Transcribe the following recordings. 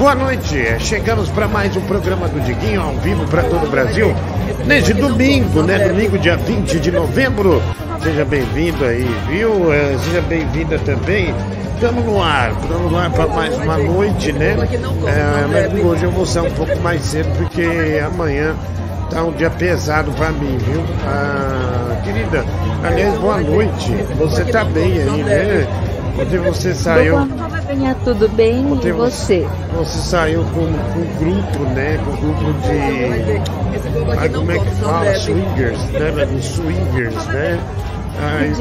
Boa noite, chegamos para mais um programa do Diguinho ao vivo para todo o Brasil. Neste domingo, né? Domingo, dia 20 de novembro. Seja bem-vindo aí, viu? É, seja bem-vinda também. Estamos no ar, estamos no ar para mais uma noite, né? É, mas hoje eu vou sair um pouco mais cedo porque amanhã tá um dia pesado para mim, viu? Ah, querida, aliás, boa noite. Você tá bem aí, né? Ontem você saiu. Venha tudo bem Ontem e você? Você saiu com, com um grupo, né? Com um grupo de. Ai, como é que fala? Swingers, né? Swingers, né? Ai,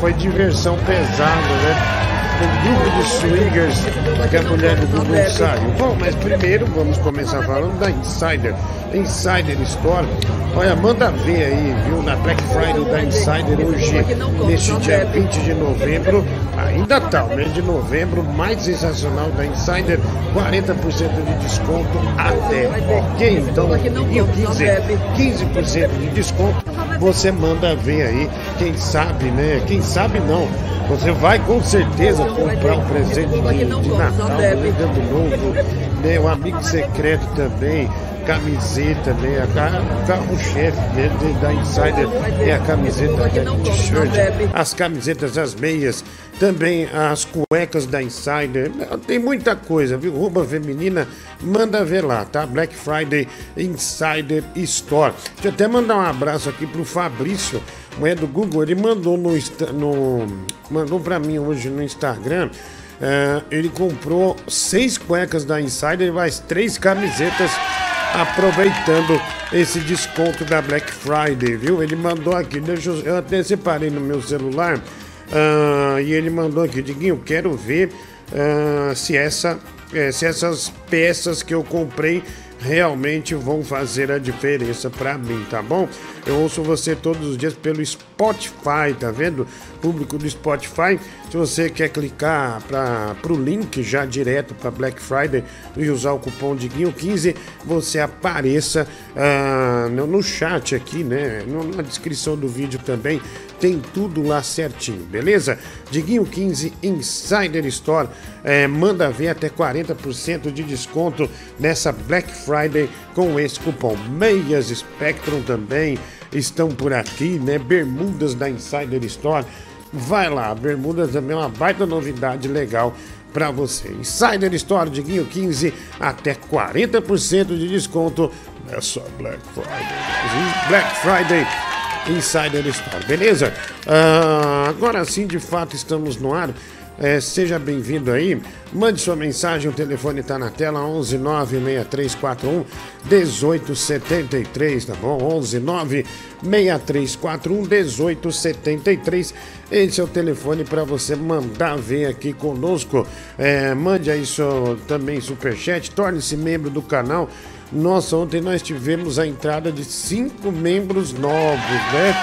foi diversão pesada, né? o grupo de swingers que a mulher do Google saiu. Bom, mas primeiro vamos começar falando da Insider. Insider Store. Olha, manda ver aí, viu? Na Black Friday da Insider hoje, neste dia 20 de novembro. Ainda tá, o mês de novembro, mais sensacional da Insider, 40% de desconto até. Ok? Então, 15, 15% de desconto. Você manda ver aí, quem sabe, né? Quem sabe não. Você vai com certeza comprar um presente de, de Natal, de Ano Novo, né? Um amigo secreto também camiseta, né? Carro-chefe dele da Insider é a camiseta da t-shirt, as camisetas, as meias, também as cuecas da Insider. Tem muita coisa, viu? Roupa feminina, manda ver lá, tá? Black Friday Insider Store. Deixa eu até mandar um abraço aqui pro Fabrício, é do Google, ele mandou no, no mandou para mim hoje no Instagram. Uh, ele comprou seis cuecas da Insider e mais três camisetas aproveitando esse desconto da Black Friday, viu? Ele mandou aqui, deixa eu, eu até separei no meu celular uh, e ele mandou aqui, Diguinho, quero ver uh, se, essa, é, se essas peças que eu comprei realmente vão fazer a diferença para mim, tá bom? Eu ouço você todos os dias pelo Spotify, tá vendo? Público do Spotify. Se você quer clicar para o link já direto para Black Friday e usar o cupom DIGUINHO15, você apareça uh, no, no, chat aqui, né? Na descrição do vídeo também tem tudo lá certinho, beleza? Diguinho15 Insider Store é, manda ver até 40% de desconto nessa Black Friday com esse cupom. Meias Spectrum também estão por aqui, né? Bermudas da Insider Store. Vai lá, bermudas também é uma baita novidade legal para você. Insider Store Diguinho 15 até 40% de desconto nessa Black Friday. Black Friday Insider Store, beleza? Uh, agora sim, de fato, estamos no ar. É, seja bem-vindo aí. Mande sua mensagem, o telefone está na tela: 11 96341 1873, tá bom? 11 96341 1873. Esse é o telefone para você mandar ver aqui conosco. É, mande aí seu, também superchat, torne-se membro do canal. Nossa, ontem nós tivemos a entrada de cinco membros novos, né?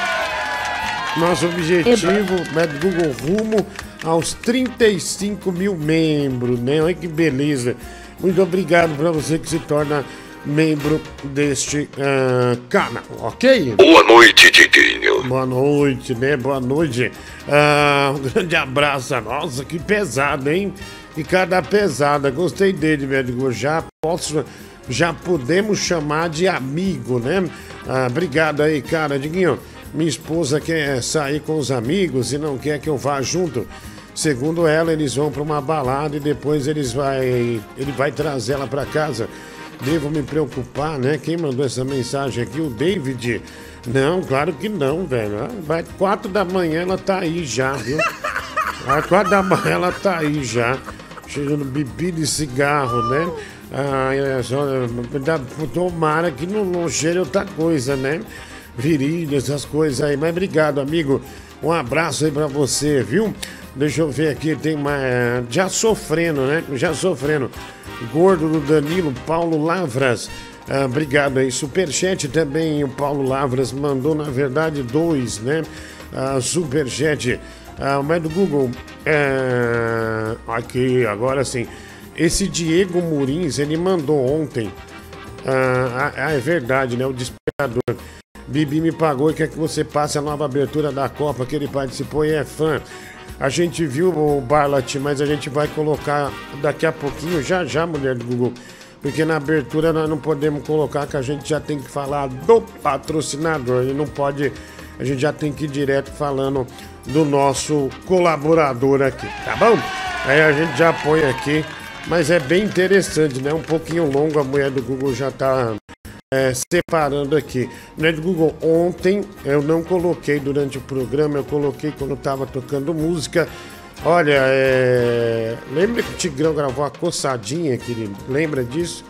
Nosso objetivo né, do Google rumo aos 35 mil membros, né? Olha que beleza. Muito obrigado para você que se torna membro deste uh, canal, ok? Boa noite, Tiquinho. Boa noite, né? Boa noite. Uh, um grande abraço. Nossa, que pesado, hein? E cada pesada. Gostei dele, médico. Já posso já podemos chamar de amigo, né? Ah, obrigado aí, cara. Diguinho, minha esposa quer sair com os amigos e não quer que eu vá junto. Segundo ela, eles vão para uma balada e depois eles vai, ele vai trazer ela para casa. Devo me preocupar, né? Quem mandou essa mensagem aqui? O David. Não, claro que não, velho. Ah, vai quatro da manhã ela tá aí já, viu? Às quatro da manhã ela tá aí já. Chegando bebida e cigarro, né? Ah, é só, tomara que não, não cheire outra coisa, né? Virilha, essas coisas aí. Mas obrigado, amigo. Um abraço aí pra você, viu? Deixa eu ver aqui, tem mais. Já sofrendo, né? Já sofrendo. Gordo do Danilo, Paulo Lavras. Ah, obrigado aí. Superchat também, o Paulo Lavras mandou, na verdade, dois, né? Ah, superchat. Ah, mas do Google. É... Aqui, agora sim. Esse Diego Murins, ele mandou ontem. Ah, ah, é verdade, né? O desperador. Bibi me pagou e quer que você passe a nova abertura da Copa que ele participou e é fã. A gente viu o Barlat, mas a gente vai colocar daqui a pouquinho, já já, mulher do Google. Porque na abertura nós não podemos colocar que a gente já tem que falar do patrocinador. E não pode. A gente já tem que ir direto falando do nosso colaborador aqui, tá bom? Aí a gente já põe aqui. Mas é bem interessante, né? Um pouquinho longo, a mulher do Google já tá é, separando aqui. Né, Google, ontem eu não coloquei durante o programa, eu coloquei quando estava tocando música. Olha, é... lembra que o Tigrão gravou a coçadinha, querido? Lembra disso?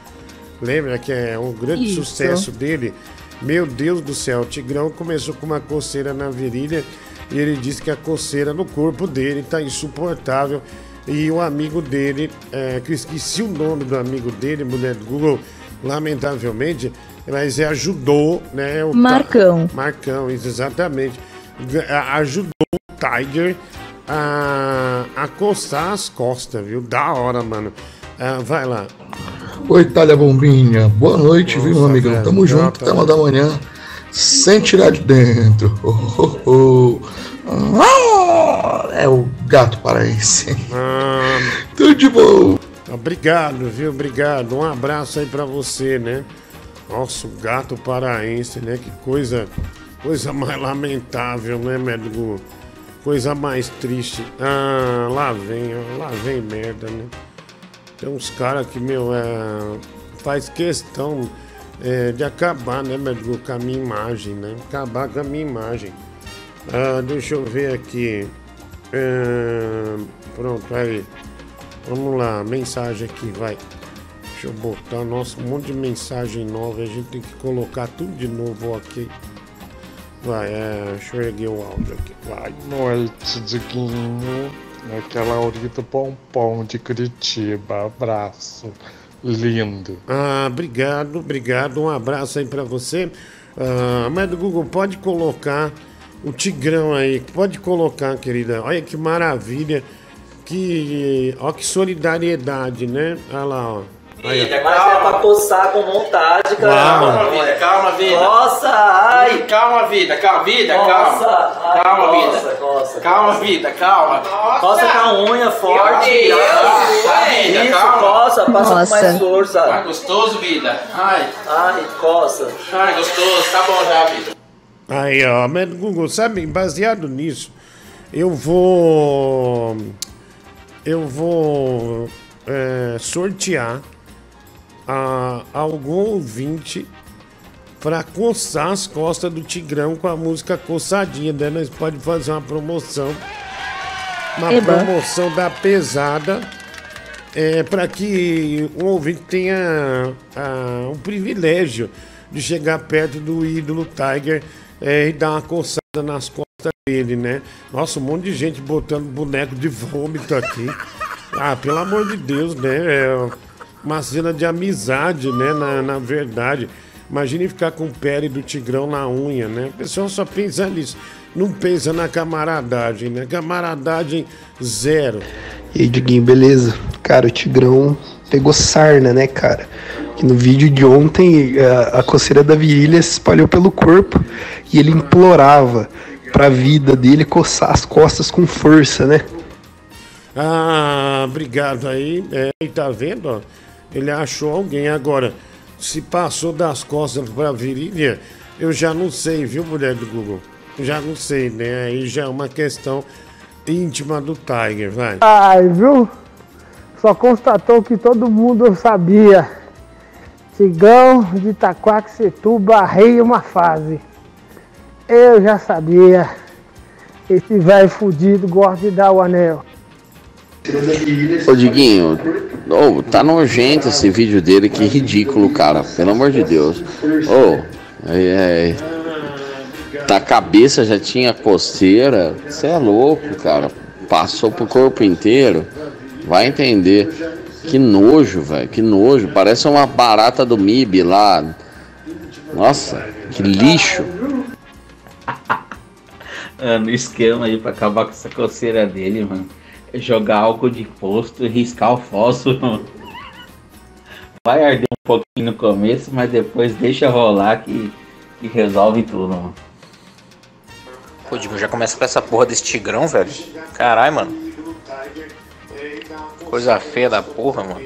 Lembra que é um grande Isso. sucesso dele? Meu Deus do céu, o Tigrão começou com uma coceira na virilha e ele disse que a coceira no corpo dele está insuportável. E o amigo dele, é, que eu esqueci o nome do amigo dele, mulher do Google, lamentavelmente, mas ajudou, né? O Marcão. Marcão, exatamente. Ajudou o Tiger a, a coçar as costas, viu? Da hora, mano. Ah, vai lá. Oi, Itália Bombinha. Boa noite, Nossa, viu, meu amigão? Velho. Tamo junto, até uma da manhã, sem tirar de dentro. Oh, oh, oh. É o gato paraense. Ah, Tudo de bom. Obrigado, viu? Obrigado. Um abraço aí pra você, né? Nossa, gato paraense, né? Que coisa, coisa mais lamentável, né, médico? Coisa mais triste. Ah, lá vem, lá vem merda, né? Tem uns caras que, meu, é, faz questão é, de acabar, né, médico, com a minha imagem, né? Acabar com a minha imagem. Ah, deixa eu ver aqui. É, pronto, aí. Vamos lá, mensagem aqui, vai. Deixa eu botar, nossa, um monte de mensagem nova. A gente tem que colocar tudo de novo aqui. Vai, é, deixa eu erguer o áudio aqui. Vai. Noite, Diguinho. Aqui é a Laurita Pompom de Curitiba. Abraço. Lindo. Ah, obrigado, obrigado. Um abraço aí para você. Ah, mas do Google, pode colocar o Tigrão aí. Pode colocar, querida. Olha que maravilha. Que, ó, que solidariedade, né? Olha lá, ó. Vida, Mas calma. é pra coçar com vontade, cara. Calma, vida, calma, vida. Nossa, ai. Calma, vida, calma, vida, calma. Nossa, ai, calma, coça, vida. Coça, calma, vida, calma. Nossa. Coça com a unha forte. Meu Deus, Isso, calma. coça, passa Nossa. com mais força. Ai, tá gostoso, vida. Ai. Ai, coça. Ai, gostoso, tá bom já, vida. Aí, ó, mas Google, sabe, baseado nisso, eu vou. Eu vou é, sortear a algum ouvinte para coçar as costas do Tigrão com a música Coçadinha. Daí nós pode fazer uma promoção. Uma Eba. promoção da pesada. É, para que o ouvinte tenha a, o privilégio de chegar perto do ídolo Tiger é, e dar uma coçada nas costas dele, né? Nossa, um monte de gente botando boneco de vômito aqui. Ah, pelo amor de Deus, né? É, uma cena de amizade, né? Na, na verdade. Imagine ficar com o pele do Tigrão na unha, né? O pessoal só pensa nisso. Não pensa na camaradagem, né? Camaradagem zero. E aí, Diguinho, beleza? Cara, o Tigrão pegou sarna, né, cara? Que no vídeo de ontem a, a coceira da virilha se espalhou pelo corpo e ele implorava pra vida dele coçar as costas com força, né? Ah, obrigado aí. É, tá vendo, ó? Ele achou alguém. Agora, se passou das costas para a virilha, eu já não sei, viu, mulher do Google? Já não sei, né? Aí já é uma questão íntima do Tiger, vai. Ai, viu? Só constatou que todo mundo sabia. Tigão de Itaquaquecetuba arreia uma fase. Eu já sabia. Esse velho fudido gosta de dar o anel. Ô Diguinho, oh, tá nojento esse vídeo dele, que ridículo, cara. Pelo amor de Deus. Oh, é, é, tá cabeça já tinha coceira. Você é louco, cara. Passou pro corpo inteiro. Vai entender. Que nojo, velho. Que nojo. Parece uma barata do MIB lá. Nossa, que lixo. no esquema aí pra acabar com essa coceira dele, mano jogar algo de posto e riscar o fósforo. Vai arder um pouquinho no começo, mas depois deixa rolar que, que resolve tudo, mano. Pô, Digo, já começa com essa porra desse tigrão, velho. Caralho, mano. Coisa feia da porra, mano.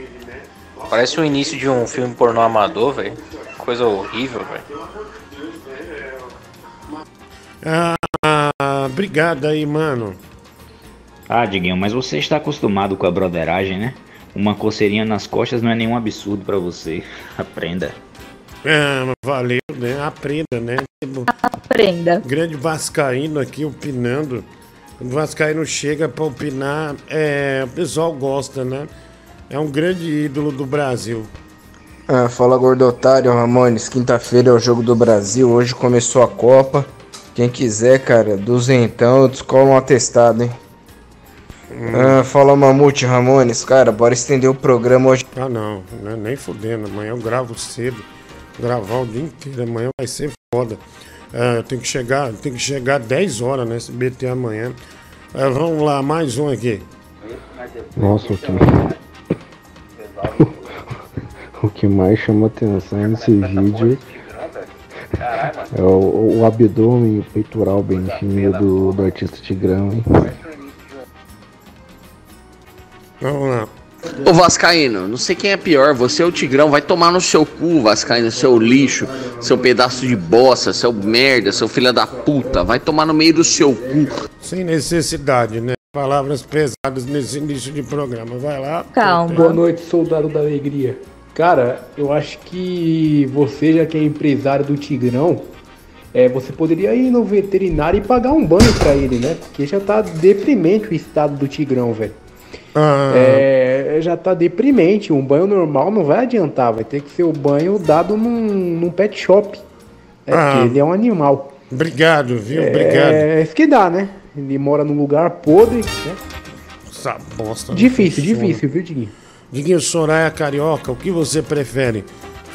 Parece o início de um filme pornô amador, velho. Coisa horrível, velho. Ah, obrigado aí, mano. Ah, Diguinho, mas você está acostumado com a broderagem, né? Uma coceirinha nas costas não é nenhum absurdo pra você. Aprenda. Ah, valeu, né? Aprenda, né? Aprenda. Grande Vascaíno aqui opinando. O Vascaíno chega pra opinar, é, o pessoal gosta, né? É um grande ídolo do Brasil. Ah, fala gordotário, Ramones. Quinta-feira é o jogo do Brasil. Hoje começou a Copa. Quem quiser, cara, duzentão, eu descolo um atestado, hein? Ah, fala Mamute Ramones, cara, bora estender o programa hoje. Ah, não, né? nem fudendo. Amanhã eu gravo cedo. Gravar o dia inteiro. Amanhã vai ser foda. Ah, eu tenho que chegar, tenho que chegar 10 horas, né? SBT amanhã. Ah, vamos lá, mais um aqui. Nossa, o que, o que mais chama atenção nesse vídeo é o, o abdômen e o peitoral bem fininho do, do artista Tigrão, hein? Vamos lá. Ô Vascaíno, não sei quem é pior, você ou o Tigrão, vai tomar no seu cu, Vascaíno, seu lixo, seu pedaço de bosta, seu merda, seu filho da puta, vai tomar no meio do seu cu. Sem necessidade, né? Palavras pesadas nesse início de programa. Vai lá. Boa noite, soldado da alegria. Cara, eu acho que você, já que é empresário do Tigrão, é, você poderia ir no veterinário e pagar um banho pra ele, né? Porque já tá deprimente o estado do Tigrão, velho. Ah, É, já tá deprimente. Um banho normal não vai adiantar. Vai ter que ser o banho dado num, num pet shop. É, Ah. ele é um animal. Obrigado, viu? É, Obrigado. É isso que dá, né? Ele mora num lugar podre. Né? Essa bosta. Difícil, difícil, viu, Diguinho? Diguinho Soraya Carioca, o que você prefere?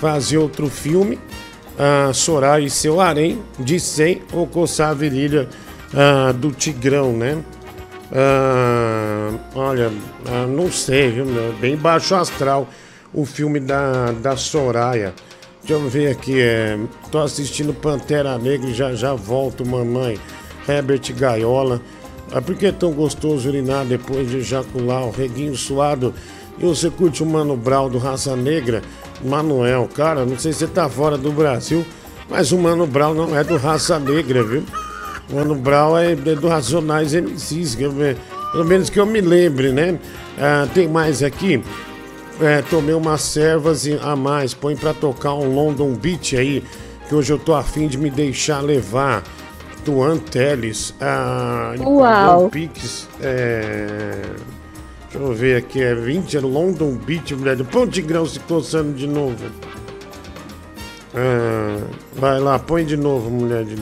Fazer outro filme, ah, Soraya e seu harém de 100 ou coçar a virilha ah, do Tigrão, né? Ah, olha, ah, não sei, viu? meu? Bem baixo astral o filme da, da Soraya. Deixa eu ver aqui, é, tô assistindo Pantera Negra e já já volto, mamãe. Herbert Gaiola. Ah, por que é tão gostoso urinar depois de ejacular? O reguinho suado. E você curte o Mano Brown do Raça Negra? Manuel, cara, não sei se você tá fora do Brasil, mas o Mano Brown não é do Raça Negra, viu? O Mano Brown é, é do Racionais MCs, que eu me- pelo menos que eu me lembre, né? Ah, tem mais aqui. É, tomei umas servas a mais, põe pra tocar um London Beat aí, que hoje eu tô afim de me deixar levar. Do Anteles. Ah, Uau. Pix. É... Deixa eu ver aqui, é 20, é London Beach, mulher. Põe o Tigrão se coçando de novo. Ah, vai lá, põe de novo, mulher de-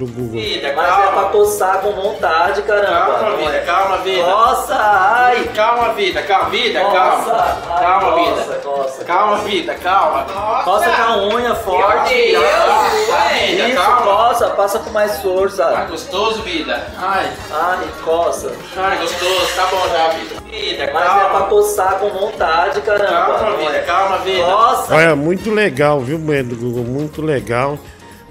do Google. Mas é pra coçar com vontade, caramba. Calma, vida, calma, vida. Nossa, ai. Calma, vida, calma, vida, Nossa, calma. ai, Calma, coça, vida. coça. Calma, vida, calma. Coça com a unha forte. Deus, Isso, vida, calma. coça, passa com mais força. Ai, gostoso, vida. Ai. Ai, coça. Ai, gostoso, tá bom já, vida. Vida, Mas é calma. pra coçar com vontade, caramba. Calma, vida, calma, vida. Nossa. Olha, muito legal, viu, mulher do Google? Muito legal.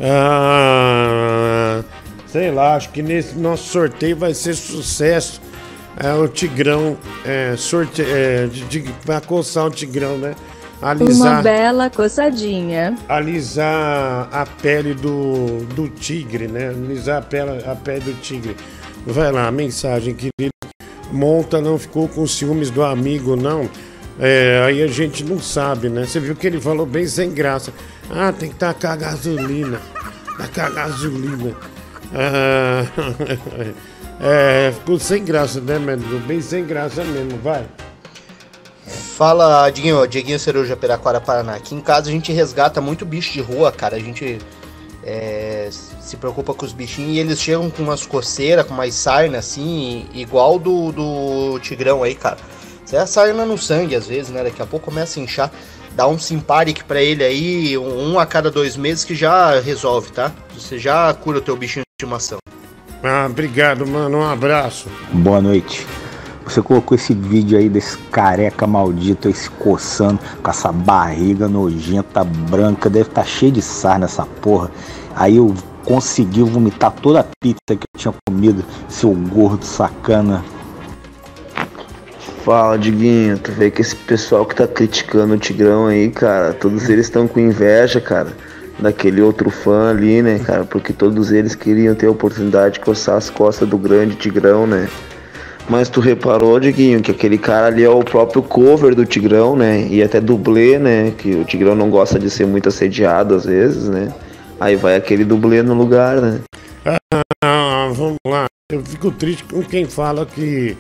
Ah, sei lá, acho que nesse nosso sorteio vai ser sucesso. É, o Tigrão, é, sorte, é, de, de, pra coçar o Tigrão, né? Uma Alisar, bela coçadinha. alisar a pele do, do tigre, né? Alisar a pele, a pele do tigre. Vai lá, mensagem, querido. Monta não ficou com ciúmes do amigo, não. É, aí a gente não sabe, né? Você viu que ele falou bem sem graça. Ah, tem que tacar gasolina. Tacar gasolina. Ah, é, ficou sem graça, né, mano? Bem sem graça mesmo, vai. Fala, Diguinho, Dieguinho Ceruja, Piraquara, Paraná. Aqui em casa a gente resgata muito bicho de rua, cara. A gente é, se preocupa com os bichinhos e eles chegam com umas coceiras, com umas sarna assim, igual do, do Tigrão aí, cara. Isso é a sarna no sangue, às vezes, né? Daqui a pouco começa a inchar. Dá um Simparic pra ele aí, um a cada dois meses que já resolve, tá? Você já cura o teu bichinho de estimação. Ah, obrigado, mano. Um abraço. Boa noite. Você colocou esse vídeo aí desse careca maldito aí se coçando com essa barriga nojenta, branca, deve estar cheio de sarna essa porra. Aí eu conseguiu vomitar toda a pizza que eu tinha comido, seu gordo sacana. Fala, Diguinho, tu vê que esse pessoal que tá criticando o Tigrão aí, cara, todos eles estão com inveja, cara, daquele outro fã ali, né, cara, porque todos eles queriam ter a oportunidade de coçar as costas do grande Tigrão, né. Mas tu reparou, Diguinho, que aquele cara ali é o próprio cover do Tigrão, né, e até dublê, né, que o Tigrão não gosta de ser muito assediado às vezes, né. Aí vai aquele dublê no lugar, né. Ah, vamos lá. Eu fico triste com quem fala que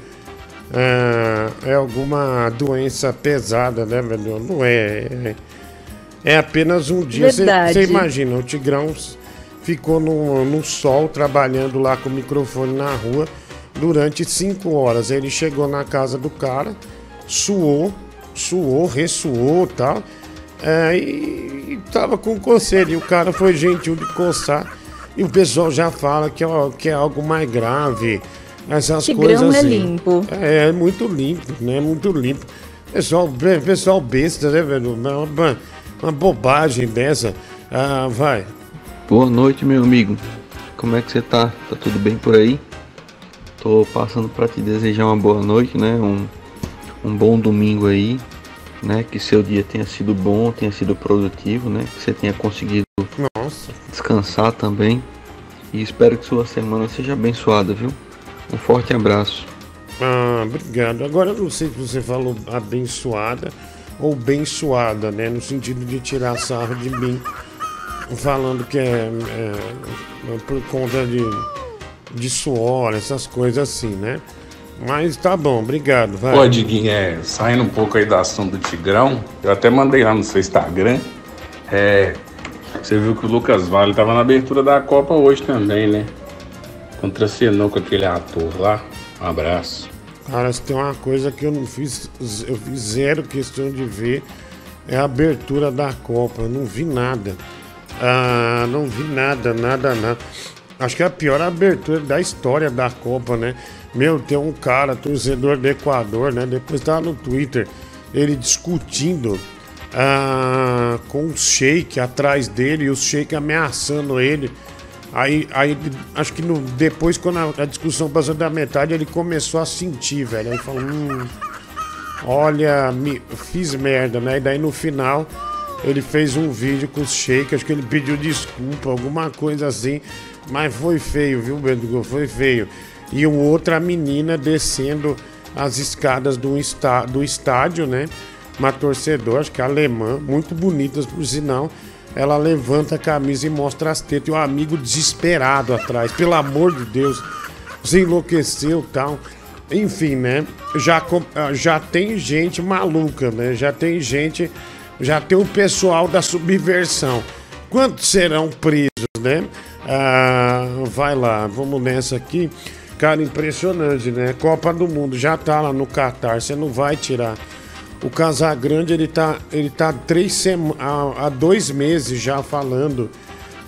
ah, é alguma doença pesada, né, velho? Não é. É, é apenas um dia. Você imagina, o Tigrão ficou no, no sol trabalhando lá com o microfone na rua durante cinco horas. Ele chegou na casa do cara, suou, suou, ressuou e tal. é, e, e tava com conselho. E o cara foi gentil de coçar. E o pessoal já fala que é, que é algo mais grave. Essas Tigrão coisas é assim. limpo. É, é muito limpo, né? Muito limpo. Pessoal, pessoal besta, né, velho? Uma, uma- uma bobagem dessa. Ah, vai. Boa noite, meu amigo. Como é que você tá? Tá tudo bem por aí? Tô passando para te desejar uma boa noite, né? Um, um bom domingo aí, né? Que seu dia tenha sido bom, tenha sido produtivo, né? Que você tenha conseguido Nossa. descansar também. E espero que sua semana seja abençoada, viu? Um forte abraço. Ah, obrigado. Agora eu não sei se você falou abençoada ou bençoada, né? No sentido de tirar sarro de mim, falando que é, é- é por conta de, de suor, essas coisas assim, né? Mas tá bom, obrigado. Vai. Pô, Diguinho, é, saindo um pouco aí do assunto do Tigrão, eu até mandei lá no seu Instagram. É, você viu que o Lucas Vale tava na abertura da Copa hoje também, né? Contracenou com aquele ator lá. Um abraço. Cara, se tem uma coisa que eu não fiz, eu fiz zero questão de ver, é a abertura da Copa. Eu não vi nada. Ah, não vi nada, nada, nada. Acho que é a pior abertura da história da Copa, né? Meu, tem um cara, torcedor do Equador, né? Depois tava no Twitter, ele discutindo ah, com o Sheik atrás dele e o Sheik ameaçando ele. Aí, aí acho que no- depois, quando a, a discussão passou da metade, ele começou a sentir, velho. Aí falou, hum, olha, me, fiz merda, né? E daí no final ele fez um vídeo com os shake, acho que ele pediu desculpa, alguma coisa assim. Mas foi feio, viu, Bendigo? Foi feio. E um outra menina descendo as escadas do, está, do estádio, né? Uma torcedora, acho que alemã, muito bonitas por sinal. Ela levanta a camisa e mostra as tetas e o amigo desesperado atrás. Pelo amor de Deus, você enlouqueceu tal. Enfim, né? Já, ah, já tem gente maluca, né? Já tem gente. Já tem o pessoal da subversão. Quantos serão presos, né? Ah, vai lá, vamos nessa aqui. Cara, impressionante, né? Copa do Mundo já tá lá no Catar, você não vai tirar. O Casagrande, ele tá, ele tá três sema- há, há dois meses já falando.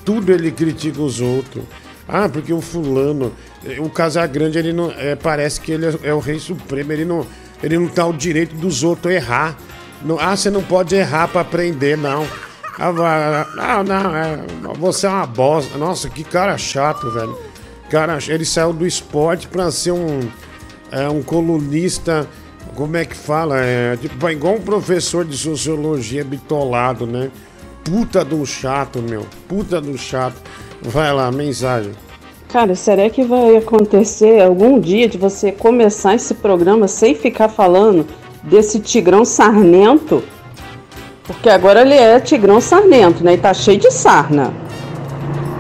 Tudo ele critica os outros. Ah, porque o fulano, o Casagrande, ele não, é, parece que ele é, é o rei supremo, ele não, ele não tá o direito dos outros errar. Não- ah, você não pode errar pra aprender, não. Ah, ah, não, é, você é uma bosta. Nossa, que cara chato, velho. Cara, ele saiu do esporte pra ser um, é, um colunista, como é que fala? É, tipo, é igual um professor de sociologia bitolado, né? Puta do chato, meu. Puta do chato. Vai lá, mensagem. Cara, será que vai acontecer algum dia de você começar esse programa sem ficar falando desse Tigrão Sarnento? Porque agora ele é Tigrão Sarnento, né? E tá cheio de sarna.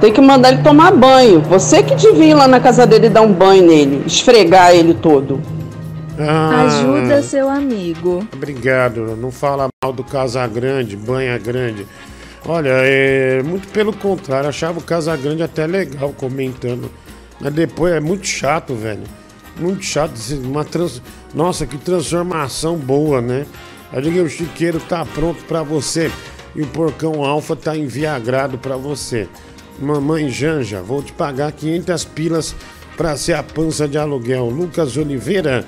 Tem que mandar ele tomar banho. Você que devia ir lá na casa dele e dar um banho nele, esfregar ele todo. Ah, Ajuda seu amigo. Obrigado. Não fala mal do Casagrande, banha grande. Olha, é muito pelo contrário, achava o Casagrande até legal comentando. Mas depois é muito chato, velho. Muito chato. Uma trans... Nossa, que transformação boa, né? Eu digo, o chiqueiro tá pronto pra você e o porcão alfa tá enviagrado pra você. Mamãe Janja, vou te pagar 500 pilas pra ser a pança de aluguel. Lucas Oliveira,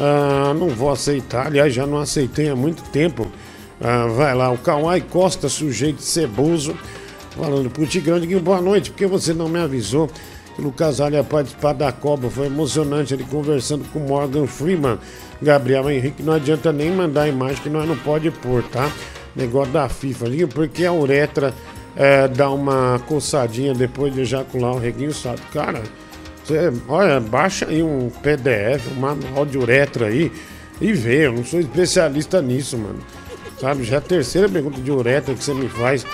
ah, não vou aceitar. Aliás, já não aceitei há muito tempo. Ah, vai lá, o Kawai Costa, sujeito ceboso. falando pro Tigrão, boa noite, porque você não me avisou que o Lucas Vale ia participar da Copa? Foi emocionante ele conversando com Morgan Freeman. Gabriel Henrique, não adianta nem mandar a imagem que nós não pode pôr, tá? Negócio da FIFA, porque a uretra é, dá uma coçadinha depois de ejacular o reguinho sabe? Cara, você, olha, baixa aí um PDF, um manual de uretra aí e vê. Eu não sou especialista nisso, mano. Sabe? Já é a terceira pergunta de uretra que você me faz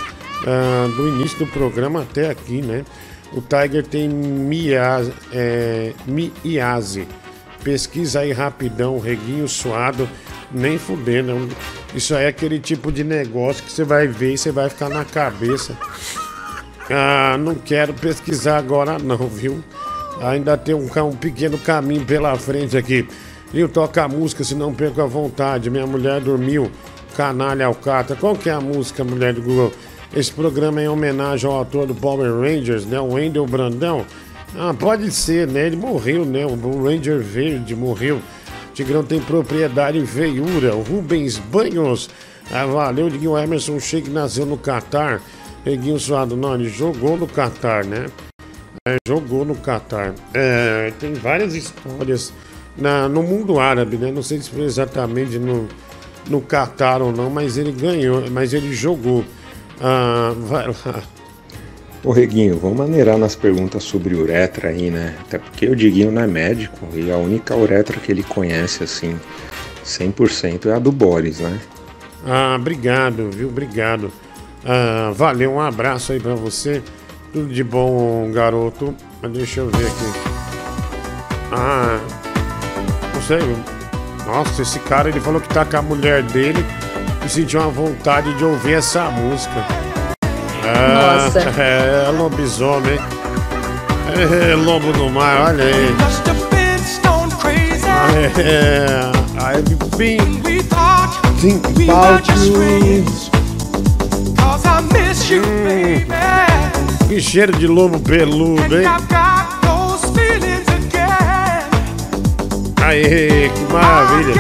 ah, do início do programa até aqui, né? O Tiger tem miase, é, miase. Pesquisa aí rapidão, reguinho suado, nem fudendo. Isso aí é aquele tipo de negócio que você vai ver e você vai ficar na cabeça. Ah, não quero pesquisar agora não, viu? Ainda tem um, um pequeno caminho pela frente aqui. Eu toca a música, se não perco a vontade. Minha mulher dormiu, canalha alcatra. Qual que é a música, mulher do Google? Esse programa é em homenagem ao ator do Power Rangers, né? O Wendel Brandão. Ah, pode ser, né? Ele morreu, né? O Ranger Verde morreu. Tigrão tem propriedade em feiura. O Rubens Banhos. Ah, valeu, Diguinho Emerson Sheik nasceu no Catar. Reguinho Suado, ele jogou no Catar, né? É, jogou no Catar. É, tem várias histórias na, no mundo árabe, né? Não sei se foi exatamente no, no Catar ou não, mas ele ganhou, mas ele jogou. Ah, vai lá. Ô Reguinho, vamos maneirar nas perguntas sobre uretra aí, né? Até porque o Diguinho não é médico e a única uretra que ele conhece, assim, 100% é a do Boris, né? Ah, obrigado, viu? Obrigado. Ah, valeu, um abraço aí pra você. Tudo de bom, garoto. Mas Deixa eu ver aqui. Ah, não sei. Nossa, esse cara ele falou que tá com a mulher dele e sentiu uma vontade de ouvir essa música. Ah, Nossa. É, lobisomem. É, lobo do mar, olha aí. É, I've been thinking about you. Hum, que cheiro de lobo peludo, hein? Aê, que maravilha.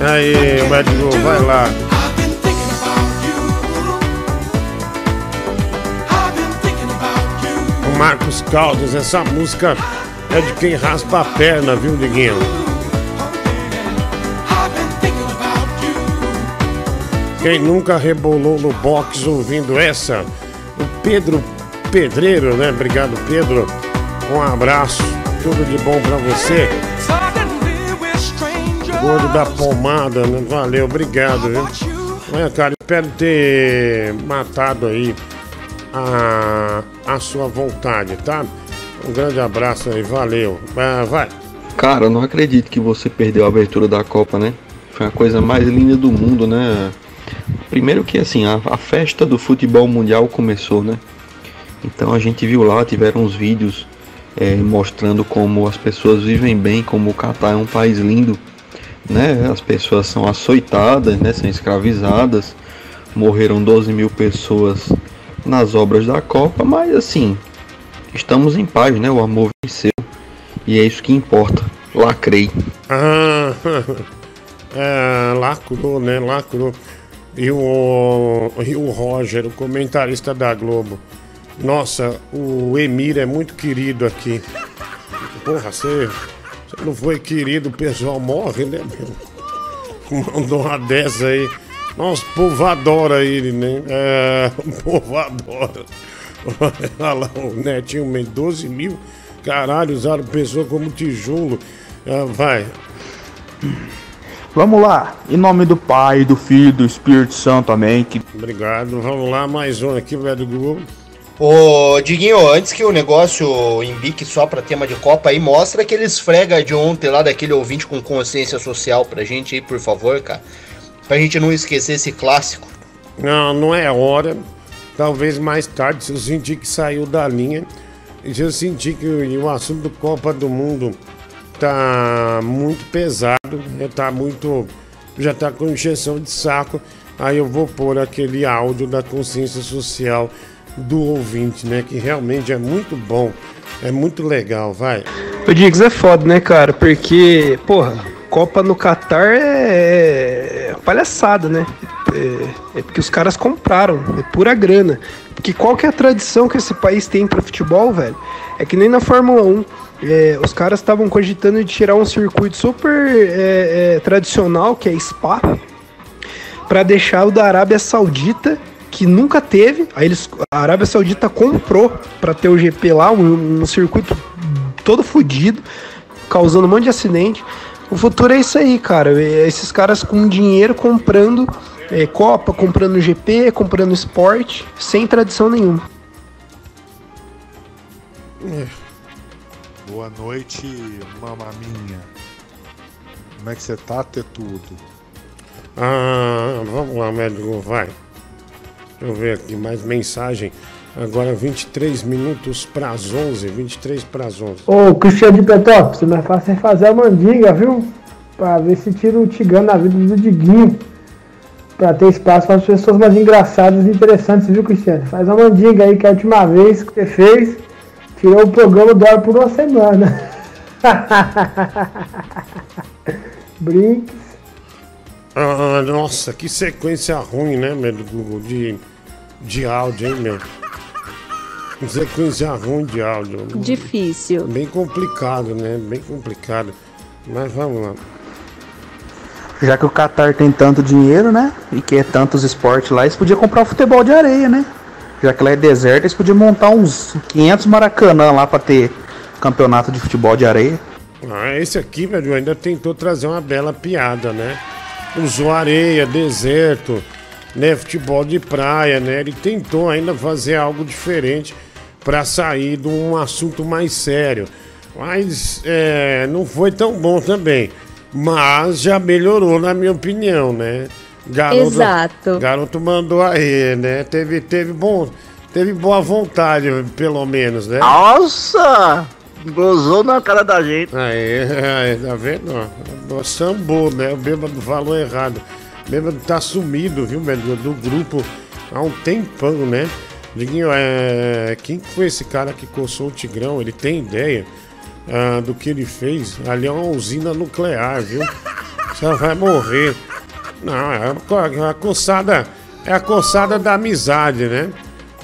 Aê, médico, vai lá. Marcos Caldas, essa música é de quem raspa a perna, viu, Diguinho? Quem nunca rebolou no box ouvindo essa? O Pedro Pedreiro, né? Obrigado, Pedro. Um abraço, tudo de bom pra você. Gordo da pomada, né? Valeu, obrigado, viu? Olha, cara, espero ter matado aí a, a sua vontade, tá? Um grande abraço aí, valeu. Ah, vai. Cara, eu não acredito que você perdeu a abertura da Copa, né? Foi a coisa mais linda do mundo, né? Primeiro que assim, a, a festa do futebol mundial começou, né? Então a gente viu lá, tiveram uns vídeos eh, mostrando como as pessoas vivem bem, como o Catar é um país lindo, né? As pessoas são açoitadas, né? São escravizadas, morreram 12 mil pessoas nas obras da Copa, mas assim, estamos em paz, né? O amor venceu e é isso que importa. Lacrei. Ah, é, lacrou, né? Lacrou. E o, e o Roger, o comentarista da Globo. Nossa, o Emir é muito querido aqui. Porra, você, você não foi querido, o pessoal morre, né, meu? Mandou uma dessa aí. Nossa, o povo adora ele, né? É, o povo adora. Olha lá, o Netinho, Mendes, 12 mil. Caralho, usaram pessoa como tijolo. Ah, vai. Vamos lá, em nome do Pai, do Filho do Espírito Santo, amém. Que... Obrigado. Vamos lá, mais um aqui, velho do Google. Ô, Diguinho, antes que o negócio embique só pra tema de Copa aí, mostra aquele esfrega de ontem lá daquele ouvinte com consciência social pra gente aí, por favor, cara. Pra gente não esquecer esse clássico. Não, não é hora. Talvez mais tarde, se eu sentir que saiu da linha. E se eu sentir que o, assunto do Copa do Mundo tá muito pesado, tá muito. já tá com injeção de saco. Aí eu vou pôr aquele áudio da consciência social do ouvinte, né? Que realmente é muito bom, é muito legal, vai. O Diggs é foda, né, cara? Porque, porra, Copa no Catar é, é palhaçada, né? É, é porque os caras compraram, é pura grana. Porque qual que é a tradição que esse país tem pra futebol, velho? É que nem na Fórmula 1. é, os caras estavam cogitando de tirar um circuito super é, é, tradicional, que é Spa, para deixar o da Arábia Saudita, que nunca teve. Aí eles, a Arábia Saudita comprou para ter o GP lá, um, um circuito todo fodido, causando um monte de acidente. O futuro é isso aí, cara. É Esses caras com dinheiro comprando é, Copa, comprando GP, comprando esporte, sem tradição nenhuma. Boa noite, mamaminha. Como é que você tá, Tetudo? Ah, vamos lá, médico, vai. Deixa eu ver aqui mais mensagem. Agora 23 minutos para as 11, 23 para as 11. Ô, Cristiano de Petrópolis, mais fácil é fazer a mandinga, viu? Pra ver se tira o Tigano da vida do Diguinho. Pra ter espaço para as pessoas mais engraçadas e interessantes, viu, Cristiano? Faz a mandinga aí, que a última vez que você fez, tirou o programa do ar por uma semana. Brinques. Ah, nossa, que sequência ruim, né, médico, de, de áudio, hein, meu? Que Sequência ruim de áudio. Difícil. Bem complicado, né? Bem complicado. Mas vamos lá. Já que o Qatar tem tanto dinheiro, né? E quer tantos esportes lá, eles podiam comprar o futebol de areia, né? Já que lá é deserto, eles podiam montar uns 500 maracanã lá pra ter campeonato de futebol de areia. Ah, esse aqui, velho, ainda tentou trazer uma bela piada, né? Usou areia, deserto, né? Futebol de praia, né? Ele tentou ainda fazer algo diferente para sair de um assunto mais sério. Mas é, não foi tão bom também. Mas já melhorou, na minha opinião, né? Exato. Garoto mandou aí, né? Teve, teve bom. Teve boa vontade, pelo menos, né? Nossa! Gozou na cara da gente. Aí, aí tá vendo? Sambou, né? O bêbado falou errado. O bêbado tá sumido, viu, velho? Do grupo há um tempão, né? Diguinho, é... quem foi esse cara que coçou o Tigrão? Ele tem ideia ah, do que ele fez? Ali é uma usina nuclear, viu? Você vai morrer. Não, é a co- a coçada. É a coçada da amizade, né?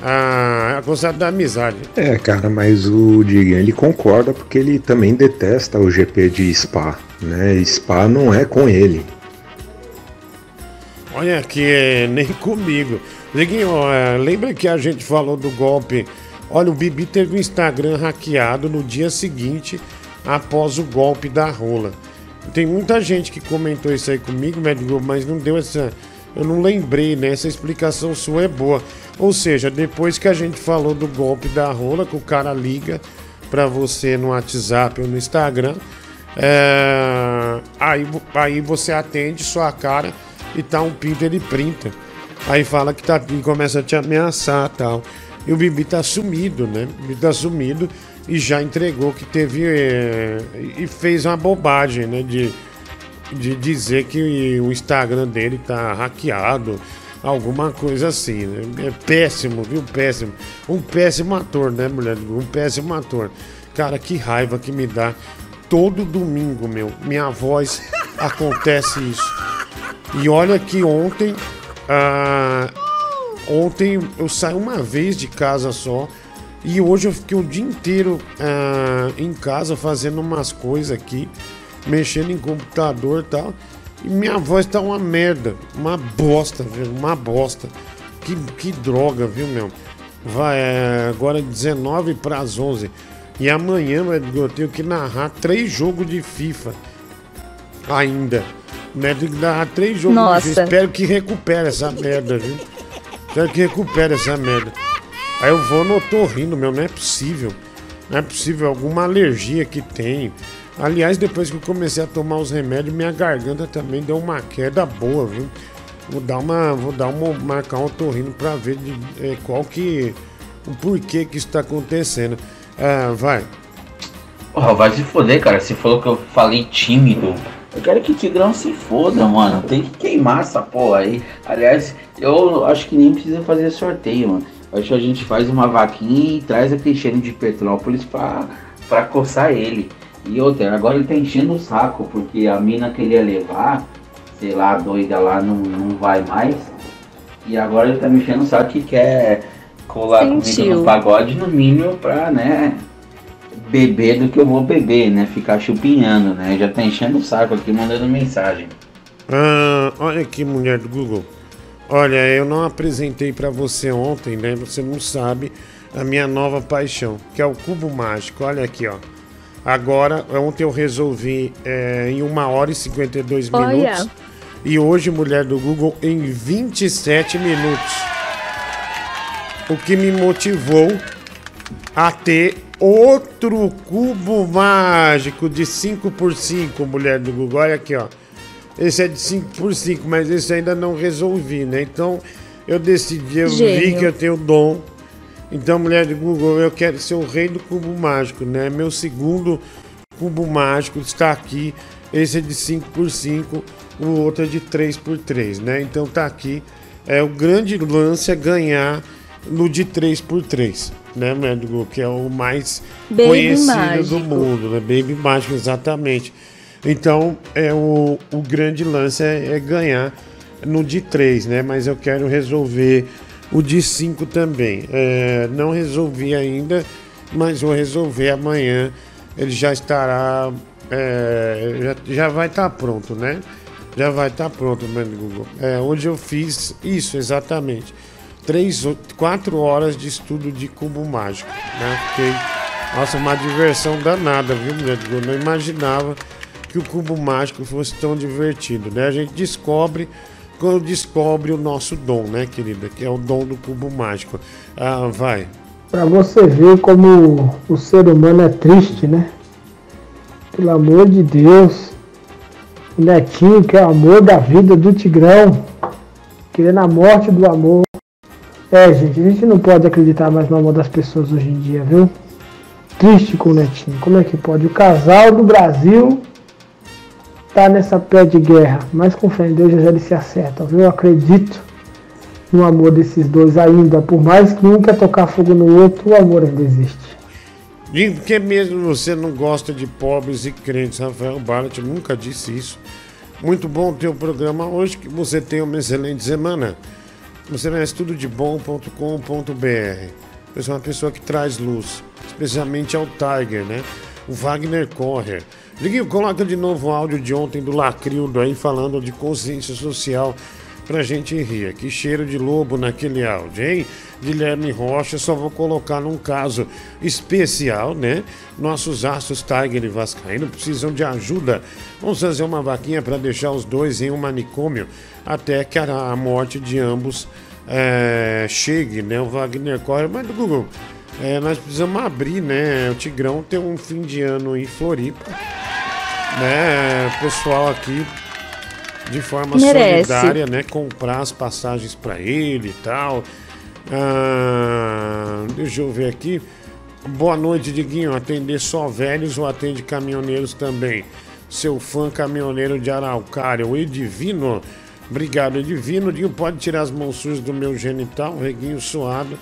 Ah, é a coçada da amizade. É, cara, mas o Diguinho ele concorda porque ele também detesta o GP de Spa, né? Spa não é com ele. Olha aqui, é, nem comigo. Diguinho, é, lembra que a gente falou do golpe? Olha, o Bibi teve o Instagram hackeado no dia seguinte após o golpe da rola. Tem muita gente que comentou isso aí comigo, médico, mas não deu essa. Eu não lembrei, né? Essa explicação sua é boa. Ou seja, depois que a gente falou do golpe da rola, que o cara liga pra você no WhatsApp ou no Instagram, é, aí, aí você atende sua cara e tá um pinto, ele printa. Aí fala que tá e começa a te ameaçar tal. E o Bibi tá sumido, né? O Bibi tá sumido e já entregou que teve. é, e fez uma bobagem, né? De, de dizer que o Instagram dele tá hackeado, alguma coisa assim, né? É péssimo, viu? Péssimo. Um péssimo ator, né, mulher? Um péssimo ator. Cara, que raiva que me dá. Todo domingo, meu, minha voz acontece isso. E olha que ontem. Ah, ontem eu saí uma vez de casa só. E hoje eu fiquei o dia inteiro ah, em casa fazendo umas coisas aqui, mexendo em computador e tal. E minha voz tá uma merda, uma bosta? Uma bosta. Que, que droga, viu, meu? Vai, é, agora 19 para as 11. E amanhã eu tenho que narrar três jogos de FIFA ainda. Né? Tem que narrar três jogos Nossa. Espero que recupere essa merda, viu? Espero que recupere essa merda. Aí eu vou no otorrino, meu, não é possível. Não é possível, alguma alergia que tenho. Aliás, depois que eu comecei a tomar os remédios, minha garganta também deu uma queda boa, viu? Vou dar uma. Vou dar uma. marcar um otorrino pra ver de, eh, qual que. o porquê que isso tá acontecendo. Ah, vai. Porra, vai se foder, cara. Você falou que eu falei tímido. Eu quero que o Tigrão se foda, mano. Tem que queimar essa porra aí. Aliás, eu acho que nem precisa fazer sorteio, mano. Acho que a gente faz uma vaquinha e traz a Cristiane de Petrópolis pra, pra coçar ele. E outra, agora ele tá enchendo o saco, porque a mina que ele ia levar, sei lá, a doida lá não, não vai mais. E agora ele tá me enchendo o saco que quer colar comigo Sentiu. no pagode, no mínimo, pra, né, beber do que eu vou beber, né? Ficar chupinhando, né? Já tá enchendo o saco aqui, mandando mensagem. Ah, olha aqui, mulher do Google. Olha, eu não apresentei pra você ontem, né? Você não sabe a minha nova paixão, que é o cubo mágico. Olha aqui, ó. Agora, ontem eu resolvi é, em 1 hora e 52 Olha. minutos. E hoje, mulher do Google, em 27 minutos. O que me motivou a ter Outro cubo mágico de 5 por 5 mulher do Google. Olha aqui, ó. Esse é de 5 por 5 mas esse ainda não resolvi, né? Então eu decidi, eu Gênio. vi que eu tenho dom. Então, mulher do Google, eu quero ser o rei do cubo mágico, né? Meu segundo cubo mágico está aqui. Esse é de 5 por 5 o outro é de 3 por 3 né? Então tá aqui. É o grande lance é ganhar no de 3 por 3 né, Médico? Que é o mais Baby conhecido mágico. do mundo, né? Baby Mágico, exatamente. Então, é o, o grande lance é, é ganhar no de 3, né? Mas eu quero resolver o de 5 também. É, não resolvi ainda, mas vou resolver amanhã. Ele já estará. É, já, já vai estar tá pronto, né? Já vai estar tá pronto, meu Google. É, hoje eu fiz isso exatamente. Três, quatro horas de estudo de cubo mágico, né? Fiquei, nossa, uma diversão danada, viu, mulher Google? Não imaginava que o cubo mágico fosse tão divertido, né? A gente descobre quando descobre o nosso dom, né, querida? Que é o dom do cubo mágico. Ah, vai. Pra você ver como o ser humano é triste, né? Pelo amor de Deus. O netinho que é o amor da vida do Tigrão. Querendo a morte do amor. É, gente, a gente não pode acreditar mais no amor das pessoas hoje em dia, viu? Triste com o netinho. Como é que pode? O casal do Brasil tá nessa pé de guerra. Mas com fé em Deus já eles se acertam, viu? Eu acredito no amor desses dois ainda. Por mais que um quer tocar fogo no outro, o amor ainda existe. De que mesmo você não gosta de pobres e crentes, Rafael Barlet nunca disse isso. Muito bom ter o programa hoje, que você tenha uma excelente semana. Você merece tudo de bom.com.br. É uma pessoa que traz luz, especialmente ao Tiger, né? O Wagner Correr. Liguinho, coloca de novo o áudio de ontem do Lacrildo aí falando de consciência social pra gente rir. Que cheiro de lobo naquele áudio, hein? Guilherme Rocha, só vou colocar num caso especial, né? Nossos astros Tiger e Vascaíno precisam de ajuda. Vamos fazer uma vaquinha para deixar os dois em um manicômio até que a morte de ambos é, chegue, né? O Wagner corre, mas do Google. é, nós precisamos abrir, né? O Tigrão tem um fim de ano em Floripa, né? O pessoal aqui de forma Merece. solidária, né? Comprar as passagens para ele e tal. Ah, deixa eu ver aqui. Boa noite, Diguinho. Atender só velhos ou atende caminhoneiros também? Seu fã caminhoneiro de Araucária, o Edivino. Obrigado, Edivino. Diguinho, pode tirar as mãos sujas do meu genital, reguinho suado.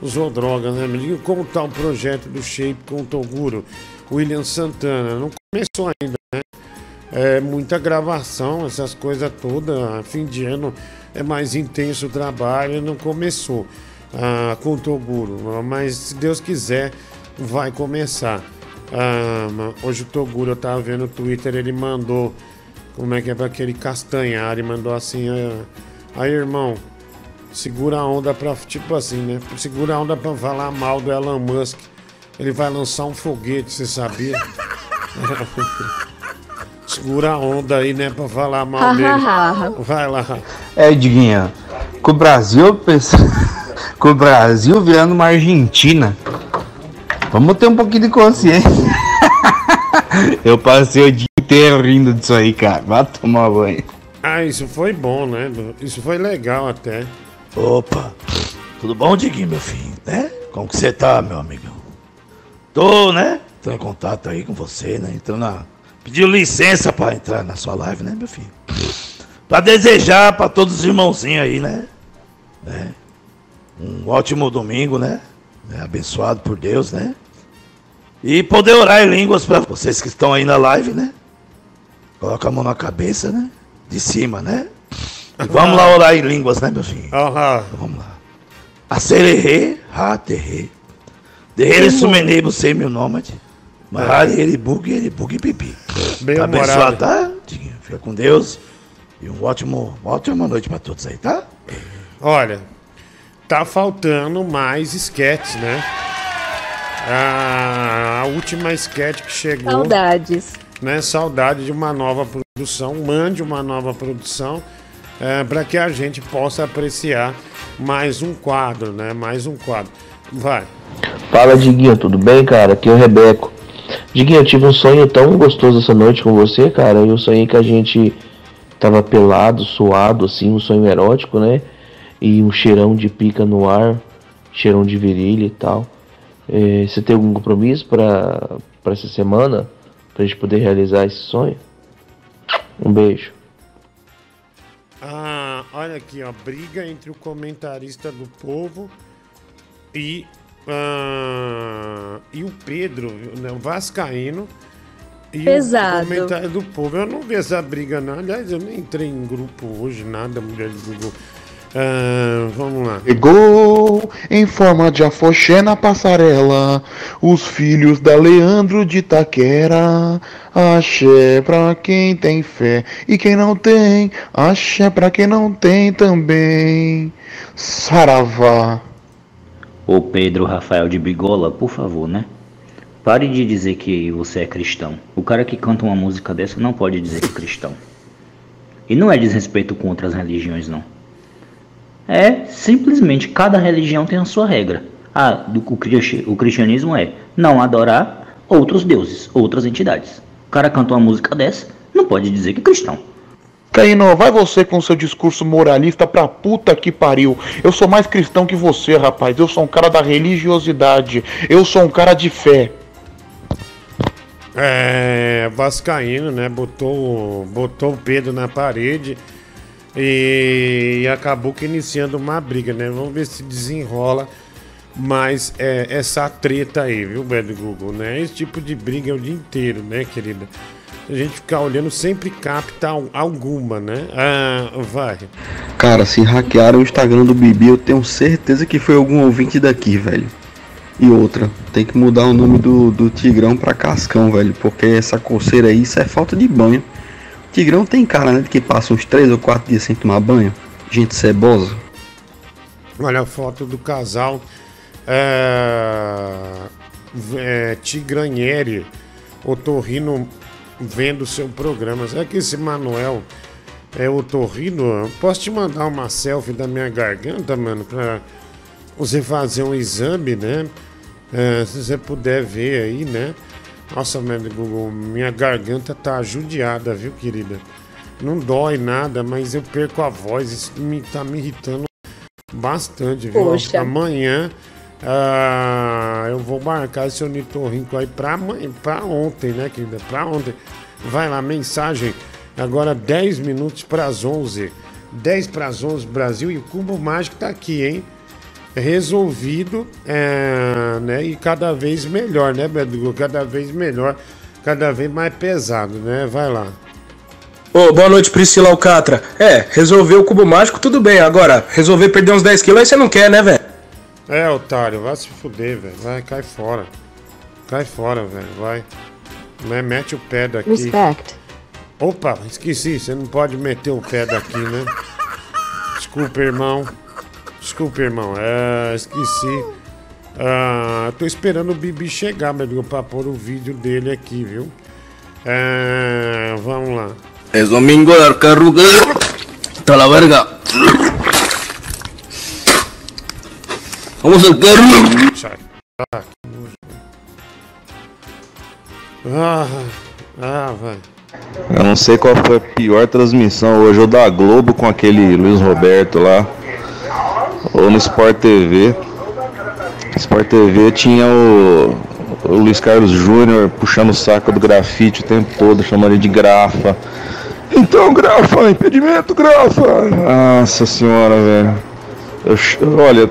Usou drogas, né? Diguinho, como tá o projeto do Shape com o Toguro? William Santana. Não começou ainda, né? É muita gravação, essas coisas todas. Fim de ano é mais intenso o trabalho, não começou ah, com o Toguro, mas se Deus quiser, vai começar. Ah, hoje o Toguro, eu tava vendo no Twitter, ele mandou, como é que é para aquele Castanhar, ele mandou assim: ah, aí irmão, segura a onda pra, tipo assim, né? Segura a onda pra falar mal do Elon Musk. Ele vai lançar um foguete, você sabia? Segura a onda aí, né, pra falar mal dele. Vai lá. É, Diguinha, com o Brasil, pensa... com o Brasil virando uma Argentina. Vamos ter um pouquinho de consciência. Eu passei o dia inteiro rindo disso aí, cara. Vai tomar banho. Ah, isso foi bom, né? Isso foi legal até. Opa, tudo bom, Diguinho, meu filho, né? Como que você tá, meu amigo? Tô, né? Tô em contato aí com você, né? Então, na... pediu licença pra entrar na sua live, né, meu filho? Pra desejar pra todos os irmãozinhos aí, né? né? um ótimo domingo, né? É, abençoado por Deus, né? E poder orar em línguas para vocês que estão aí na live, né? Coloca a mão na cabeça, né? De cima, né? E vamos lá orar em línguas, né, meu filho? Vamos lá. Acererê, raterê. Derre sumenebo sem meu nômade. Mahari, ele bug, ele bug pipi. Bem Tá abençoado, tá? Fica com Deus. E um ótimo, uma ótima noite pra todos aí, tá? Olha, tá faltando mais sketches, né? A, a última sketch que chegou. Saudades. Né? Saudade de uma nova produção. Mande uma nova produção para que a gente possa apreciar mais um quadro, né? Mais um quadro. Vai. Fala Diguinho, tudo bem, cara? Aqui é o Rebeco. Diguinho, eu tive um sonho tão gostoso essa noite com você, cara. Eu sonhei que a gente tava pelado, suado, assim, um sonho erótico, né? E um cheirão de pica no ar, cheirão de virilha e tal. Eh, você tem algum compromisso pra, pra essa semana? Pra gente poder realizar esse sonho? Um beijo. Ah, olha aqui, ó. Briga entre o comentarista do povo e, ah, e o Pedro, né, o Vascaíno. E Pesado. o comentário do povo. Eu não vi essa briga, não. Aliás, eu nem entrei em grupo hoje, nada, mulher de Google. Ah, vamos lá. Chegou em forma de afoxé na passarela, os filhos da Leandro de Taquera. Axé pra quem tem fé e quem não tem, axé pra quem não tem também. Saravá. Ô Pedro Rafael de Bigola, por favor, né? Pare de dizer que você é cristão. O cara que canta uma música dessa não pode dizer que é cristão. E não é desrespeito com outras religiões, não. É simplesmente cada religião tem a sua regra. Ah, do, o, cristi- o cristianismo é não adorar outros deuses, outras entidades. O cara canta uma música dessa, não pode dizer que é cristão. Caíno, vai você com seu discurso moralista pra puta que pariu. Eu sou mais cristão que você, rapaz. Eu sou um cara da religiosidade. Eu sou um cara de fé. É, Vascaíno, né? Botou, botou o Pedro na parede e, acabou que iniciando uma briga, né? Vamos ver se desenrola mais é, essa treta aí, viu, Bad Google, né? Esse tipo de briga é o dia inteiro, né, querida? A gente ficar olhando, sempre capta al- alguma, né? Ah, vai. Cara, se hackearam o Instagram do Bibi, eu tenho certeza que foi algum ouvinte daqui, velho. E outra, tem que mudar o nome do, do Tigrão pra Cascão, velho. Porque essa coceira aí, isso é falta de banho. Tigrão tem cara, né, de que passa uns 3 ou 4 dias sem tomar banho. Gente cebosa. Olha a foto do casal é, é, Tigranieri, Otorrino vendo seu programa. Será que esse Manuel é Otorrino? Posso te mandar uma selfie da minha garganta, mano, pra você fazer um exame, né? É, se você puder ver aí, né? Nossa, Google, minha garganta tá judiada, viu, querida? Não dói nada, mas eu perco a voz, isso me, tá me irritando bastante, viu? Poxa. Amanhã ah, eu vou marcar esse ornitorrinco aí pra, pra ontem, né, querida? Pra ontem. Vai lá, mensagem. Agora 10 minutos pras 11. 10 pras 11 Brasil e o Cubo Mágico tá aqui, hein? Resolvido, é, né? E cada vez melhor, né, Bedu? Cada vez melhor, cada vez mais pesado, né? Vai lá. Ô, boa noite, Priscila Alcatra. É, resolver o cubo mágico, tudo bem. Agora, resolver perder uns 10 quilos, aí você não quer, né, velho? É, otário, vai se fuder, velho. Vai, cai fora. Cai fora, velho. Vai. Né, Mete o pé daqui. Respect. Opa, esqueci. Você não pode meter o pé daqui, né? Desculpa, irmão. Desculpa, irmão. É, esqueci. Ah, tô esperando o Bibi chegar, meu amigo, pra pôr o vídeo dele aqui, viu? É, vamos lá. Es domingo arcarruga. Hasta la verga. Vamos carro. Sai. Ah, que nojo. Ah, ah, vai. Eu não sei qual foi a pior transmissão hoje, ou da Globo com aquele Luiz Roberto lá, ou no Sport TV. Sport TV tinha o, o Luiz Carlos Júnior puxando o saco do grafite o tempo todo, chamando ele de grafa. Então, grafa, impedimento, grafa! Nossa senhora, velho. Eu olha,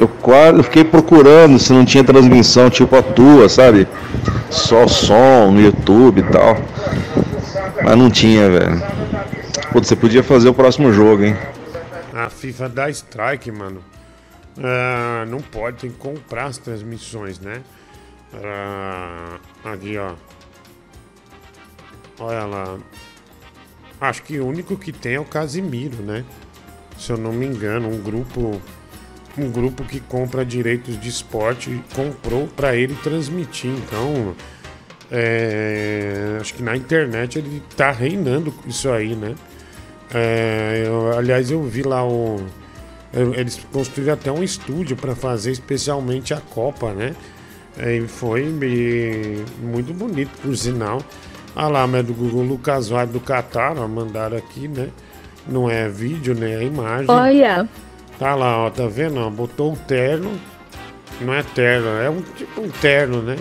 eu quase eu fiquei procurando se não tinha transmissão tipo a tua, sabe? Só som no YouTube e tal. Mas não tinha, velho. Você podia fazer o próximo jogo, hein? A FIFA dá strike, mano. Ah, não pode, tem que comprar as transmissões, né? Ah, aqui, ó. Olha lá. Acho que o único que tem é o Casimiro, né? Se eu não me engano, um grupo um grupo que compra direitos de esporte comprou para ele transmitir. Então, é, acho que na internet ele tá reinando isso aí, né? É, eu- aliás, eu vi lá o. Eles construíram até um estúdio para fazer especialmente a Copa, né? É, E foi me- muito bonito, por sinal. Ah lá, mas do Google Lucas Vale do Catar, ó, mandaram aqui, né? Não é vídeo, né? É imagem. Olha. Tá lá, ó, tá vendo? ó? Botou o terno. Não é terno, é um tipo um terno, né?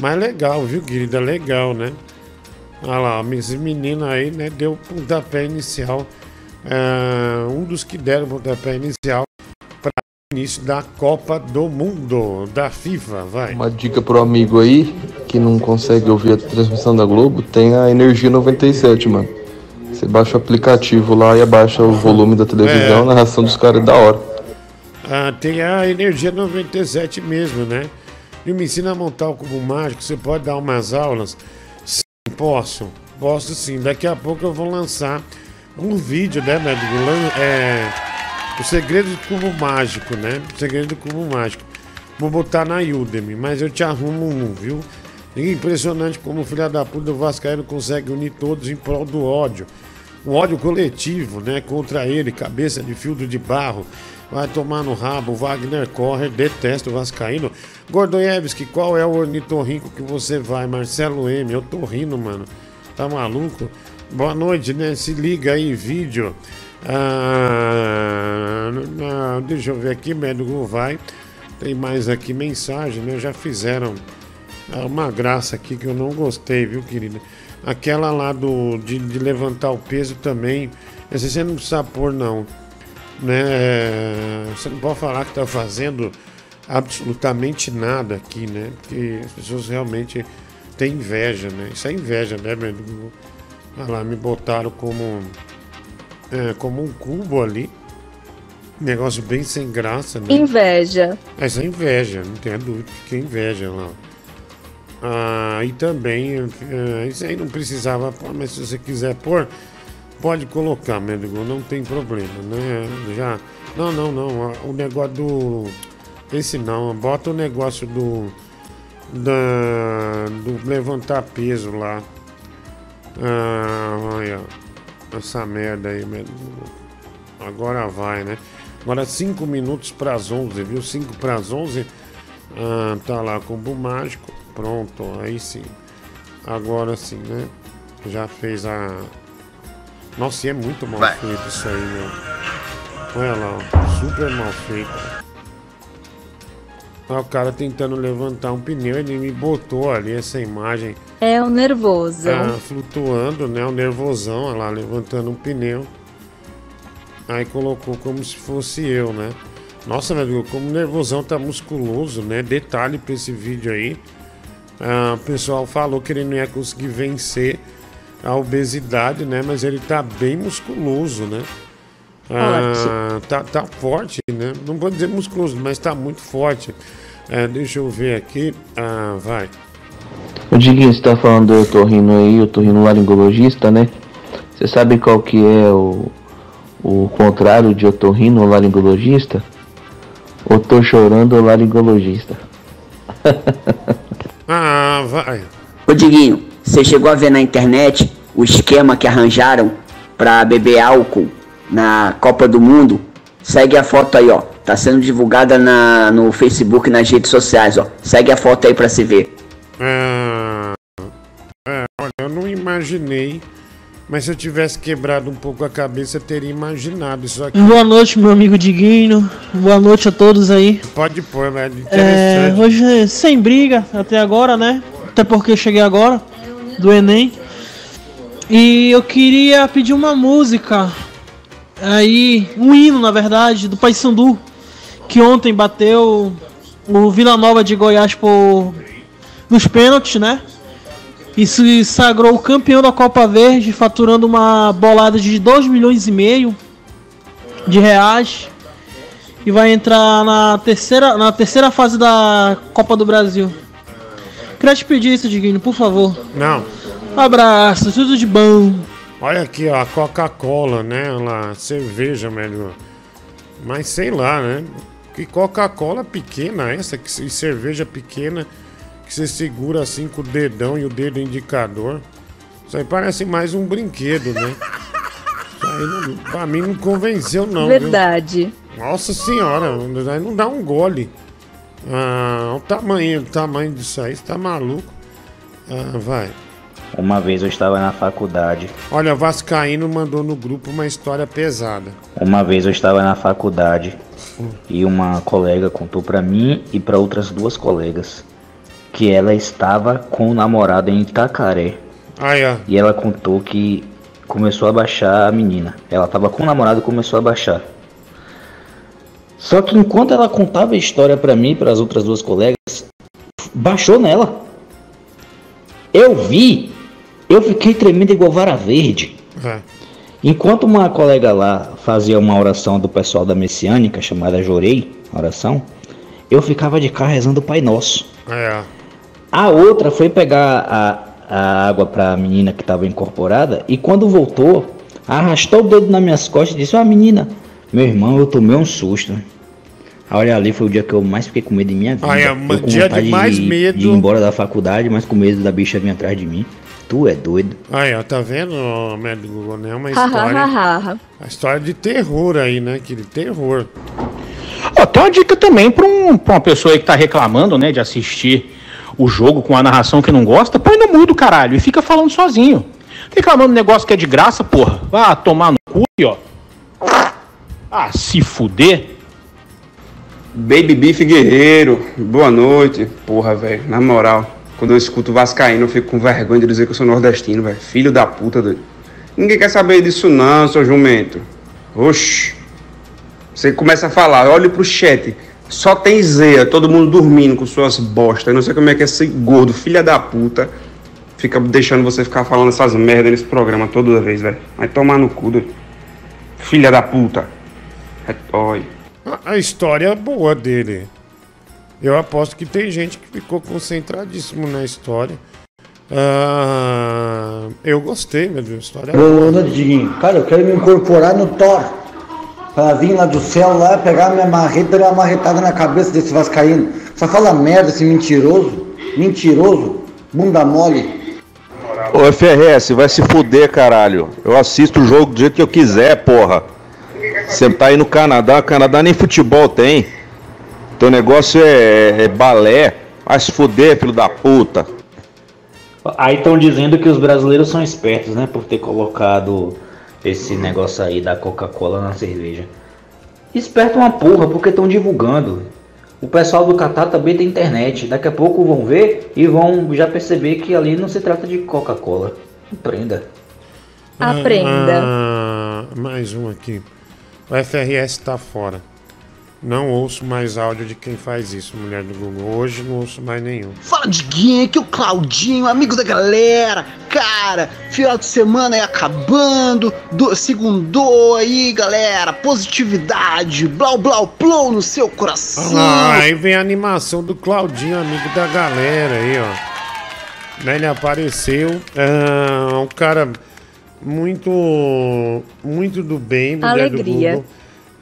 Mas legal, viu, querida? Legal, né? Olha lá, esse menino aí, né, deu o pontapé inicial. é, um dos que deram o pontapé inicial para o início da Copa do Mundo, da FIFA, vai. Uma dica pro amigo aí que não consegue ouvir a transmissão da Globo, tem a Energia 97, mano. Você baixa o aplicativo lá e abaixa o volume da televisão, É. a narração dos caras é da hora. Ah, tem a Energia 97 mesmo, né? E me ensina a montar o cubo mágico. Você pode dar umas aulas? Posso. Posso sim. Daqui a pouco eu vou lançar um vídeo, né, médico? Lan- É, o segredo do cubo mágico, né? O segredo do cubo mágico. Vou botar na Udemy, mas eu te arrumo um, viu? E impressionante como o filho da puta do Vascaíno consegue unir todos em prol do ódio. O ódio coletivo, né? Contra ele, cabeça de filtro de barro. Vai tomar no rabo. Wagner corre, detesta o Vascaíno. Gordoievski, qual é o ornitorrinco que você vai? Marcelo M, eu tô rindo, mano. Tá maluco? Boa noite, né? Se liga aí, vídeo. Ah, ah, deixa eu ver aqui, médico vai. Tem mais aqui mensagem, né? Já fizeram uma graça aqui que eu não gostei, viu, querida? Aquela lá do de, de levantar o peso também. Essa você não precisa pôr, não. Né? Você não pode falar que tá fazendo absolutamente nada aqui, né? Porque as pessoas realmente têm inveja, né? Isso é inveja, né? Olha lá, me botaram como, é, como um cubo ali. Negócio bem sem graça, né? Inveja. Essa é inveja, não tenha dúvida que é inveja lá. Ah, e também, eh, isso aí não precisava pôr, mas se você quiser pôr, pode colocar, médico, não tem problema, né? Já. Não, não, não. O negócio do. Esse não, bota o negócio do. Da, do levantar peso lá. Ah, olha. Essa merda aí, médico. Agora vai, né? Agora 5 minutos para as 11, viu? 5 para as 11. Ah, tá lá combo mágico. Pronto, aí sim. Agora sim, né? Já fez a. Nossa, e é muito mal Vai. feito isso aí, meu. Olha lá, super mal feito. Olha o cara tentando levantar um pneu, ele me botou ali essa imagem É o nervoso. ah, flutuando, né? O nervosão, olha lá, levantando um pneu. Aí colocou como se fosse eu, né? Nossa, velho, como o nervosão tá musculoso, né? Detalhe pra esse vídeo aí. Ah, o pessoal falou que ele não ia conseguir vencer a obesidade, né? Mas ele tá bem musculoso, né? Ah, tá, tá forte, né? Não vou dizer musculoso, mas tá muito forte. É, deixa eu ver aqui. Ah, vai. O Diguinho, você tá falando do otorrino aí, otorrino laringologista, né? Você sabe qual que é o, o contrário de otorrino laringologista? Eu tô chorando laringologista. Ah, vai. Ô Diguinho, você chegou a ver na internet o esquema que arranjaram pra beber álcool na Copa do Mundo? Segue a foto aí, ó. Tá sendo divulgada na, no Facebook e nas redes sociais, ó. Segue a foto aí pra se ver. Ah, é, olha, eu não imaginei, mas se eu tivesse quebrado um pouco a cabeça, eu teria imaginado isso aqui. Boa noite, meu amigo Diguinho. Boa noite a todos aí. Pode pôr, velho. É, Interessante. hoje é sem briga até agora, né? Até porque eu cheguei agora do Enem. E eu queria pedir uma música aí, um hino na verdade, do Paysandu, que ontem bateu o Vila Nova de Goiás por nos pênaltis, né? E se sagrou campeão da Copa Verde, faturando uma bolada de 2 milhões e meio de reais. E vai entrar na terceira, na terceira fase da Copa do Brasil. Queria te pedir isso, Diguinho, por favor. Não. Abraço, tudo de bom. Olha aqui, ó, a Coca-Cola, né? Lá, cerveja melhor. Mas sei lá, né? Que Coca-Cola pequena essa, que cerveja pequena, que você segura assim com o dedão e o dedo indicador. Isso aí parece mais um brinquedo, né? Isso aí não, pra mim não convenceu, não. viu? Verdade. Nossa senhora, aí não dá um gole. Ah, o tamanho, o tamanho disso aí, você tá maluco? Ah, vai. Uma vez eu estava na faculdade. Olha, Vascaíno mandou no grupo uma história pesada. Uma vez eu estava na faculdade e uma colega contou pra mim e pra outras duas colegas que ela estava com o namorado em Itacaré. Aí, ó. E ela contou que começou a baixar a menina. Ela estava com o namorado e começou a baixar. Só que enquanto ela contava a história pra mim e para as outras duas colegas, baixou nela. Eu vi, eu fiquei tremendo igual vara verde. É. Enquanto uma colega lá fazia uma oração do pessoal da Messiânica, chamada Jorei, oração, eu ficava de cá rezando o Pai Nosso. É. A outra foi pegar a, a água pra menina que estava incorporada e quando voltou, arrastou o dedo nas minhas costas e disse: Ó, menina, meu irmão, eu tomei um susto. Olha, ali foi o dia que eu mais fiquei com medo em minha vida. Ah, é, eu um com dia de mais medo. De ir embora da faculdade, mas com medo da bicha vir atrás de mim. Tu é doido. Aí, ó, tá vendo, médico Google, né? Uma Ha, ha, história. A história de terror aí, né? Aquele terror. Ó, tem uma dica também pra, um, pra uma pessoa aí que tá reclamando, né, de assistir o jogo com a narração que não gosta, põe no mudo, caralho, e fica falando sozinho. Reclamando um negócio que é de graça, porra. Vá tomar no cu, ó. Ah, se fuder. Baby Beef Guerreiro, boa noite. Porra, velho, na moral, quando eu escuto Vascaíno, eu fico com vergonha de dizer que eu sou nordestino, velho. Filho da puta, doido. Ninguém quer saber disso não, seu jumento. Oxi. Você começa a falar, olhe pro chat. Só tem Zeia, todo mundo dormindo com suas bostas. Eu não sei como é que esse gordo, filha da puta, fica deixando você ficar falando essas merdas nesse programa toda vez, velho. Vai tomar no cu, doido. Filha da puta. É Oi. A, a história é boa dele. Eu aposto que tem gente que ficou concentradíssimo na história. Ah, eu gostei, meu Deus, a história é Boa noite, Diguinho. Cara, eu quero me incorporar no Thor. Pra vir lá do céu lá, pegar minha marreta e dar uma marretada na cabeça desse vascaíno. Só fala merda, esse mentiroso. Mentiroso. Bunda mole. Ô FRS, vai se fuder, caralho. Eu assisto o jogo do jeito que eu quiser, porra. Você tá aí no Canadá, Canadá nem futebol tem. Teu negócio é, é balé. Vai se fuder, filho da puta. Aí estão dizendo que os brasileiros são espertos, né? Por ter colocado esse negócio aí da Coca-Cola na cerveja. Esperto uma porra, porque estão divulgando. O pessoal do Catar também tem internet. Daqui a pouco vão ver e vão já perceber que ali não se trata de Coca-Cola. Aprenda. Aprenda. Ah, mais um aqui. O FRS tá fora. Não ouço mais áudio de quem faz isso, mulher do Google. Hoje não ouço mais nenhum. Fala Diguinho, aqui é o Claudinho, amigo da galera. Cara, final de semana aí acabando, do, segundou aí, galera. Positividade, blau blau plou no seu coração. Ah, aí vem a animação do Claudinho, amigo da galera aí, ó. Ele apareceu. É um cara muito, muito do bem, mulher do Alegria. Google.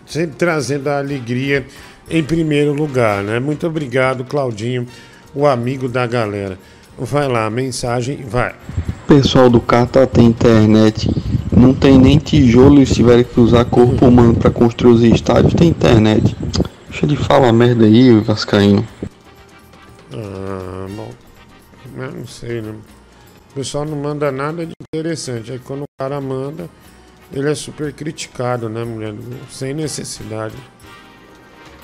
Sempre trazendo a alegria em primeiro lugar, né? Muito obrigado, Claudinho, o amigo da galera. Vai lá, mensagem, vai. Pessoal do Catar tem internet. Não tem nem tijolo e se tiverem que usar corpo humano para construir os estádios, tem internet. Deixa de falar merda aí, o Vascaíno. Ah, bom. Eu não sei, né? O pessoal não manda nada de interessante. Aí quando o cara manda, ele é super criticado, né, mulher? Sem necessidade.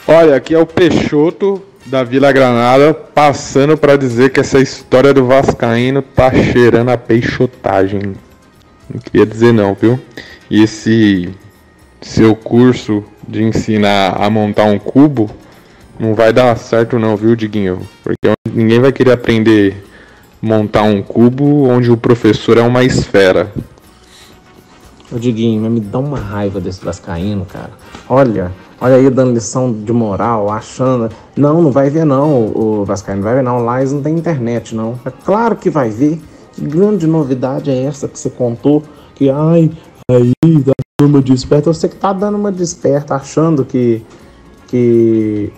Olha, aqui é o Peixoto da Vila Granada passando para dizer que essa história do Vascaíno tá cheirando a peixotagem. Não queria dizer não, viu? E esse seu curso de ensinar a montar um cubo, não vai dar certo não, viu, Diguinho? Porque ninguém vai querer aprender montar um cubo onde o professor é uma esfera. Ô Diguinho, mas me dá uma raiva desse vascaíno, cara. Olha, olha aí dando lição de moral, achando... Não, não vai ver não, o Vascaíno, não vai ver não. Lá eles não tem internet, não. É claro que vai ver. Que grande novidade é essa que você contou? Que, ai, aí, dá uma desperta. Você que tá dando uma desperta, achando que... Que...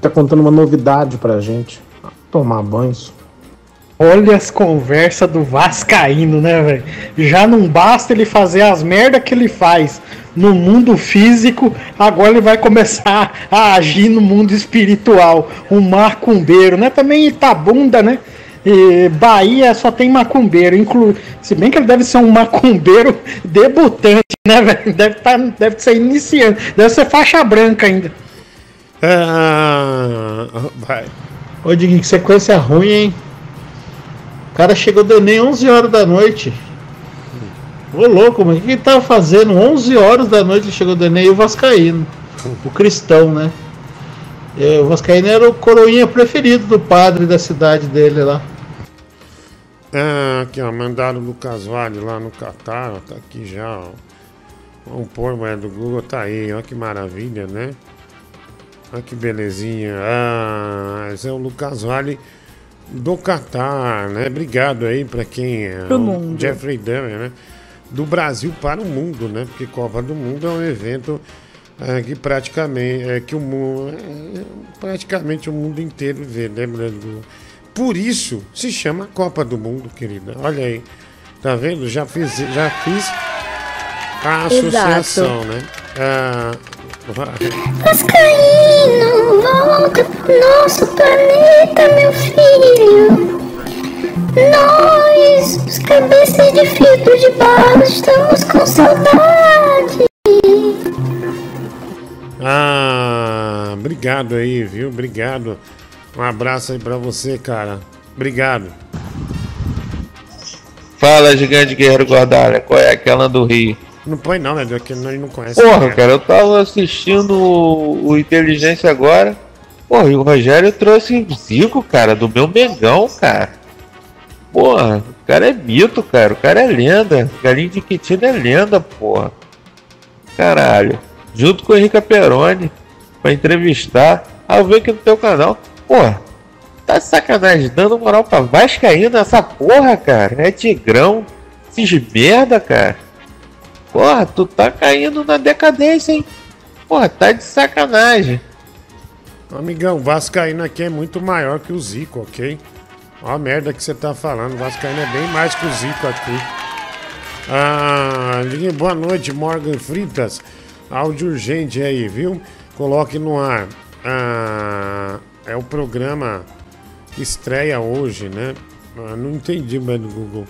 Tá contando uma novidade pra gente. Tomar banho. Olha as conversas do Vascaíno, né, velho? Já não basta ele fazer as merdas que ele faz no mundo físico, agora ele vai começar a agir no mundo espiritual. Um macumbeiro, né? Também Itabunda, né? E Bahia só tem macumbeiro, inclu... se bem que ele deve ser um macumbeiro debutante, né, velho? Deve, tá, deve ser iniciante, deve ser faixa branca ainda. Ah, vai. Ô, Diguinho, que sequência ruim, hein? Cara chegou do Enem 11 horas da noite. Ô louco, mas o que ele tava fazendo? 11 horas da noite ele chegou do Enem e o Vascaíno. O cristão, né? E o Vascaíno era o coroinha preferido do padre da cidade dele lá. Ah, aqui, ó, mandaram o Lucas Vale lá no Catar, ó, tá aqui já, ó. Vamos pôr, é do Google, tá aí, ó que maravilha, né? Olha que belezinha. Ah, esse é o Lucas Vale do Catar, né? Obrigado aí para quem é. Pro o mundo. Jeffrey Dahmer, né? Do Brasil para o mundo, né? Porque Copa do Mundo é um evento é, que praticamente é que o mundo é, praticamente o mundo inteiro vê, lembra do por isso se chama Copa do Mundo, querida. Olha aí, tá vendo? Já fiz, já fiz a associação, né? Ah, Vascaíno, volta pro nosso planeta, meu filho. Nós, os cabeças de filtro de bala, estamos com saudade. Ah, obrigado aí, viu? Obrigado. Um abraço aí pra você, cara. Obrigado. Fala, gigante guerreiro Gordalha, qual é aquela do Rio? Não põe não, né? Que nós não conhece. Porra, cara, eu tava assistindo o, o Inteligência agora. Porra, e o Rogério trouxe Zico, cara, do meu Mengão, cara. Porra, o cara é mito, cara. O cara é lenda. Galinho de Quintino é lenda, porra. Caralho. Junto com o Henrique Peroni. Pra entrevistar. Ah, eu vi aqui no teu canal. Porra, tá de sacanagem. Dando moral pra Vascaína essa porra, cara. É tigrão. Esses merda, cara. Porra, tu tá caindo na decadência, hein? Porra, tá de sacanagem. Amigão, o Vascaíno aqui é muito maior que o Zico, ok? Olha a merda que você tá falando. O Vascaíno é bem mais que o Zico aqui. Ah, boa noite, Morgan Fritas. Áudio urgente aí, viu? Coloque no ar. Ah, é o programa que estreia hoje, né? Ah, não entendi mais do Google.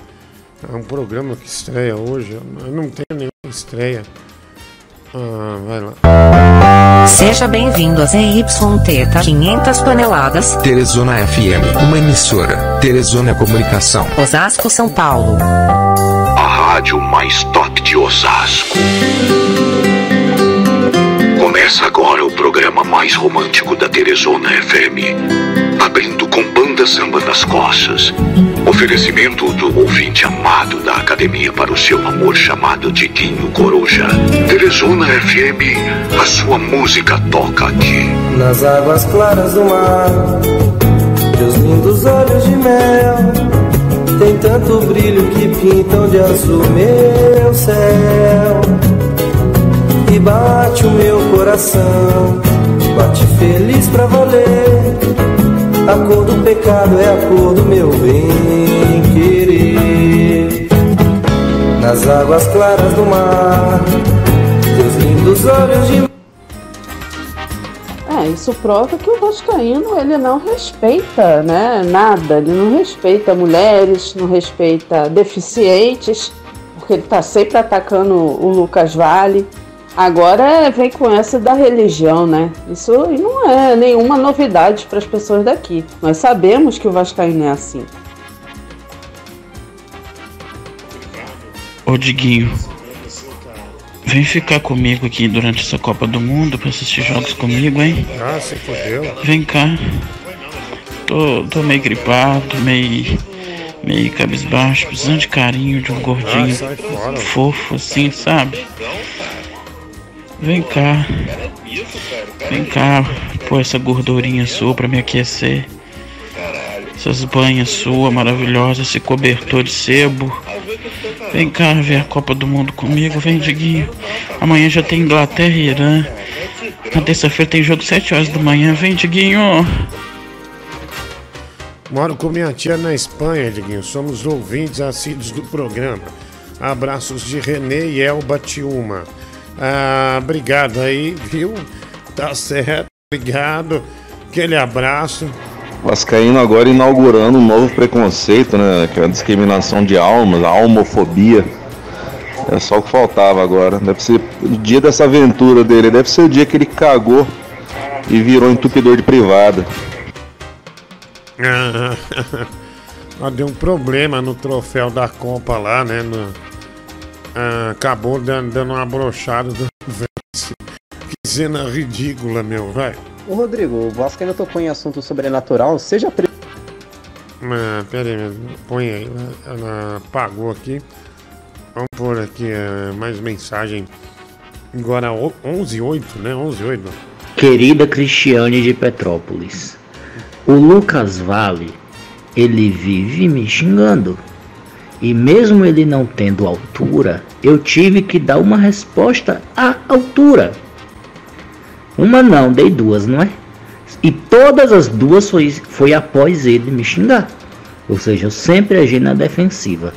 É um programa que estreia hoje. Eu não tenho nenhuma estreia. Ah, vai lá. Seja bem-vindo a ZYT 500 toneladas. Teresona FM, uma emissora. Teresona Comunicação. Osasco, São Paulo. A rádio mais top de Osasco. Começa agora o programa mais romântico da Teresona FM. Abrindo com banda samba das costas. Oferecimento do ouvinte amado da Academia para o seu amor chamado Diguinho Coruja. Teresona FM, a sua música toca aqui. Nas águas claras do mar, teus lindos olhos de mel tem tanto brilho que pintam de azul meu céu. E bate o meu coração, bate feliz pra valer. A cor do pecado é a cor do meu bem querer. Nas águas claras do mar, teus lindos olhos de É, isso prova que o Vascaíno ele não respeita, né, nada. Ele não respeita mulheres, não respeita deficientes, porque ele tá sempre atacando o Lucas Vale. Agora vem com essa da religião, né? Isso não é nenhuma novidade para as pessoas daqui. Nós sabemos que o Vascaíno é assim. Ô Diguinho, Vem ficar comigo aqui durante essa Copa do Mundo pra assistir jogos comigo, hein? Ah, se fodeu. Vem cá. Tô, tô meio gripado, meio. meio cabisbaixo, precisando de carinho de um gordinho Ah, sai fora. fofo assim, sabe? Vem cá. Vem cá, pôr essa gordurinha sua pra me aquecer. Essas banhas suas maravilhosas, esse cobertor de sebo. Vem cá ver a Copa do Mundo comigo, vem, Diguinho. Amanhã já tem Inglaterra e Irã. Na terça-feira tem jogo 7 horas da manhã, vem, Diguinho. Moro com minha tia na Espanha, Diguinho. Somos ouvintes assíduos do programa. Abraços de Renê e Elba Tiuma. Ah, obrigado aí, viu? Tá certo, obrigado. Aquele abraço. Vascaíno agora inaugurando um novo preconceito, né? Que é a discriminação de almas, a homofobia. É só o que faltava agora. Deve ser o dia dessa aventura dele, deve ser o dia que ele cagou e virou entupidor de privada. Ah, deu um problema no troféu da Copa lá, né? no- ah, acabou dando, dando uma brochada do Vence. Que cena ridícula, meu, vai. Ô Rodrigo, o Vasco ainda tocou em assunto sobrenatural, seja pre... Ah, pera aí, põe aí. Ela apagou aqui. Vamos pôr aqui ah, mais mensagem. Agora o- 11 8, né? 11 8. Querida Cristiane de Petrópolis, o Lucas Vale, ele vive me xingando. E mesmo ele não tendo altura, eu tive que dar uma resposta à altura. Uma não, dei duas, não é? E todas as duas foi, foi após ele me xingar. Ou seja, eu sempre agi na defensiva.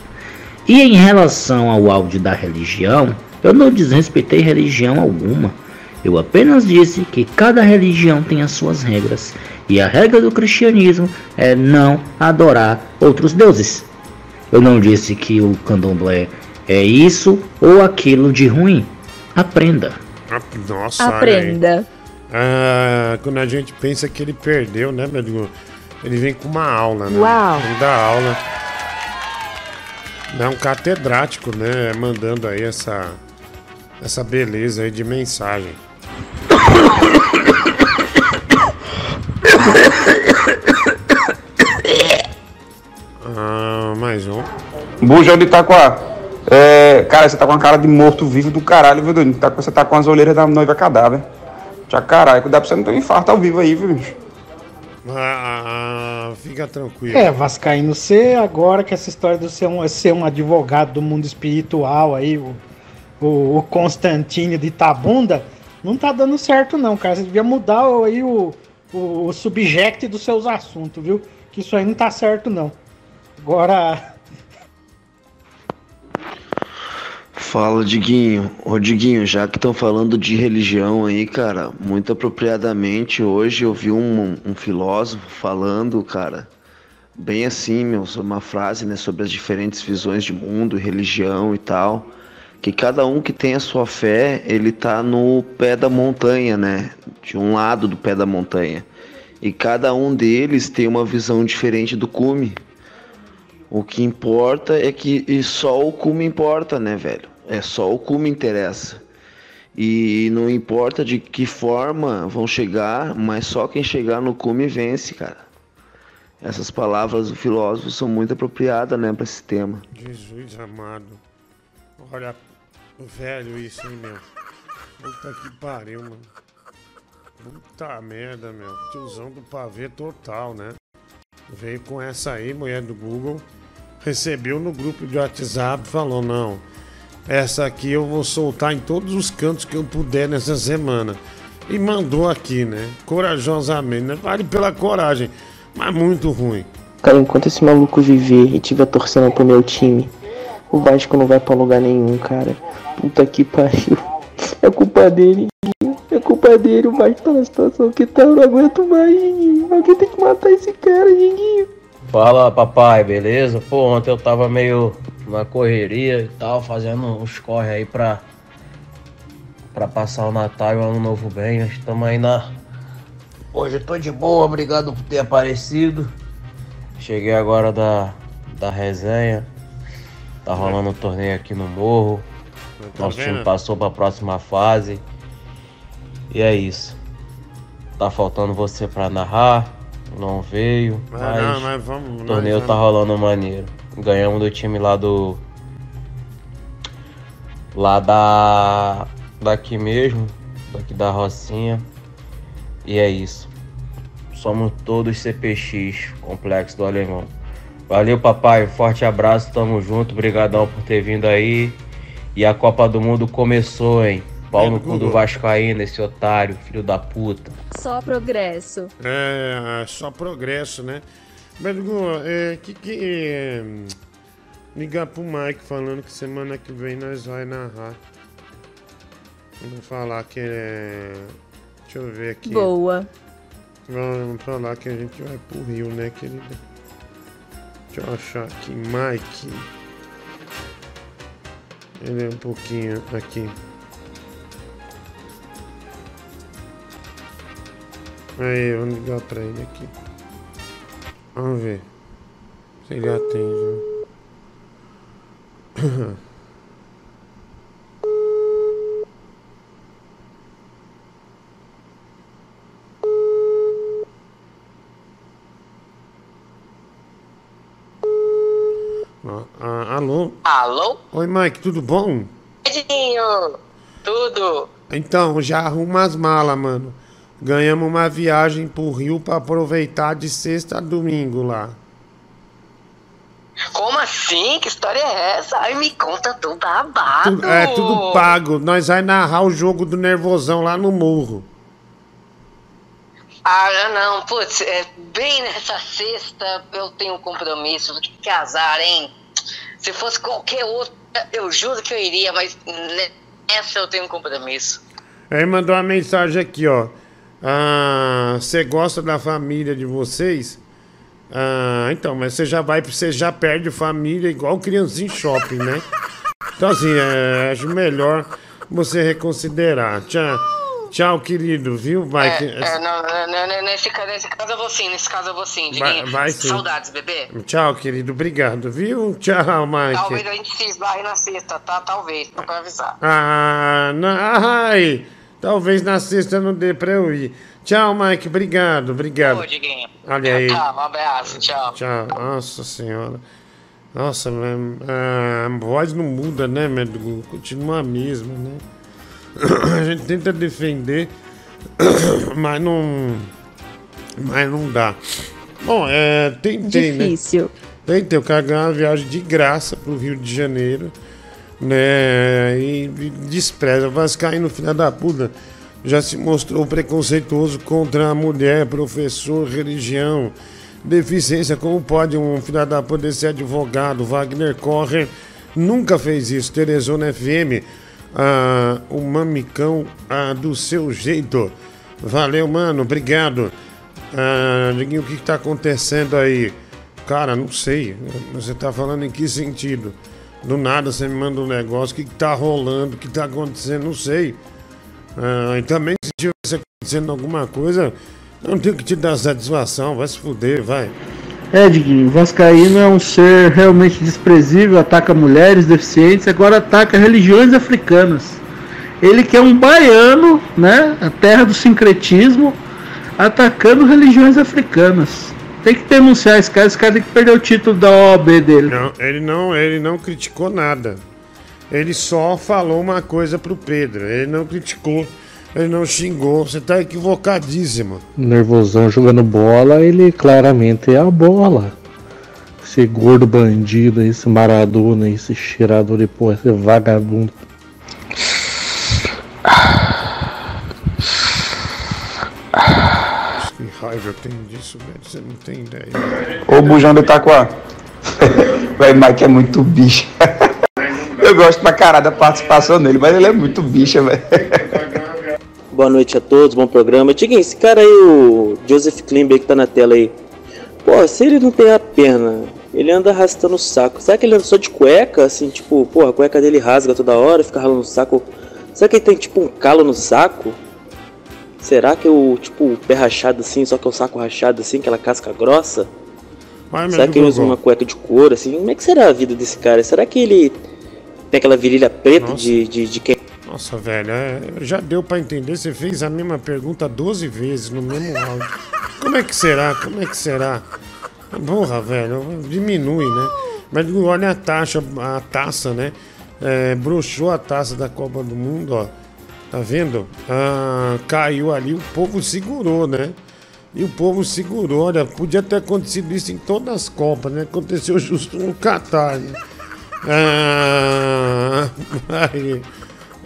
E em relação ao áudio da religião, eu não desrespeitei religião alguma. Eu apenas disse que cada religião tem as suas regras. E a regra do cristianismo é não adorar outros deuses. Eu não disse que o candomblé é isso ou aquilo de ruim. Aprenda. Nossa. Aprenda. Ah, quando a gente pensa que ele perdeu, né, meu Deus? Ele vem com uma aula, né? Uau. Ele dá aula. É um catedrático, né? Mandando aí essa, essa beleza aí de mensagem. mais um. Bujão de Itaquá. É, cara, você tá com a cara de morto vivo do caralho, viu, doido? Tá, com- você tá com as olheiras da noiva cadáver. Já caralho, cuidado pra você não ter um infarto ao vivo aí, viu, bicho? Ah, fica tranquilo. É, Vascaíno, você agora que essa história de ser um, ser um advogado do mundo espiritual aí, o, o, o Constantino de Itabunda, não tá dando certo não, cara. Você devia mudar aí o, o, o subject dos seus assuntos, viu? Que isso aí não tá certo não. Agora, Fala, Diguinho. Ô, Diguinho, já que estão falando de religião aí, cara, muito apropriadamente, hoje eu vi um, um filósofo falando, cara, bem assim, meu, uma frase, né, sobre as diferentes visões de mundo, religião e tal, que cada um que tem a sua fé, ele tá no pé da montanha, né, de um lado do pé da montanha, e cada um deles tem uma visão diferente do cume. O que importa é que só o cume importa, né, velho? É só o cume interessa. E não importa de que forma vão chegar, mas só quem chegar no cume vence, cara. Essas palavras do filósofo são muito apropriadas, né, pra esse tema. Jesus amado. Olha, velho isso, hein, meu. Puta que pariu, mano. Puta merda, meu. Tiozão do pavê total, né? Veio com essa aí, mulher do Google. Recebeu no grupo de WhatsApp, falou, não. Essa aqui eu vou soltar em todos os cantos que eu puder nessa semana. E mandou aqui, né? Corajosamente, né? Vale pela coragem, mas muito ruim. Cara, enquanto esse maluco viver e tiver torcendo pro meu time, o Vasco não vai pra lugar nenhum, cara. Puta que pariu. É culpa dele. É culpa dele, o Vasco tá na situação que tá, eu não aguento mais, Guinho. Alguém tem que matar esse cara, Guinho. Fala papai, beleza? Pô, ontem eu tava meio na correria e tal, fazendo uns corre aí pra, pra passar o Natal e o Ano Novo bem. Estamos aí na. Hoje eu tô de boa, obrigado por ter aparecido. Cheguei agora da, da resenha. Tá rolando um torneio aqui no morro. Tá Nosso time vendo? passou pra próxima fase. E é isso. Tá faltando você pra narrar. Não veio. Mas Mas, não, mas vamos- o torneio nós tá vamos. rolando maneiro. Ganhamos do time lá do. Lá da. Daqui mesmo. Daqui da Rocinha. E é isso. Somos todos CPX, Complexo do Alemão. Valeu, papai. Forte abraço, tamo junto. Obrigadão por ter vindo aí. E a Copa do Mundo começou, hein? Pau no cu do Vascaíno, esse otário, filho da puta. Só progresso. É, só progresso, né? Mas, Gu, é, que que. é, ligar pro Mike falando que semana que vem nós vai narrar. Vamos falar que é. Deixa eu ver aqui. Boa. Vamos falar que a gente vai pro Rio, né, querida? Deixa eu achar aqui, Mike. Ele é um pouquinho aqui. Aí, vamos ligar pra ele aqui. Vamos ver. Se ele atende, né? Ah, alô? Alô? Oi, Mike, tudo bom? Edinho, tudo? Então, já arruma as malas, mano. Ganhamos uma viagem pro Rio pra aproveitar de sexta a domingo lá. Como assim? Que história é essa? Ai, me conta do babado. Tu- é tudo pago. Nós vai narrar o jogo do Nervosão lá no morro. Ah, não, putz, é, bem nessa sexta eu tenho um compromisso. Que azar, hein? Se fosse qualquer outra, eu juro que eu iria, mas nessa eu tenho um compromisso. Aí mandou uma mensagem aqui, ó. Ah, Você gosta da família de vocês? Ah, então, mas você já vai, você já perde família igual criança em shopping, né? Então assim, é, acho melhor você reconsiderar. Tchau, tchau, querido, viu? Vai, que- É, é, não, não, nesse, nesse caso eu vou sim, nesse caso eu vou sim, Diguinho. vai sim. Saudades, bebê. Tchau, querido, obrigado, viu? Tchau, Talvez Mike. a gente se esbarre na sexta, tá? Talvez, só pra avisar. Ah, não, ai, talvez na sexta não dê pra eu ir. Tchau, Mike, obrigado, obrigado. Ô, Diguinho. Olha aí. Tá, um abraço, tchau. Tchau. Nossa senhora. Nossa, ah, a voz não muda, né, Medgu? Continua a mesma, né? A gente tenta defender, mas não. Mas não dá. Bom, é. Tentei, Difícil. né? Tentei, eu quero ganhar uma viagem de graça pro Rio de Janeiro, né? E, despreza. Vascaíno, filha da puta, já se mostrou preconceituoso contra a mulher, professor, religião, deficiência. Como pode um filho da puta ser advogado? Wagner Correr nunca fez isso. Teresona FM, ah, o mamicão ah, do seu jeito. Valeu, mano, obrigado. Ah, o que, que tá acontecendo aí? Cara, não sei. Você tá falando em que sentido? Do nada você me manda um negócio, o que, que tá rolando, o que tá acontecendo, não sei. Ah, e também se tivesse acontecendo alguma coisa, não tenho que te dar satisfação, vai se fuder, vai. É, Diguinho, Vascaíno é um ser realmente desprezível, ataca mulheres deficientes, agora ataca religiões africanas. Ele que é um baiano, né? A terra do sincretismo, atacando religiões africanas. Tem que denunciar esse cara, esse cara tem que perder o título da OAB dele. Não, ele não, ele não criticou nada. Ele só falou uma coisa pro Pedro. Ele não criticou, ele não xingou. Você tá equivocadíssimo. Nervosão jogando bola, ele claramente é a bola. Esse gordo bandido, esse Maradona, esse cheirador de porra, esse vagabundo. Que raiva eu tenho disso, velho. Você não tem ideia. Ô bujão do Itaquá. Velho, Mike é muito bicho. Eu gosto pra caralho da participação dele, mas ele é muito bicha, velho. Boa noite a todos, bom programa. Diguinho, esse cara aí, o Joseph Klimber que tá na tela aí. Pô, se ele não tem a perna, ele anda arrastando o saco. Será que ele anda só de cueca? Assim, tipo, pô, a cueca dele rasga toda hora, fica ralando o saco. Será que ele tem tipo um calo no saco? Será que o tipo o pé rachado assim, só que o saco rachado assim, aquela casca grossa? Vai, será que ele usa uma cueca de couro assim? Como é que será a vida desse cara? Será que ele Tem aquela virilha preta de, de, de quem? Nossa, velho, é, já deu pra entender. Você fez a mesma pergunta 12 vezes no mesmo áudio. Como é que será? Como é que será? Porra, velho, diminui, né? Mas olha a taxa, a taça, né? É, broxou a taça da Copa do Mundo, ó. Tá vendo? Ah, caiu ali, o povo segurou, né? E o povo segurou, olha, podia ter acontecido isso em todas as Copas, né? Aconteceu justo no Catar, né? Ah, aí,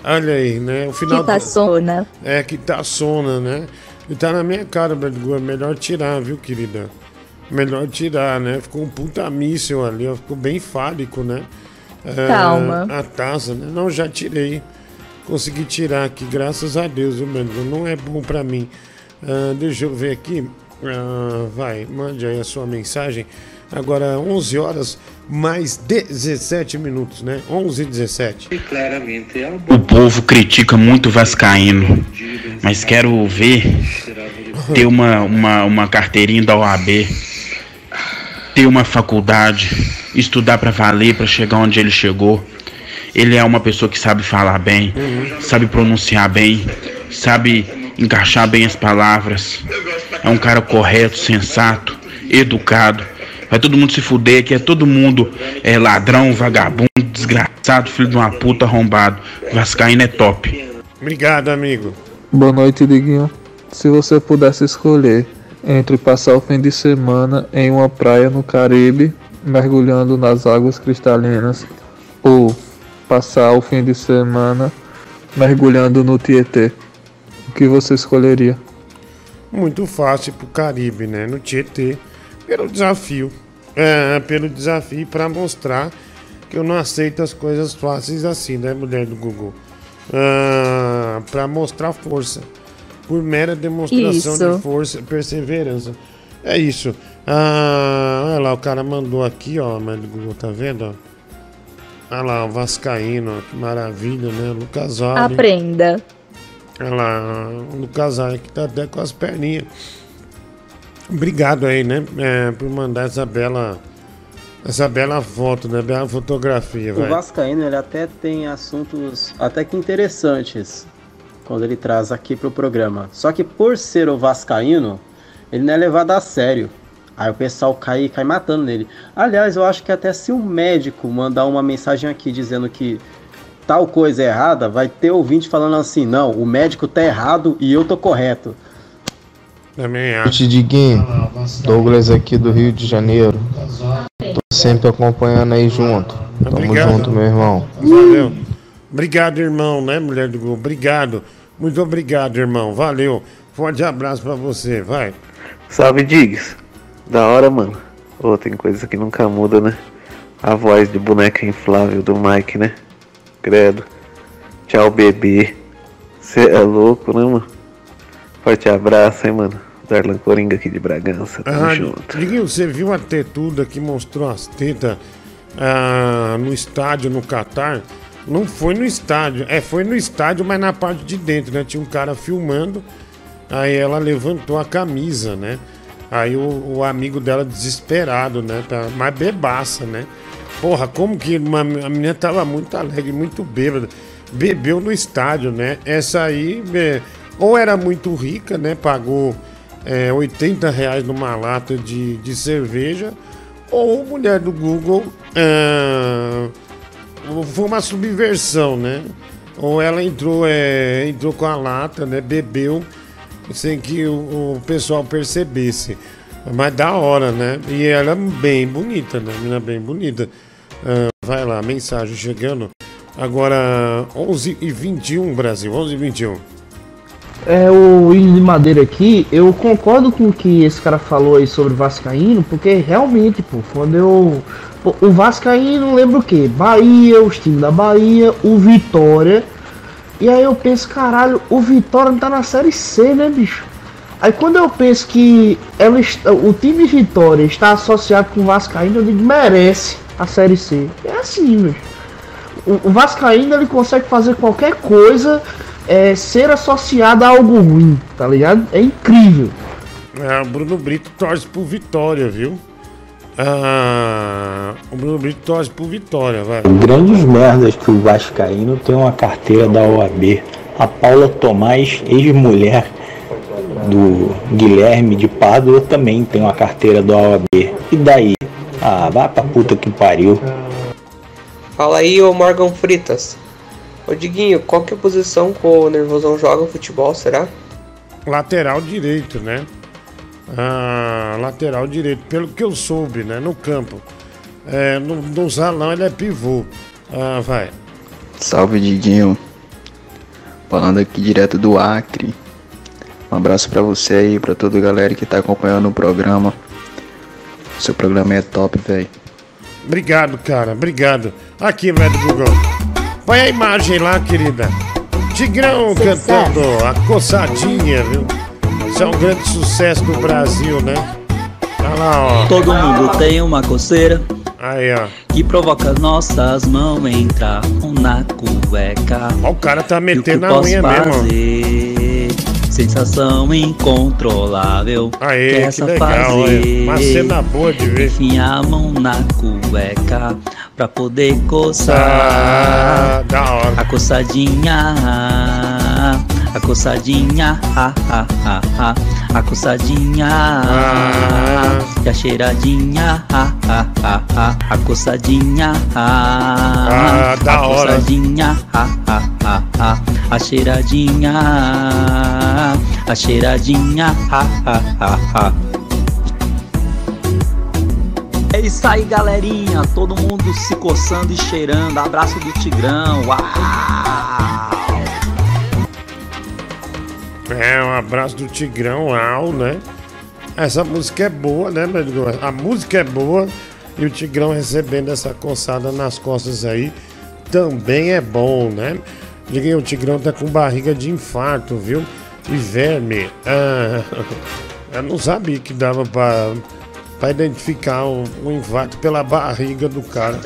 olha aí, né? O final Que tá sona. É, que tá sona, né? E tá na minha cara, Bergua. Melhor tirar, viu, querida? Melhor tirar, né? Ficou um puta míssil ali, ó. Ficou bem fálico, né? É, Calma. A taça, né? Não, já tirei. Consegui tirar aqui, graças a Deus, viu, Bergua? Não é bom pra mim. Ah, deixa eu ver aqui. Ah, vai, mande aí a sua mensagem. Agora, 11 horas mais 17 minutos, né? 11 e 17. O povo critica muito o Vascaíno, mas quero ver ter uma, uma, uma carteirinha da OAB, ter uma faculdade, estudar pra valer, pra chegar onde ele chegou. Ele é uma pessoa que sabe falar bem, sabe pronunciar bem, sabe encaixar bem as palavras. É um cara correto, sensato, educado. Vai todo mundo se fuder, que é todo mundo é ladrão, vagabundo, desgraçado, filho de uma puta arrombado. Vascaíno é top. Obrigado, amigo. Boa noite, Diguinho. Se você pudesse escolher entre passar o fim de semana em uma praia no Caribe, mergulhando nas águas cristalinas, ou passar o fim de semana mergulhando no Tietê, o que você escolheria? Muito fácil pro Caribe, né? No Tietê, pelo desafio. É, pelo desafio para mostrar que eu não aceito as coisas fáceis assim, né, mulher do Google? Ah, para mostrar força. Por mera demonstração Isso. de força e perseverança. É isso. Ah, olha lá, o cara mandou aqui, ó, mulher do Google, tá vendo? ó? Olha lá, o Vascaíno, que maravilha, né? Lucas Alves. Aprenda. Olha lá, o Lucas Alves que tá até com as perninhas. Obrigado aí, né? é, por mandar essa bela. Essa bela foto, né? Bela fotografia, O vai. Vascaíno ele até tem assuntos até que interessantes quando ele traz aqui pro programa. Só que por ser o Vascaíno, ele não é levado a sério. Aí o pessoal cai, cai matando nele. Aliás, eu acho que até se um médico mandar uma mensagem aqui dizendo que tal coisa é errada, vai ter ouvinte falando assim: não, o médico tá errado e eu tô correto. Também acho. Diguinho. Douglas aqui do Rio de Janeiro. Tô sempre acompanhando aí junto. Tamo Obrigado. junto, meu irmão. Valeu. Obrigado, irmão, né, mulher do Google? Obrigado. Muito obrigado, irmão. Valeu. Forte abraço pra você, vai. Salve, Diggs. Da hora, mano. Ô, tem coisa que nunca muda, né? A voz de boneca inflável do Mike, né? Credo. Tchau, bebê. Cê é louco, né, mano? Forte abraço, hein, mano. Darlan Coringa aqui de Bragança. Tamo Ah, junto. Diguinho, você viu a tetuda que mostrou as tetas ah, no estádio no Catar? Não foi no estádio. É, foi no estádio, mas na parte de dentro, né? Tinha um cara filmando. Aí ela levantou a camisa, né? Aí o, o amigo dela desesperado, né? Tá, mas bebaça, né? Porra, como que uma, a menina tava muito alegre, muito bêbada. Bebeu no estádio, né? Essa aí, é, ou era muito rica, né? Pagou é, 80 reais numa lata de, de cerveja, ou mulher do Google ah, foi uma subversão, né? Ou ela entrou, é, entrou com a lata, né? Bebeu sem que o, o pessoal percebesse. Mas da hora, né? E ela é bem bonita, né? Menina bem bonita. Ah, vai lá, mensagem chegando. Agora, 11 e 21 Brasil, 11 e 21. É o William de Madeira aqui, eu concordo com o que esse cara falou aí sobre Vascaíno, porque realmente, pô, quando eu. pô, o Vascaíno lembra o quê? Bahia, os times da Bahia, o Vitória. E aí eu penso, caralho, o Vitória não tá na série C, né, bicho? Aí quando eu penso que ela o time Vitória está associado com o Vascaíno, eu digo, merece a série C. É assim, bicho. O, Vascaíno ele consegue fazer qualquer coisa é, ser associado a algo ruim, tá ligado? É incrível. É, Bruno Brito torce pro Vitória, viu? Ah, o Bruno Brito torce pro Vitória, vai. Grandes merdas que o Vascaíno tem uma carteira da OAB. A Paula Tomás, ex-mulher do Guilherme de Pádua, também tem uma carteira da OAB. E daí? Ah, vai pra puta que pariu. Fala aí, ô Morgan Fritas. Ô Diguinho, qual que é a posição que o Nervosão joga futebol, será? Lateral direito, né? Ah, lateral direito, pelo que eu soube, né? No campo. É, no, no salão ele é pivô. Ah, vai. Salve Diguinho. Falando aqui direto do Acre. Um abraço pra você aí, pra toda a galera que tá acompanhando o programa. Seu programa é top, velho. Obrigado, cara. Obrigado. Aqui, velho Google. Põe a imagem lá, querida. Tigrão cantando a coçadinha, viu? É um grande sucesso do Brasil, né? Olha lá, ó. Todo mundo tem uma coceira Aí, ó. que provoca nossas mãos entrar na cueca. Ó, o cara tá que metendo a unha mesmo. Sensação incontrolável. Aê, que essa legal, fazer? Uma cena boa de ver. Enfiar a mão na cueca pra poder Ah, coçar. da hora. A coçadinha. A coçadinha. Ah, ah, ah, ah. A coçadinha. E a cheiradinha. Ah, ah, ah, ah. A coçadinha. Ah, da a hora. coçadinha. Ah, ah, ah, ah. A cheiradinha. A cheiradinha. Ah, ah, ah, ah. É isso aí, galerinha. Todo mundo se coçando e cheirando. Abraço do Tigrão. Uau! É, um abraço do Tigrão Al, né? Essa música é boa, né, meu? A música é boa e o Tigrão recebendo essa coçada nas costas aí também é bom, né? Liguei, o Tigrão tá com barriga de infarto, viu? E verme. Ah, eu não sabia que dava pra, pra identificar o, o infarto pela barriga do cara.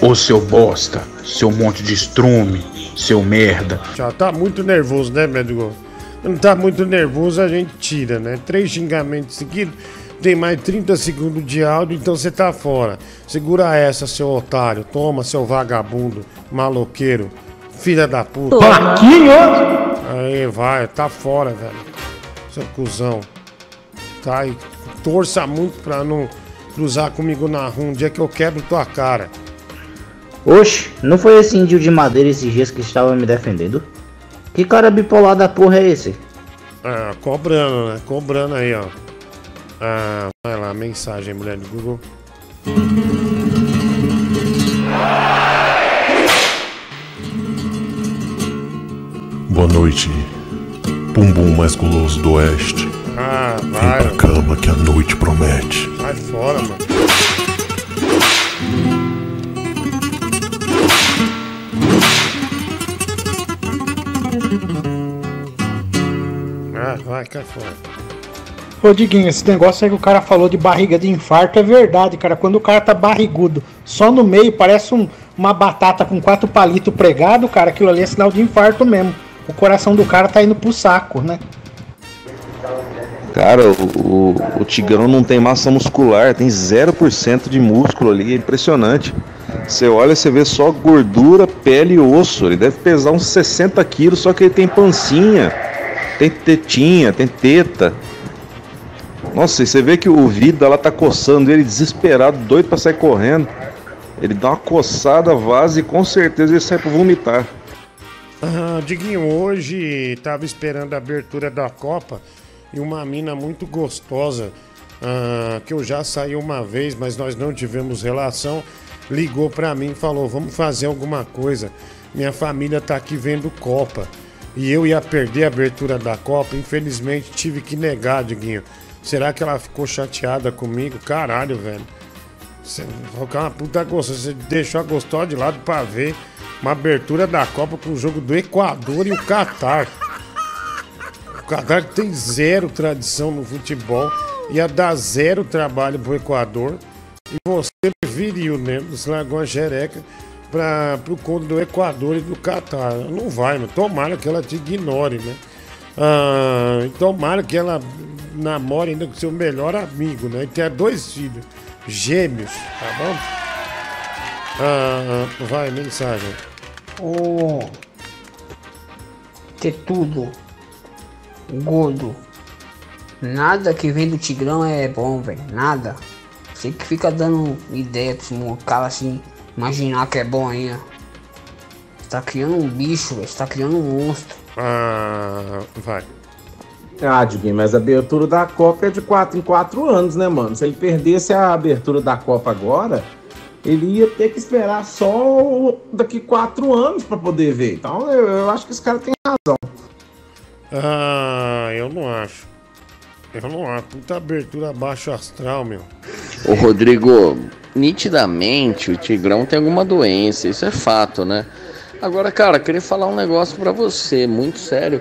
Ô seu bosta, seu monte de estrume, seu merda. Já tá muito nervoso, né, médico? Não tá muito nervoso, a gente tira, né? Três xingamentos seguidos, tem mais 30 segundos de áudio, então você tá fora. Segura essa, seu otário. Toma, seu vagabundo, maloqueiro, filha da puta. Paquinho! Aí, vai, tá fora, velho. Seu cuzão. Tá aí. Torça muito pra não cruzar comigo na rua. Um dia que eu quebro tua cara. Oxe, não foi esse índio de madeira esses dias que estava me defendendo? Que cara bipolar da porra é esse? Ah, cobrando, né? Cobrando aí, ó. Ah, vai lá, mensagem, mulher do Google. Boa noite, bumbum mais guloso do oeste. Ah, Vem vai. pra cama que a noite promete. Sai fora, mano. Ah, vai, cai fora. Ô Diguinho, esse negócio aí que o cara falou de barriga de infarto é verdade, cara. Quando o cara tá barrigudo, só no meio, parece um- uma batata com quatro palitos pregado, cara, aquilo ali é sinal de infarto mesmo. O coração do cara tá indo pro saco, né? Cara, o, o, o Tigrão não tem massa muscular, tem 0% de músculo ali, é impressionante. Você olha, você vê só gordura, pele e osso. Ele deve pesar uns 60 quilos, só que ele tem pancinha, tem tetinha, tem teta. Nossa, e você vê que o Vida lá tá coçando ele desesperado, doido pra sair correndo. Ele dá uma coçada, vaza e com certeza ele sai pra vomitar. Diguinho, hoje tava esperando a abertura da Copa e uma mina muito gostosa, ah, que eu já saí uma vez, mas nós não tivemos relação, ligou pra mim e falou: Vamos fazer alguma coisa. Minha família tá aqui vendo Copa. E eu ia perder a abertura da Copa, infelizmente tive que negar, Diguinho. Será que ela ficou chateada comigo? Caralho, velho. Você é uma puta gostosa. Você deixou a gostosa de lado pra ver uma abertura da Copa com o jogo do Equador e o Catar. O Catar tem zero tradição no futebol. Ia dar zero trabalho pro Equador. E você preferiu, né? Você largou a jereca para pro conto do Equador e do Catar. Não vai, mas tomara que ela te ignore, né? Ah, tomara que ela namore ainda com seu melhor amigo, né? E tenha dois filhos. Gêmeos, tá bom? Ah, ah, vai, mensagem. Ô. Ter tudo. Gordo. Nada que vem do Tigrão é bom, velho. Nada. Você que fica dando ideia pro cara assim, imaginar que é bom ainda. Você tá criando um bicho, velho. Você tá criando um monstro. Ah, vai. Ah, Diguinho, mas a abertura da Copa é de 4 em 4 anos, né, mano? Se ele perdesse a abertura da Copa agora, ele ia ter que esperar só daqui 4 anos pra poder ver. Então eu, eu acho que esse cara tem razão. Ah, eu não acho. Não acho. Puta abertura baixo astral, meu. Ô Rodrigo, nitidamente o Tigrão tem alguma doença, isso é fato, né? Agora, cara, queria falar um negócio pra você, muito sério.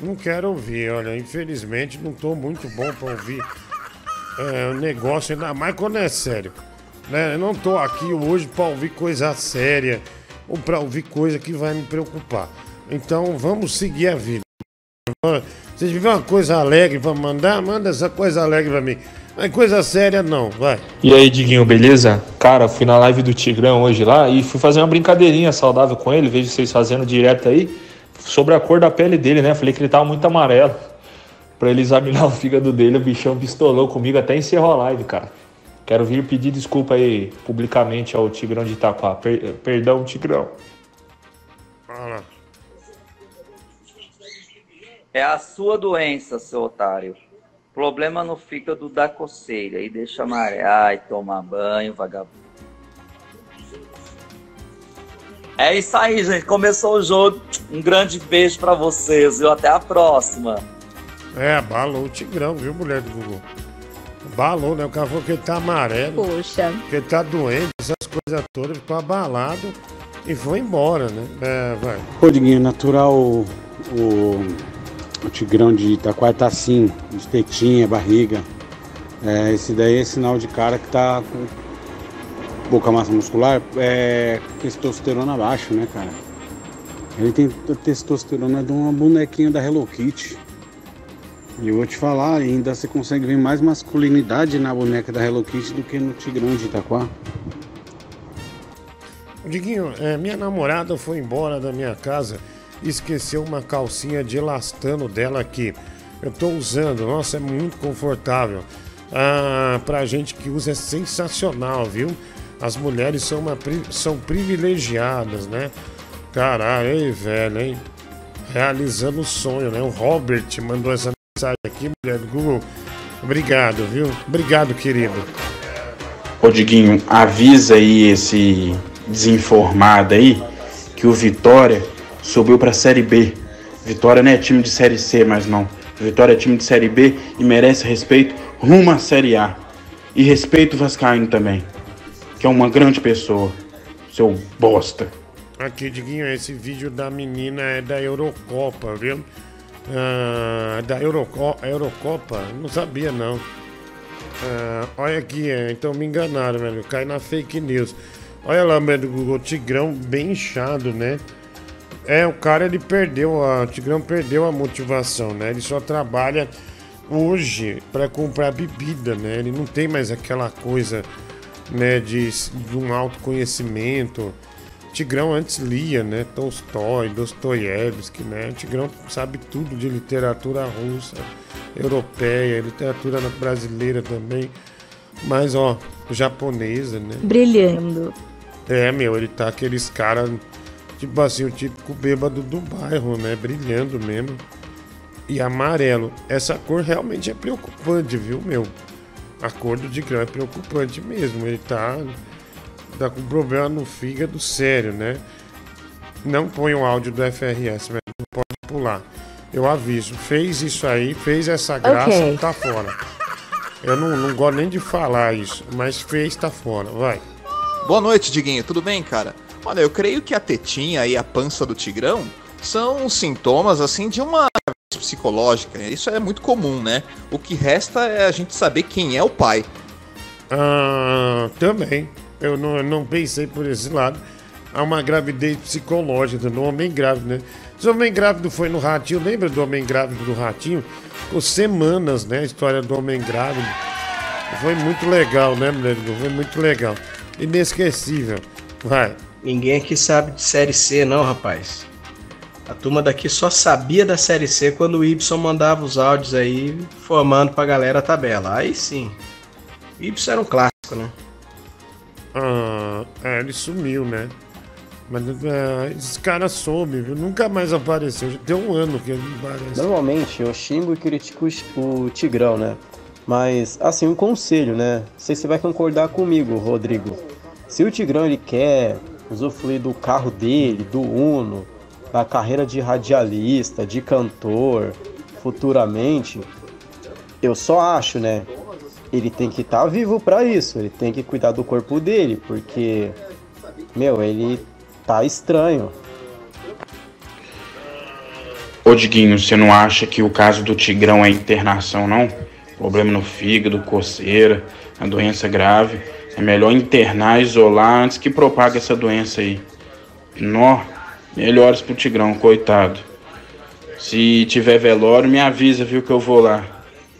Não quero ouvir, olha, infelizmente não tô muito bom pra ouvir é, o negócio, ainda mais quando é sério. Né? Eu não tô aqui hoje pra ouvir coisa séria ou pra ouvir coisa que vai me preocupar. Então vamos seguir a vida. Se tiver uma coisa alegre pra mandar, manda essa coisa alegre pra mim. Mas coisa séria não, vai. E aí, Diguinho, beleza? Cara, fui na live do Tigrão hoje lá e fui fazer uma brincadeirinha saudável com ele, vejo vocês fazendo direto aí, sobre a cor da pele dele, né? Falei que ele tava muito amarelo. Pra ele examinar o fígado dele, o bichão pistolou comigo até encerrou a live, cara. Quero vir pedir desculpa aí publicamente ao Tigrão de Itaquá. Per- perdão, Tigrão. Fala. É a sua doença, seu otário. Problema no fígado da coceira. E deixa marear e tomar banho, vagabundo. É isso aí, gente. Começou o jogo. Um grande beijo pra vocês, viu? Até a próxima. É, abalou o Tigrão, viu, mulher do Google? Abalou, né? O cara falou que ele tá amarelo. Poxa. Que ele tá doente, essas coisas todas, ficou abalado e foi embora, né? É, vai. Rodriguinho, natural o, o, Tigrão de Itaquá tá assim, de tetinha, barriga. É, esse daí é sinal de cara que tá com pouca massa muscular, é testosterona baixa, né, cara? Ele tem testosterona de uma bonequinha da Hello Kitty. E eu vou te falar, ainda você consegue ver mais masculinidade na boneca da Hello Kitty do que no Tigrão de Itaquá. Diguinho, é, minha namorada foi embora da minha casa esqueceu uma calcinha de elastano dela aqui. Eu tô usando, nossa, é muito confortável. Ah, pra gente que usa é sensacional, viu? As mulheres são, uma, são privilegiadas, né? Caralho, ei, velho, hein? Realizando o sonho, né? O Robert mandou essa mensagem aqui, mulher do Google. Obrigado, viu? Obrigado, querido. Ô Diguinho, avisa aí esse desinformado aí que o Vitória subiu pra Série B. Vitória não é time de Série C, mas não. Vitória é time de Série B e merece respeito rumo à Série A. E respeito o Vascaíno também, que é uma grande pessoa, seu bosta. Aqui, Diguinho, esse vídeo da menina é da Eurocopa, viu? Ah, da Euroco Eurocopa? Não sabia, não. Ah, olha aqui, é, então me enganaram, velho. Cai na fake news. Olha lá, do Google, Tigrão bem inchado, né? É, o cara ele perdeu, a, o Tigrão perdeu a motivação, né? Ele só trabalha hoje para comprar bebida, né? Ele não tem mais aquela coisa, né, de, de um autoconhecimento. Tigrão antes lia, né? Tolstói, Dostoiévski, né? Tigrão sabe tudo de literatura russa, europeia, literatura brasileira também. Mas, ó, japonesa, né? Brilhando. É, meu, ele tá aqueles caras, tipo assim, o típico bêbado do bairro, né? Brilhando mesmo. E amarelo. Essa cor realmente é preocupante, viu, meu? A cor do Tigrão é preocupante mesmo. Ele tá, tá com problema no fígado sério, né? Não põe o áudio do FRS, velho. Não pode pular. Eu aviso. Fez isso aí, fez essa graça, Ok. tá fora. Eu não, não gosto nem de falar isso, mas fez, tá fora. Vai. Boa noite, Diguinho. Tudo bem, cara? Olha, eu creio que a tetinha e a pança do Tigrão são sintomas, assim, de uma psicológica. Isso é muito comum, né? O que resta é a gente saber quem é o pai. Ah, também. Eu não, eu não pensei por esse lado. Há uma gravidez psicológica no homem grávido, né? O homem grávido foi no ratinho, lembra do homem grávido do ratinho? Ficou semanas, né? A história do homem grávido. Foi muito legal, né, Nego? Foi muito legal. Inesquecível. Vai. Ninguém aqui sabe de Série C, não, rapaz. A turma daqui só sabia da Série C quando o Y mandava os áudios aí, formando pra galera a tabela. Aí sim. O Y era um clássico, né? Ah, é, ele sumiu, né? Mas é, esse cara some, viu? Nunca mais apareceu. Já tem um ano que ele não aparece. Normalmente eu xingo e critico o Tigrão, né? Mas, assim, um conselho, né? Não sei se você vai concordar comigo, Rodrigo. Se o Tigrão ele quer usufruir do carro dele, do Uno, da carreira de radialista, de cantor, futuramente, eu só acho, né? Ele tem que estar vivo para isso, ele tem que cuidar do corpo dele, porque, meu, ele tá estranho. Ô Diguinho, você não acha que o caso do Tigrão é internação, não? Problema no fígado, coceira, a doença grave. É melhor internar, isolar antes que propague essa doença aí. Nó, melhores pro Tigrão, coitado. Se tiver velório, me avisa, viu, que eu vou lá.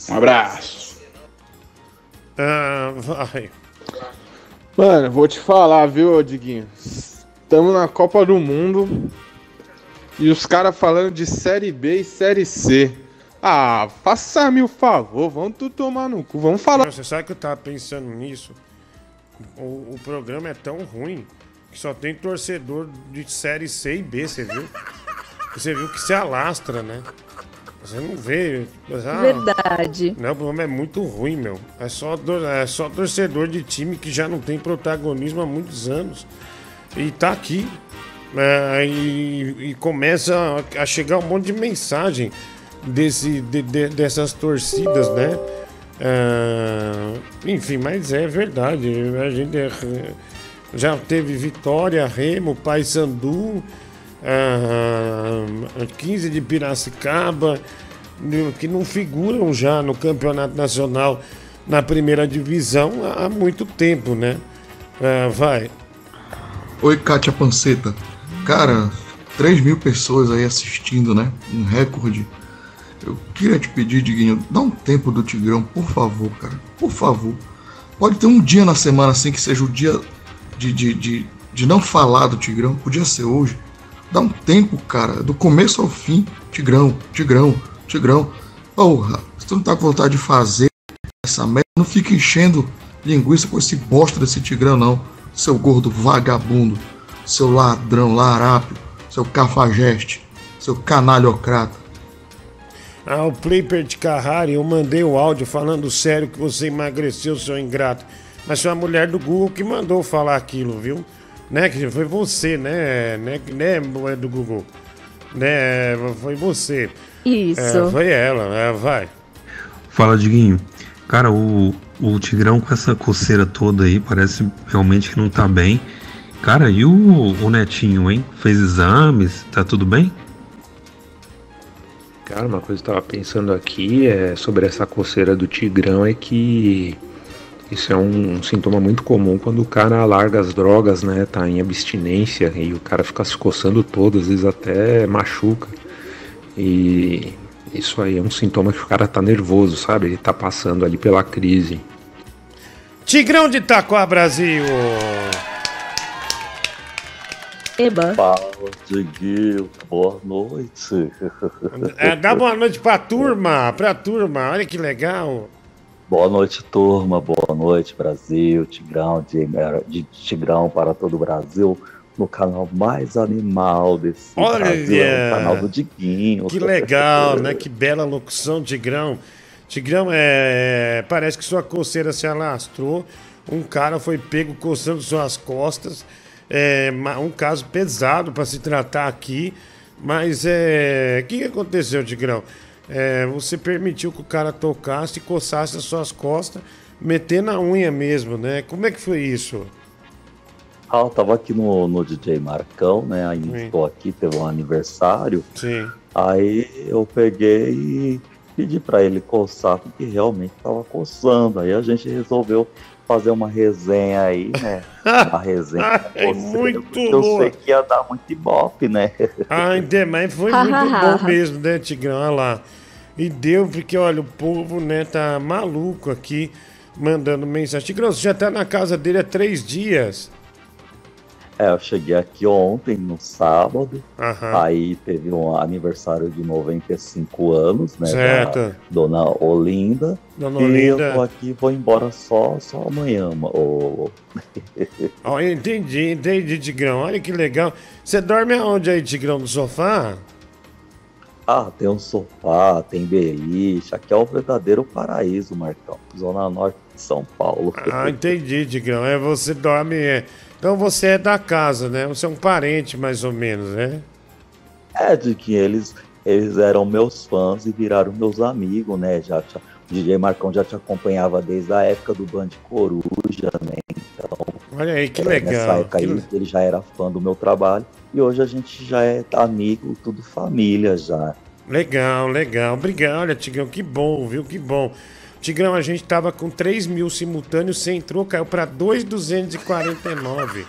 Um abraço. Ah, vai. Mano, vou te falar, viu, Diguinho? Estamos na Copa do Mundo e os caras falando de Série B e Série C. Ah, faça-me o favor, vamos tu tomar no cu, vamos falar. Você sabe que eu tava pensando nisso? O, o programa é tão ruim que só tem torcedor de série C e B, você viu? Você viu que se alastra, né? Você não vê. ah, Verdade. Não, o programa é muito ruim, meu. É só, é só torcedor de time que já não tem protagonismo há muitos anos. E tá aqui. É, e, e começa a, a chegar um monte de mensagem desse, de- de- dessas torcidas, né? É, enfim, mas é verdade. A gente é- já teve Vitória, Remo, Paysandu, ah, 15 de Piracicaba, que não figuram já no campeonato nacional na primeira divisão há muito tempo, né? Ah, vai. Oi, Kátia Panceta. Cara, 3 mil pessoas aí assistindo, né? Um recorde. Eu queria te pedir, Diguinho, dá um tempo do Tigrão, por favor, cara. Por favor. Pode ter um dia na semana assim que seja o dia de, de, de, de não falar do Tigrão. Podia ser hoje. Dá um tempo, cara, do começo ao fim. Tigrão, Tigrão, Tigrão. Porra, se tu não tá com vontade de fazer essa merda, não fica enchendo linguiça com esse bosta desse Tigrão, não. Seu gordo vagabundo, seu ladrão, larápio, seu cafajeste, seu canalhocrata. Ah, o Playper de Carrari, eu mandei o áudio falando sério que você emagreceu, seu ingrato. Mas foi a mulher do Google que mandou falar aquilo, viu? Né? Que foi você, né? Né, né mulher do Google? Né? Foi você. Isso. É, foi ela, é, vai. Fala, Diguinho. Cara, o, o Tigrão com essa coceira toda aí parece realmente que não tá bem. Cara, e o, o Netinho, hein? Fez exames, tá tudo bem? Cara, uma coisa que eu tava pensando aqui é sobre essa coceira do tigrão é que isso é um, um sintoma muito comum quando o cara larga as drogas, né? Tá em abstinência e o cara fica se coçando todo, às vezes até machuca. E isso aí é um sintoma que o cara tá nervoso, sabe? Ele tá passando ali pela crise. Tigrão de Itaquá, Brasil! Eba. Fala, Diguinho, boa noite. É, dá boa noite pra turma, pra turma, olha que legal. Boa noite, turma. Boa noite, Brasil. Tigrão, de, de Tigrão para todo o Brasil. No canal mais animal desse Olha! Brasil, é o canal do Diguinho. Que legal, né? Que bela locução, Tigrão. Tigrão, é... parece que sua coceira se alastrou. Um cara foi pego coçando suas costas. É um caso pesado para se tratar aqui. Mas é. O que, que aconteceu, Tigrão? É, você permitiu que o cara tocasse e coçasse as suas costas, meter na unha mesmo, né? Como é que foi isso? Ah, eu tava aqui no, no DJ Marcão, né? Aí estou aqui, teve um aniversário. Sim. Aí eu peguei e pedi pra ele coçar, porque realmente tava coçando. Aí a gente resolveu fazer uma resenha aí, né? Uma resenha. É muito Eu boa. sei que ia dar muito ibope, né? Ah, ainda mas foi muito bom mesmo, né, Tigrão? Olha lá. E deu, porque olha, o povo, né, tá maluco aqui mandando mensagem. Tigrão, você já tá na casa dele há três dias. É, eu cheguei aqui ontem, no sábado. Aham. Aí teve um aniversário de 95 anos, né? Certo. Dona Olinda. Dona e Olinda. eu tô aqui vou embora só, só amanhã. ma- ô. Ó, entendi, entendi, Tigrão. Olha que legal. Você dorme aonde aí, Tigrão? No sofá? Ah, tem um sofá, tem beliche. Aqui é o verdadeiro paraíso, Marcão. Zona Norte de São Paulo. Ah, entendi, Tigrão. É, você dorme. é. Então você é da casa, né? Você é um parente, mais ou menos, né? É, de que eles, eles eram meus fãs e viraram meus amigos, né? Já, já- o DJ Marcão já te acompanhava desde a época do Band Coruja, né? Então, Olha aí, que é, legal. Nessa época que aí, le- ele já era fã do meu trabalho. E hoje a gente já é amigo, tudo família já. Legal, legal. Obrigado, olha, Tigrão, que bom, viu? Que bom. Tigrão, a gente tava com 3 mil simultâneos, você entrou, caiu pra 2,249.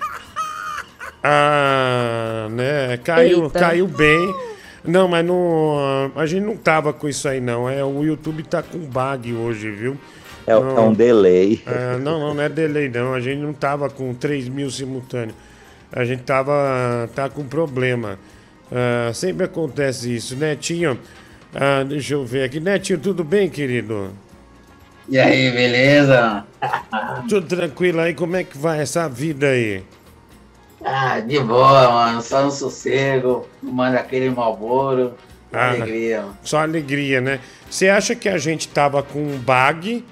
Ah, né? Caiu, Eita. caiu bem. Não, mas não, a gente não tava com isso aí, não. É, o YouTube tá com bug hoje, viu? É, é um delay. É, não, não, não é delay, não. A gente não tava com 3 mil simultâneos. A gente tava tá com problema. Ah, sempre acontece isso, Netinho. Ah, deixa eu ver aqui. Netinho, tudo bem, querido? E aí, beleza? Tudo tranquilo aí? Como é que vai essa vida aí? Ah, de boa, mano. Só no sossego, fumando aquele malboro. Ah, Alegria, mano. Só alegria, né? Você acha que a gente tava com um bug,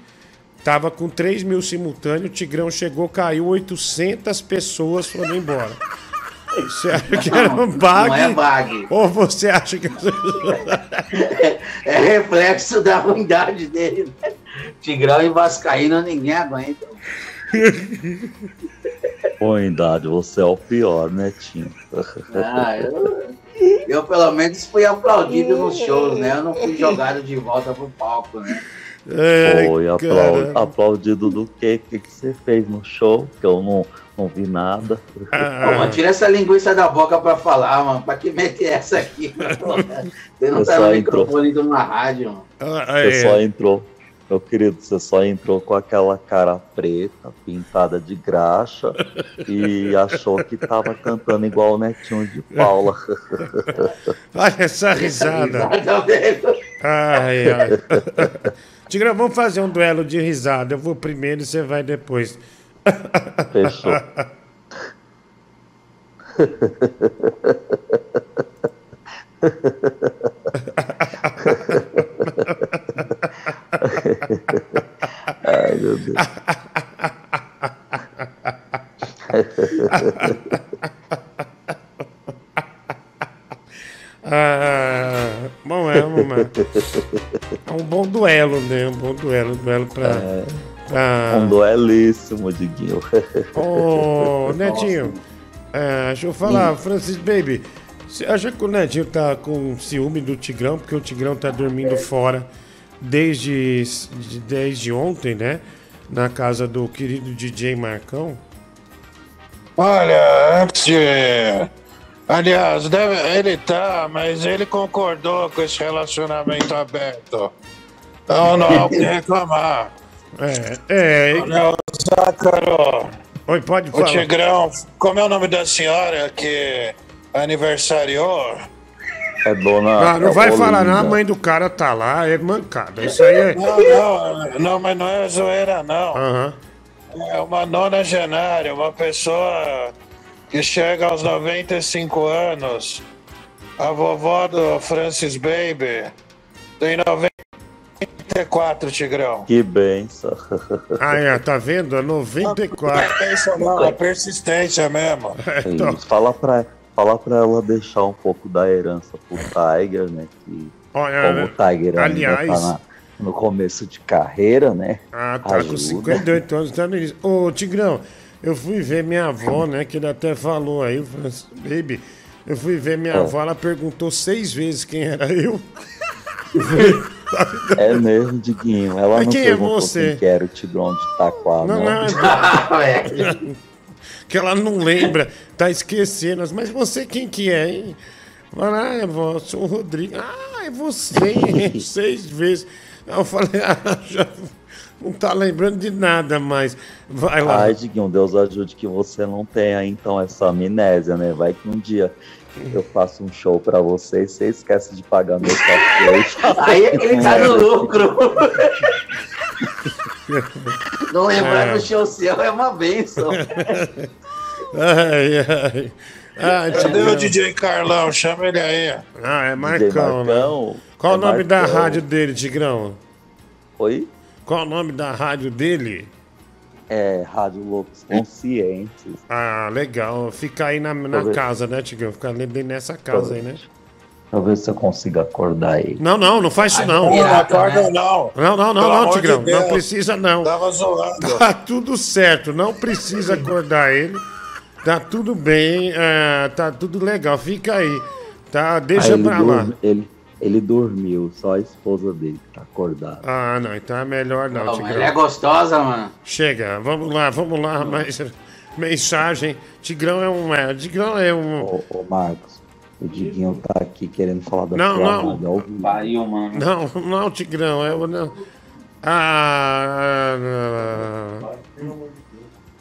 tava com 3 mil simultâneos, o Tigrão chegou, caiu 800 pessoas, foram embora. Você acha que era um bug? Não é bug. Ou você acha que... É reflexo da ruindade dele. né? Tigrão e Vascaíno ninguém aguenta. Ruindade, você é o pior, Netinho. Ah, eu, eu pelo menos fui aplaudido nos shows, né? Eu não fui jogado de volta pro palco, né? Foi aplau- aplaudido do quê? O que, que você fez no show? Que eu não, não vi nada. Pô, mano, tira essa linguiça da boca pra falar, mano. Pra que meter essa aqui? mano? Você não Você tá no entrou. microfone de uma rádio, mano. Você só entrou. Meu querido, você só entrou com aquela cara preta, pintada de graxa, e achou que tava cantando igual o Netinho de Paula. Olha essa risada. Ai, ai. Tigrão, vamos fazer um duelo de risada. Eu vou primeiro e você vai depois. Fechou. Ai, meu Deus. Ah, bom, é, vamos lá. É um bom duelo, né? Um bom duelo. Um duelo pra. pra- Um duelíssimo, Diguinho. Ô, Netinho, é, deixa eu falar, Francis Baby. Você acha que o Netinho tá com ciúme do Tigrão? Porque o Tigrão tá dormindo fora desde, de- desde ontem, né? Na casa do querido DJ Marcão. Olha, antes de. Aliás, deve... ele tá, mas ele concordou com esse relacionamento aberto. Então não há o que reclamar. É, é. Olha, Zácaro. Oi, pode O falar. Tigrão, como é o nome da senhora que aniversariou? É dona. Ah, não é vai falar, não. A mãe do cara tá lá, é mancada. Isso aí é. Não, não, não, mas não é zoeira, não. Aham. É uma nonagenária, uma pessoa que chega aos 95 anos. A vovó do Francis Baby tem 94, Tigrão. Que benção. Ah, é, tá vendo? É 94. Pensa não, é persistência mesmo. Então. Isso, fala pra, fala pra ela deixar um pouco da herança pro Tiger, né? Que Olha, como o Tiger ainda aliás- tá na- no começo de carreira, né? Ah, tá com Ajuda. 58 anos, tá no início. Ô, Tigrão, eu fui ver minha avó, né? Que ele até falou aí, o Francis Baby. Eu fui ver minha É. avó, ela perguntou seis vezes quem era eu. É mesmo, Diguinho. Ela Mas não quem é perguntou você? quem que era o Tigrão de Itaquá, Não, não. não, é... que ela não lembra, tá esquecendo. Mas você quem que é, hein? Fala, ah, avó, sou o Rodrigo. Ah, é você, hein? seis vezes. Eu falei, ah, já não tá lembrando de nada mais. Vai lá. Ai, Diguinho, Deus ajude que você não tenha então essa amnésia, né? Vai que um dia eu faço um show pra você e você esquece de pagar meu cachê. Aí ele tá no lucro. Não lembrar É. do show seu é uma benção. Ai, ai. Ah, Cadê o DJ Carlão? Chama ele aí. Ah, é Marcão, né? Marcão. Qual É o nome da Marcão. rádio dele, Tigrão? Oi? Qual o nome da rádio dele? É, Rádio Loucos Conscientes. Ah, legal. Fica aí na, na Talvez. casa, né, Tigrão? Fica ali bem nessa casa aí, né? Talvez você consiga acordar ele. Não, não, não faz isso não. Não acorda não. Não, não, não, Pelo não, de Tigrão. Deus. Não precisa não. Tava zoando. Tá tudo certo, não precisa acordar ele. Tá tudo bem, é, tá tudo legal. Fica aí. Tá, deixa Aí ele pra lá. dorme- Ele, ele dormiu, só a esposa dele que tá acordada. Ah, não, então é melhor não, mas Tigrão. ela é gostosa, mano. Chega, vamos lá, vamos lá, mais mensagem. Tigrão é um. É, Tigrão é um. Ô, ô, Marcos, o Diguinho tá aqui querendo falar da Não, não. ao vivo. Pariu, mano. Não, não, Tigrão, é o. Não. Ah. ah,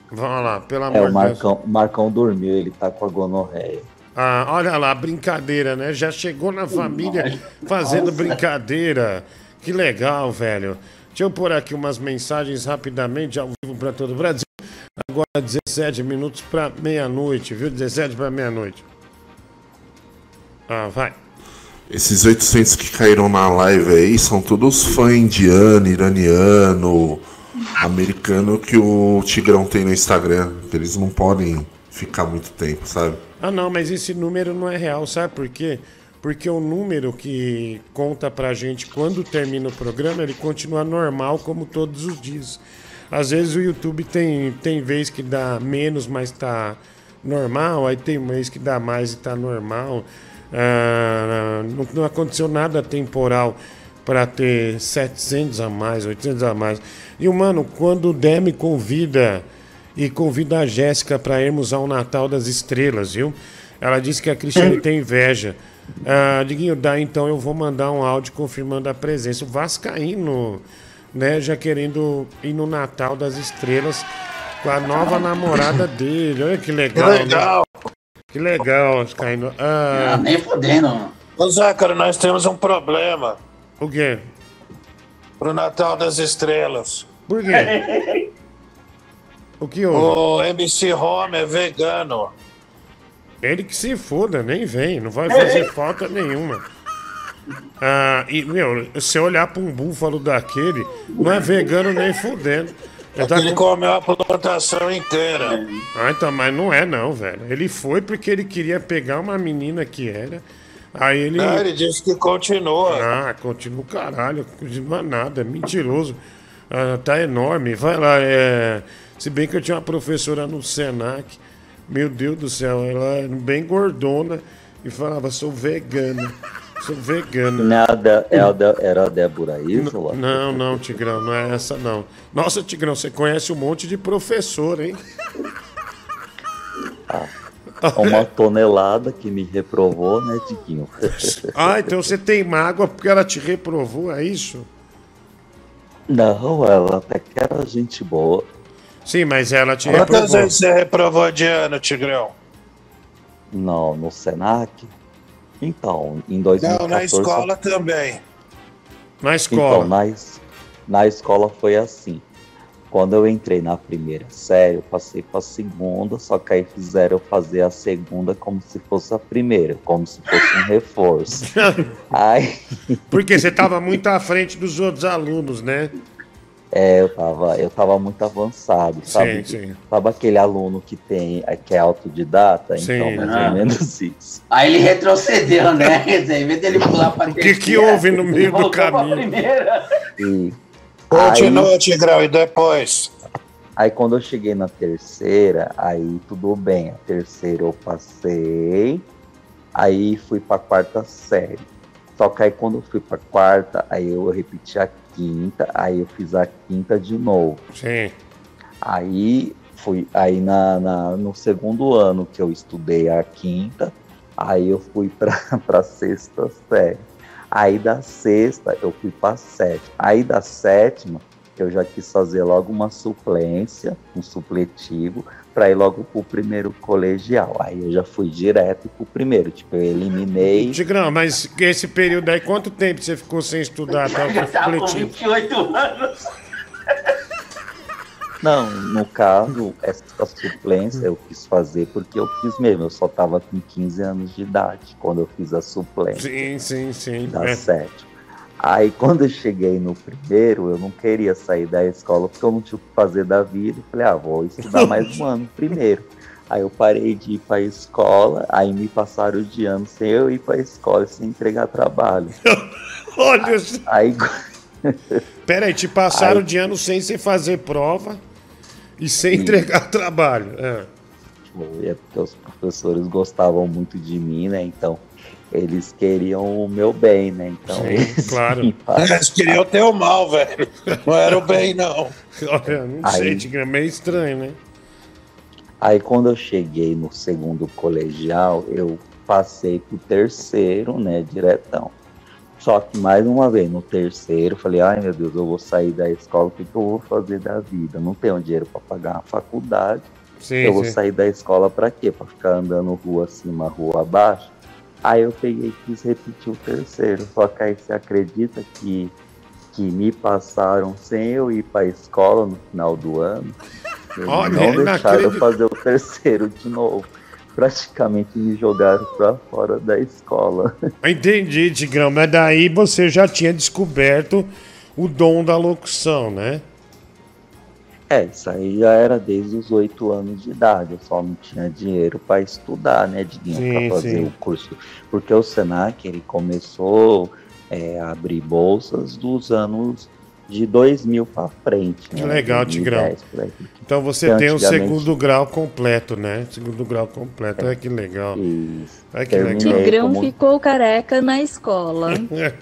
Vamos lá, pelo É, amor o de Deus. Marcão, o Marcão dormiu, ele tá com a gonorreia. Ah, olha lá, brincadeira, né? Já chegou na família fazendo brincadeira. Que legal, velho. Deixa eu pôr aqui umas mensagens rapidamente, ao vivo para todo o Brasil. Agora 17 minutos para meia-noite, viu? 17 para meia-noite. Ah, vai. Esses 800 que caíram na live aí são todos fãs indiano, iraniano, americano que o Tigrão tem no Instagram. Eles não podem ficar muito tempo, sabe? Ah, não, mas esse número não é real, sabe por quê? Porque o número que conta pra gente quando termina o programa, ele continua normal como todos os dias. Às vezes o YouTube tem, tem vez que dá menos, mas tá normal, aí tem mês que dá mais e tá normal. Ah, não, não aconteceu nada temporal para ter 700 a mais, 800 a mais. E, mano, quando o Dé me convida e convida a Jéssica para irmos ao Natal das Estrelas, viu? Ela disse que a Cristiane tem inveja. Ah, Diguinho, dá então eu vou mandar um áudio confirmando a presença. O Vascaíno, né, já querendo ir no Natal das Estrelas com a nova namorada dele. Olha que legal. Que legal. Né? Que legal, Vascaíno. Ah, Ah, nem fodendo, mano. Ô, Zácaro, nós temos um problema. O quê? Pro Natal das Estrelas. Por quê? O que houve? O MC Home é vegano. Ele que se foda, nem vem, não vai fazer falta nenhuma. Ah, e, meu, se olhar pra um búfalo daquele, não é vegano nem fudendo. Ele tá Ele com- comeu a plantação inteira. Ah, então, mas não é não, velho. Ele foi porque ele queria pegar uma menina que era. Aí ele. Não, ele disse que continua. Ah, continua o caralho, continua nada, é mentiroso. Ah, tá enorme. Vai lá, é. Se bem que eu tinha uma professora no Senac, meu Deus do céu, ela era bem gordona e falava, sou vegana. Sou vegana. Não é é era a Débora Isola? Não, não, Tigrão, não é essa não. Nossa, Tigrão, você conhece um monte de professor, hein? Uma tonelada que me reprovou, né, Diguinho? Ah, então você tem mágoa porque ela te reprovou, é isso? Não, ela até que era gente boa. Sim, mas ela te Quantas reprovou. vezes você reprovou de ano, Tigrão? Não, no Senac. Então, em Não, 2014... na escola também. Na Então, na, es- na escola foi assim. Quando eu entrei na primeira série, eu passei pra segunda, só que aí fizeram eu fazer a segunda como se fosse a primeira, como se fosse um reforço. aí, Porque você tava muito à frente dos outros alunos, né? É, eu tava, eu tava muito avançado, sabe? Sim, sim. Sabe aquele aluno que tem, que é autodidata? Sim. Então, mais Ah. ou menos isso. Aí ele retrocedeu, né? Quer dizer, em vez dele pular pra O que que houve no meio do caminho? E Continua, aí- Tigrão, e depois? Aí quando eu cheguei na terceira, aí tudo bem. A terceira eu passei, aí fui pra quarta série. Só que aí quando eu fui pra quarta, aí eu repeti a quinta, aí eu fiz a quinta de novo. Sim. Aí fui aí na, na- no segundo ano que eu estudei a quinta, aí eu fui pra, pra sexta série. Aí da sexta eu fui pra sétima. Aí da sétima eu já quis fazer logo uma suplência, um supletivo, para ir logo pro primeiro colegial. Aí eu já fui direto pro primeiro, tipo, eu eliminei. Tigrão, mas esse período aí, quanto tempo você ficou sem estudar até o supletivo? 28 anos. Não, no caso, essa suplência eu quis fazer porque eu quis mesmo. Eu só tava com 15 anos de idade quando eu fiz a suplência Sim, sim, sim. da É. sétima. Aí quando eu cheguei no primeiro, eu não queria sair da escola porque eu não tinha o que fazer da vida. Eu falei, ah, vou estudar mais um ano primeiro. Aí eu parei de ir pra escola, aí me passaram de ano sem eu ir pra escola e sem entregar trabalho. Olha, Aí, pera aí, te passaram Aí- de ano sem você fazer prova e sem entregar trabalho. É. É porque os professores gostavam muito de mim, né? Então, eles queriam o meu bem, né? Então, Sim, eles claro. Eles queriam ter o mal, velho. Não era o bem, não. Olha, não Aí- sei, é meio estranho, né? Aí quando eu cheguei no segundo colegial, eu passei pro terceiro, né, diretão. Só que mais uma vez, no terceiro, eu falei, ai meu Deus, eu vou sair da escola, o que, que eu vou fazer da vida? Não tenho dinheiro para pagar uma faculdade. Sim, eu vou sim. sair da escola para quê? Para ficar andando rua acima, rua abaixo? Aí eu peguei e quis repetir o terceiro. Só que aí você acredita que, que me passaram sem eu ir para a escola no final do ano? Olha, não deixaram eu fazer o terceiro de novo. Praticamente me jogaram para fora da escola. Entendi, Tigrão, mas daí você já tinha descoberto o dom da locução, né? É, isso aí já era desde os oito anos de idade. Eu só não tinha dinheiro para estudar, né, Diguinho, Sim, para fazer sim. o curso. Porque o Senac ele começou é, a abrir bolsas dos anos de 2000 para frente. Que né, legal, 2010 Tigrão. Então você Porque tem o antigamente- segundo grau completo, né? Segundo grau completo, olha que legal. Olha que Terminei legal. Tigrão como- ficou careca na escola.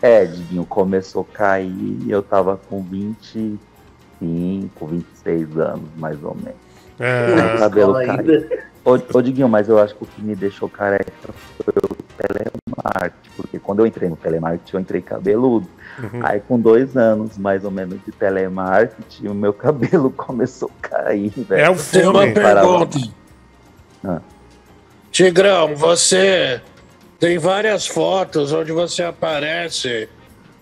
É, Diguinho, começou a cair e eu tava com 25, 26 anos, mais ou menos. É. Meu cabelo caiu. Ô, ô, Diguinho, mas eu acho que o que me deixou careca foi o telemarketing, porque quando eu entrei no telemarketing, eu entrei cabeludo. Uhum. Aí com dois anos, mais ou menos, de telemarketing, o meu cabelo começou a cair, velho. É o Tem uma pergunta. Ah. Tigrão, você tem várias fotos onde você aparece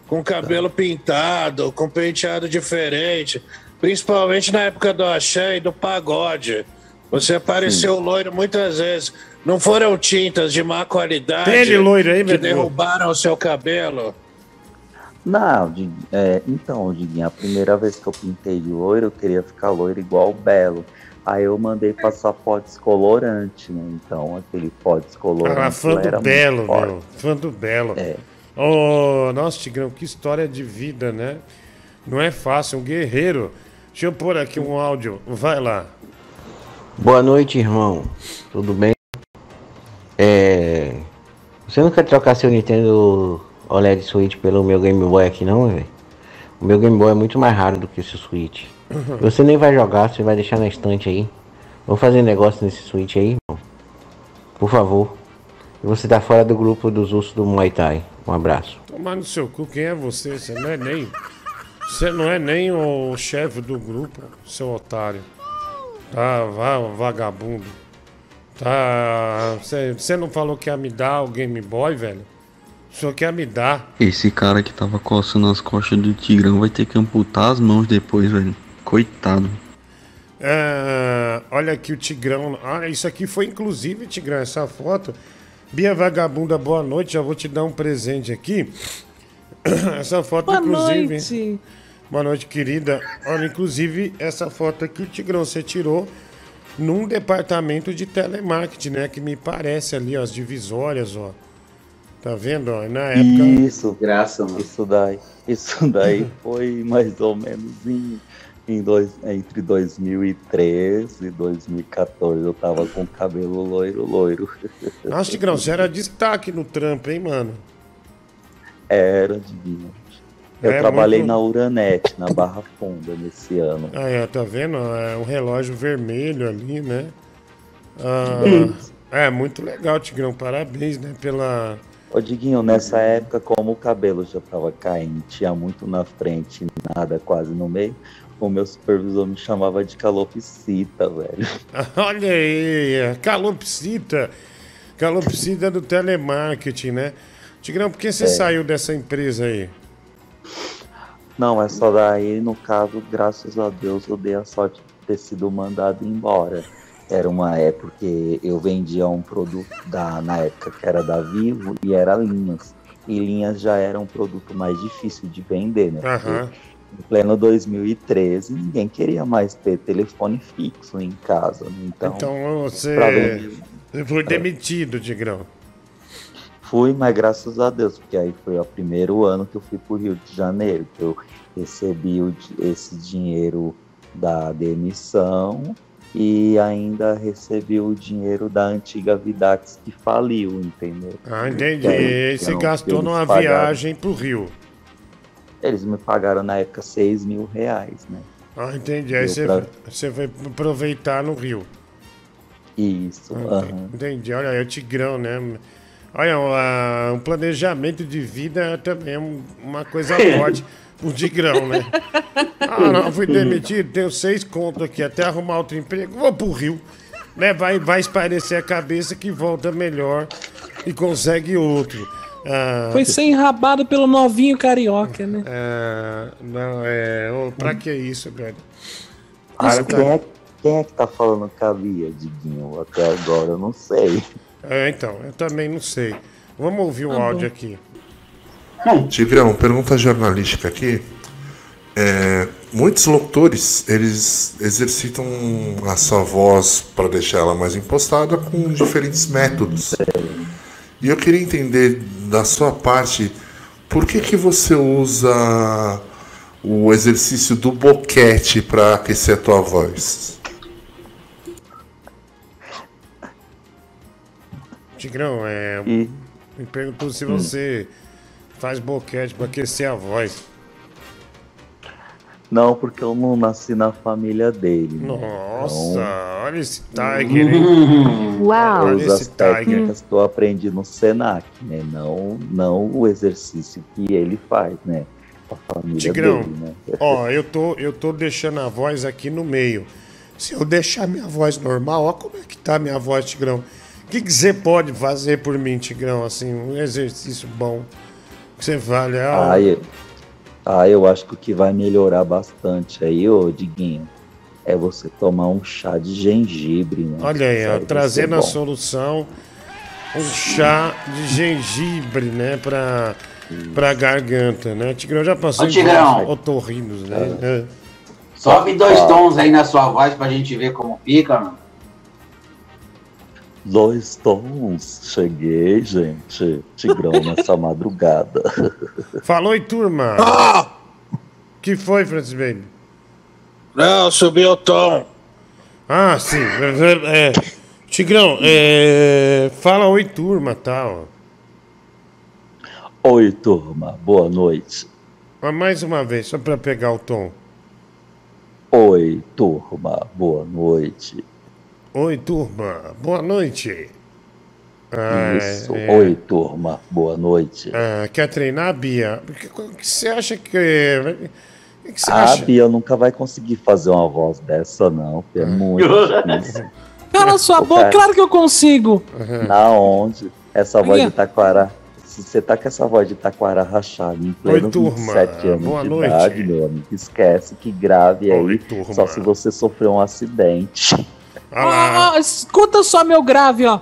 com cabelo pintado, com penteado diferente, principalmente na época do axé e do pagode. Você apareceu loiro muitas vezes. Não foram tintas de má qualidade Tem loiro aí, que derrubaram o seu cabelo? Não, é, então, Diguinho, a primeira vez que eu pintei de loiro, eu queria ficar loiro igual o Belo. Aí eu mandei passar pó descolorante, né? Então, aquele pó descolorante Ah, fã do muito Belo, forte. meu. Fã do Belo. É. Oh, nossa, Tigrão, que história de vida, né? Não é fácil, um guerreiro. Deixa eu pôr aqui um áudio. Vai lá. Boa noite, irmão. Tudo bem? É. Você não quer trocar seu Nintendo OLED Switch pelo meu Game Boy aqui, não, velho? O meu Game Boy é muito mais raro do que seu Switch. Você nem vai jogar, você vai deixar na estante aí. Vamos fazer negócio nesse Switch aí, irmão? Por favor. E você tá fora do grupo dos ursos do Muay Thai. Um abraço. Tomar no seu cu, quem é você? Você não é nem. Você não é nem o chefe do grupo, seu otário. Tá, vá, vagabundo. Tá. Você não falou que ia me dar o Game Boy, velho? O senhor quer me dar. Esse cara que tava coçando as costas do Tigrão vai ter que amputar as mãos depois, velho. Coitado. É, olha aqui o Tigrão. Ah, isso aqui foi inclusive, Tigrão, essa foto. Bia Vagabunda, boa noite. Já vou te dar um presente aqui. Essa foto, Boa inclusive. noite. Boa noite, querida. Olha, inclusive, essa foto aqui o Tigrão você tirou num departamento de telemarketing, né? Que me parece ali, ó, as divisórias, ó. Tá vendo? Ó? Na época. Isso, graça, Isso daí, isso daí foi mais ou menos em, em dois, entre 2013 e 2014. Eu tava com cabelo loiro, loiro. Nossa, Tigrão, você era destaque no trampo, hein, mano? Era divino. Eu É, trabalhei muito- na Uranet, na Barra Funda, nesse ano. Ah, é, tá vendo? É um relógio vermelho ali, né? Ah, é, muito legal, Tigrão. Parabéns, né? Pela, Ô Diguinho, nessa época, como o cabelo já tava caindo, tinha muito na frente, nada quase no meio, o meu supervisor me chamava de calopsita, velho. Olha aí, calopsita. Calopsita do telemarketing, né? Tigrão, por que você É. saiu dessa empresa aí? Não, é só daí, no caso, graças a Deus, eu dei a sorte de ter sido mandado embora. Era uma época que eu vendia um produto da, na época que era da Vivo e era linhas. E linhas já era um produto mais difícil de vender, né? Porque Aham. Em pleno 2013, ninguém queria mais ter telefone fixo em casa. né? Então, Então você, você foi demitido, Tigrão. Fui, mas graças a Deus, porque aí foi o primeiro ano que eu fui pro Rio de Janeiro, que eu recebi o esse dinheiro da demissão e ainda recebi o dinheiro da antiga Vidax que faliu, entendeu? Ah, entendi. Aí, E você então, gastou numa pagaram- viagem pro Rio. Eles me pagaram na época 6 mil reais, né? Ah, entendi. Aí você, pra- você foi aproveitar no Rio. Isso, Ah, aham. Entendi. Olha, é o Tigrão, né? Olha, um, um planejamento de vida também é um- uma coisa forte pro Tigrão, né? Ah, não, fui demitido, tenho seis contos aqui, até arrumar outro emprego, vou pro Rio. Né? Vai, vai esparecer a cabeça que volta melhor e consegue outro. Ah, Foi ser enrabado pelo novinho carioca, né? é, não, é. ô, pra que isso, velho? Ah, Isso quem, é, quem é que tá falando com a Bia, Diguinho? Até agora eu não sei. É, então, eu também não sei. Vamos ouvir o Tá bom. áudio aqui. Tigrão, pergunta jornalística aqui. É, muitos locutores, eles exercitam a sua voz para deixar ela mais impostada com diferentes métodos. E eu queria entender da sua parte, por que que você usa o exercício do boquete para aquecer a tua voz? Tigrão, é. E- Me perguntou se Hum. você faz boquete pra aquecer a voz. Não, porque eu não nasci na família dele. né? Nossa, olha esse Então, Tiger, hein? Uau! Olha As esse Tiger. técnicas que eu aprendi no Senac, né? Não, não o exercício que ele faz, né? A família Tigrão, dele, né? ó, eu tô, eu tô deixando a voz aqui no meio. Se eu deixar minha voz normal, ó como é que tá minha voz, Tigrão. O que, que você pode fazer por mim, Tigrão? Assim, um exercício bom. Que você vale. Ah, Ah, eu, ah, eu acho que o que vai melhorar bastante aí, ô Diguinho, é você tomar um chá de gengibre, né? Olha aí, ó, trazendo a solução, um chá de gengibre, né, pra, pra garganta, né? Tigrão já passou Ô, Tigrão. otorrinos, né? É. Sobe dois tons aí na sua voz pra gente ver como fica, mano. Dois tons. Cheguei, gente. Tigrão nessa madrugada. Falou aí, turma. Ah! que foi, Francis Baby? Não, subiu o tom. Ah, sim. É, é. Tigrão, é, fala oi, turma, tal. Oi, turma. Boa noite. Mas mais uma vez, só pra pegar o tom. Oi, turma. Boa noite. Oi, turma. Boa noite. Ah, Isso. é. Oi, turma. Boa noite. Ah, quer treinar, Bia? Porque, o que você acha que. O que você A acha? Bia nunca vai conseguir fazer uma voz dessa, não. É muito difícil. Cala sua boca, cara- claro que eu consigo. Na onde? Essa voz ó. de taquara. Se você tá com essa voz de taquara rachada em pleno Oi, turma. 27 anos Boa de noite. idade, meu amigo, esquece que grave aí só se você sofreu um acidente. Ah, ah, escuta só meu grave, ó.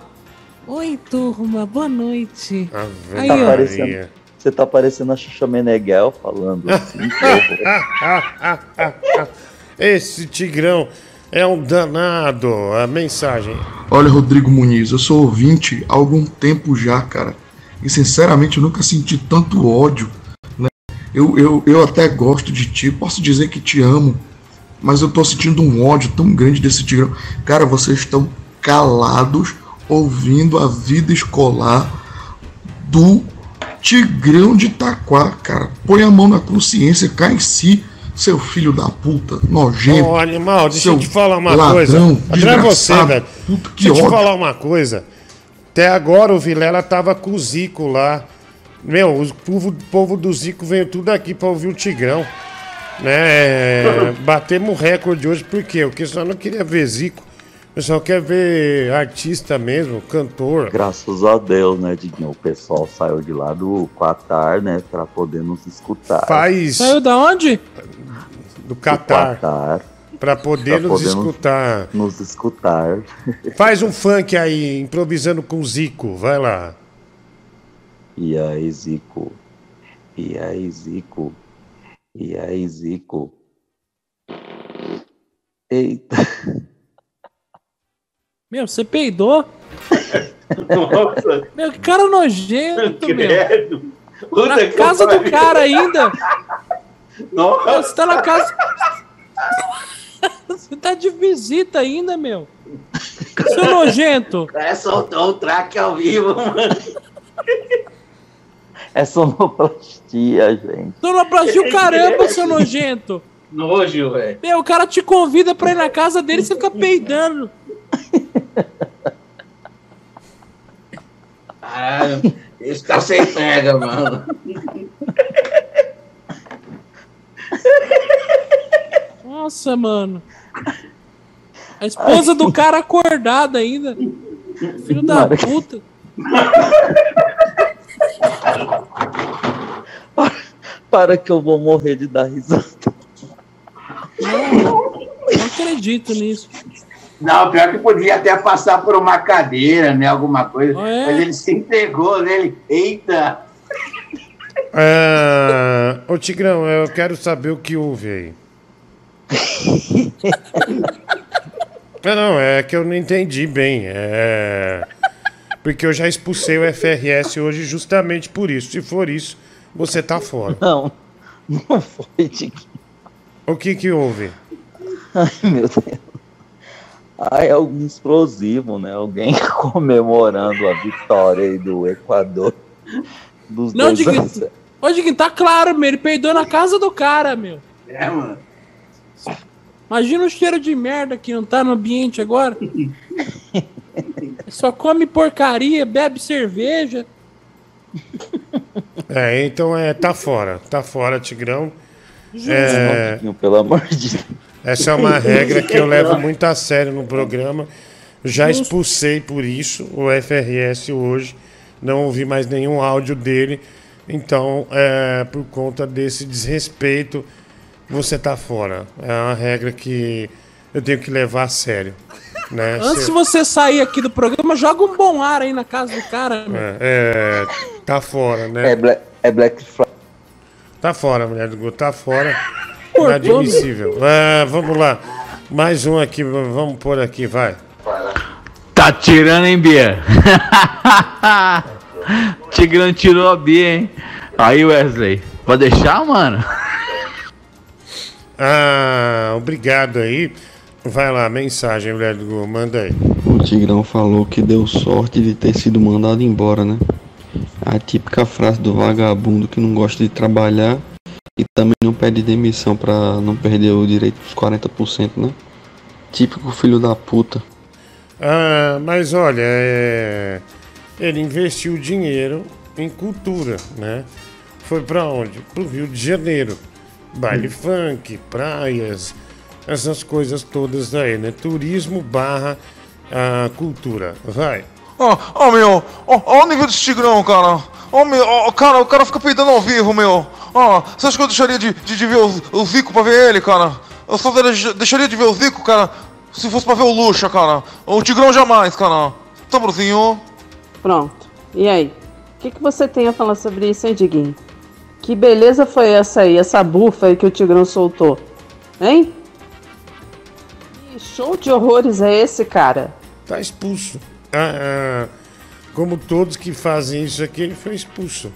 Oi, turma, boa noite. Aí, tá ó. parecendo, você tá parecendo a Xuxa Meneghel falando assim. Esse Tigrão é um danado. A mensagem. Olha, Rodrigo Muniz, eu sou ouvinte há algum tempo já, cara. E sinceramente eu nunca senti tanto ódio. Né? Eu, eu, eu até gosto de ti, posso dizer que te amo, mas eu tô sentindo um ódio tão grande desse Tigrão. Cara, vocês estão calados ouvindo a vida escolar do Tigrão de Itaquá, cara. Põe a mão na consciência, cai em si, seu filho da puta, nojento. Ô, animal, deixa eu te falar uma ladrão, coisa. Atrás você, velho. Puta, que deixa eu te falar uma coisa. Até agora o Vilela tava com o Zico lá. Meu, o povo, o povo do Zico veio tudo aqui pra ouvir o Tigrão. Né? Batemos recorde hoje, por quê? Porque só não queria ver Zico. O pessoal quer ver artista mesmo, cantor. Graças a Deus, né, Diguinho? O pessoal saiu de lá do Qatar, né, pra poder nos escutar. Faz. Saiu da onde? Do Qatar. Qatar. Pra poder Pra nos poder nos- escutar. Nos escutar. Faz um funk aí, improvisando com o Zico. Vai lá. E aí, Zico? E aí, Zico? E aí, Zico? Eita. Meu, você peidou? Nossa. Meu, que cara nojento, meu. Credo. Puta Na que casa do cara ainda. Nossa. Meu, Você tá na casa. Você tá de visita ainda, meu. Seu nojento. O cara soltou o traque ao vivo, mano. É sonoplastia, gente. Sonoplastia o caramba, seu nojento. Nojo, velho. Meu, o cara te convida pra ir na casa dele e você fica peidando. Caralho, esse cara sem pega, mano. Nossa, mano. A esposa do cara acordada ainda. Filho da puta. Para que eu vou morrer de dar risada. Não acredito nisso. Não, pior que podia até passar por uma cadeira, né? Alguma coisa. Ah, é? Mas ele se entregou nele. Eita! Ah, ô Tigrão, eu quero saber o que houve aí. Não, não, é que eu não entendi bem. É. Porque eu já expulsei o FRS hoje justamente por isso. Se for isso, você tá fora. Não, não foi, Tiquinho. O que que houve? Ai, meu Deus. Ah, é algum explosivo, né? Alguém comemorando a vitória aí do Equador. Dos Não, zero. Ô, Diguinho, tá claro, meu. Ele peidou na casa do cara, meu. É, mano. Imagina o cheiro de merda que não tá no ambiente agora. Só come porcaria, bebe cerveja. É, então é, tá fora. Tá fora, Tigrão. Não, É, pelo amor de Deus. essa é uma regra que eu levo muito a sério no programa. Já expulsei por isso o FRS hoje. Não ouvi mais nenhum áudio dele. Então, é, por conta desse desrespeito, você tá fora. É uma regra que eu tenho que levar a sério. Né? Antes Cê- de você sair aqui do programa, joga um bom ar aí na casa do cara, meu. É, é, tá fora, né? É Black, é Black Friday. Tá fora, mulher do Guto, tá fora. Inadmissível. Ah, vamos lá. Mais um aqui, vamos pôr aqui, vai. Tá tirando, hein, Bia? Tigrão tirou a Bia, hein? Aí, Wesley. Pode deixar, mano? Ah, obrigado aí. Vai lá, mensagem, mulher do manda aí. O Tigrão falou que deu sorte de ter sido mandado embora, né? A típica frase do vagabundo que não gosta de trabalhar e também não pede demissão pra não perder o direito dos 40%, né? Típico filho da puta. Ah, mas olha, é, ele investiu dinheiro em cultura, né? Foi pra onde? Pro Rio de Janeiro. Baile funk, praias, essas coisas todas aí, né? Turismo barra ah, cultura. Vai. Ó, ó, meu, ó, ó o nível desse tigrão, cara. Ó, meu, ó, cara, o cara fica peidando ao vivo, meu. Ó, você acha que eu deixaria de, de, de ver o, o Zico pra ver ele, cara? Eu só deix- deixaria de ver o Zico, cara, se fosse pra ver o Luxa, cara. O Tigrão jamais, cara. Tá, Bruzinho? Pronto. E aí? O que, que você tem a falar sobre isso, hein, Diguinho? Que beleza foi essa aí, essa bufa aí que o Tigrão soltou? Hein? Show de horrores é esse, cara? Tá expulso. Ah, ah, como todos que fazem isso aqui, ele foi expulso.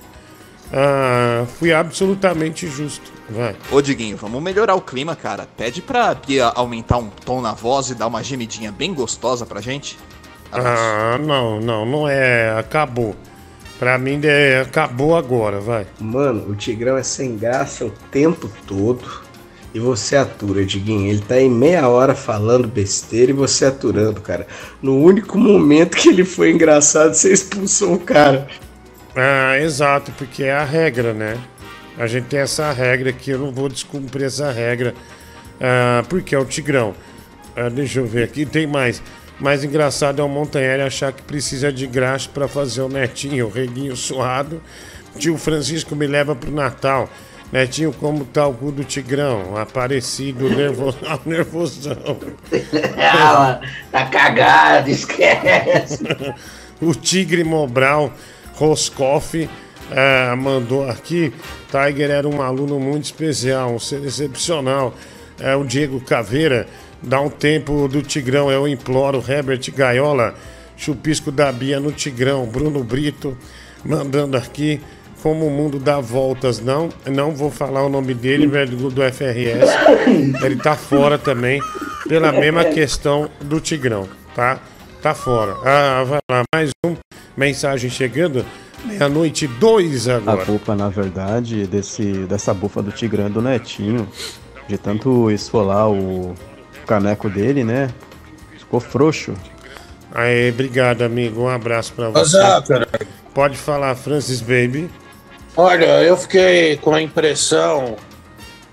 Ah, fui absolutamente justo. Vai. Ô, Diguinho, vamos melhorar o clima, cara. Pede pra Bia aumentar um tom na voz e dar uma gemidinha bem gostosa pra gente. Ah, não, não, não é. Acabou. Pra mim, é, acabou agora, vai. Mano, o Tigrão é sem graça o tempo todo. E você atura, Diguinho. Ele tá em meia hora falando besteira e você aturando, cara. No único momento que ele foi engraçado, você expulsou o cara. Ah, exato, porque é a regra, né? A gente tem essa regra que eu não vou descumprir essa regra. Ah, porque é o Tigrão. Ah, deixa eu ver aqui, tem mais. Mais engraçado é o Montanheri achar que precisa de graxa para fazer o netinho, o reguinho suado. Tio Francisco me leva pro Natal. Netinho, como tá o cu do Tigrão? Aparecido, nervoso, nervosão. Ah, tá cagado, esquece. o Tigre Mobral Roscoff eh, mandou aqui. Tiger era um aluno muito especial, um ser excepcional. É o Diego Caveira. Dá um tempo do Tigrão, eu imploro. Herbert Gaiola, chupisco da Bia no Tigrão. Bruno Brito mandando aqui. Como o mundo dá voltas, não, não vou falar o nome dele, velho, do FRS. Ele tá fora também, pela mesma questão do Tigrão, tá? Tá fora. Ah, vai lá, mais um mensagem chegando. Meia-noite, dois A agora. culpa, na verdade, desse, dessa bufa do Tigrão do Netinho. De tanto esfolar o caneco dele, né? Ficou frouxo. Aí, obrigado, amigo. Um abraço pra você. Pode falar, Francis Baby. Olha, eu fiquei com a impressão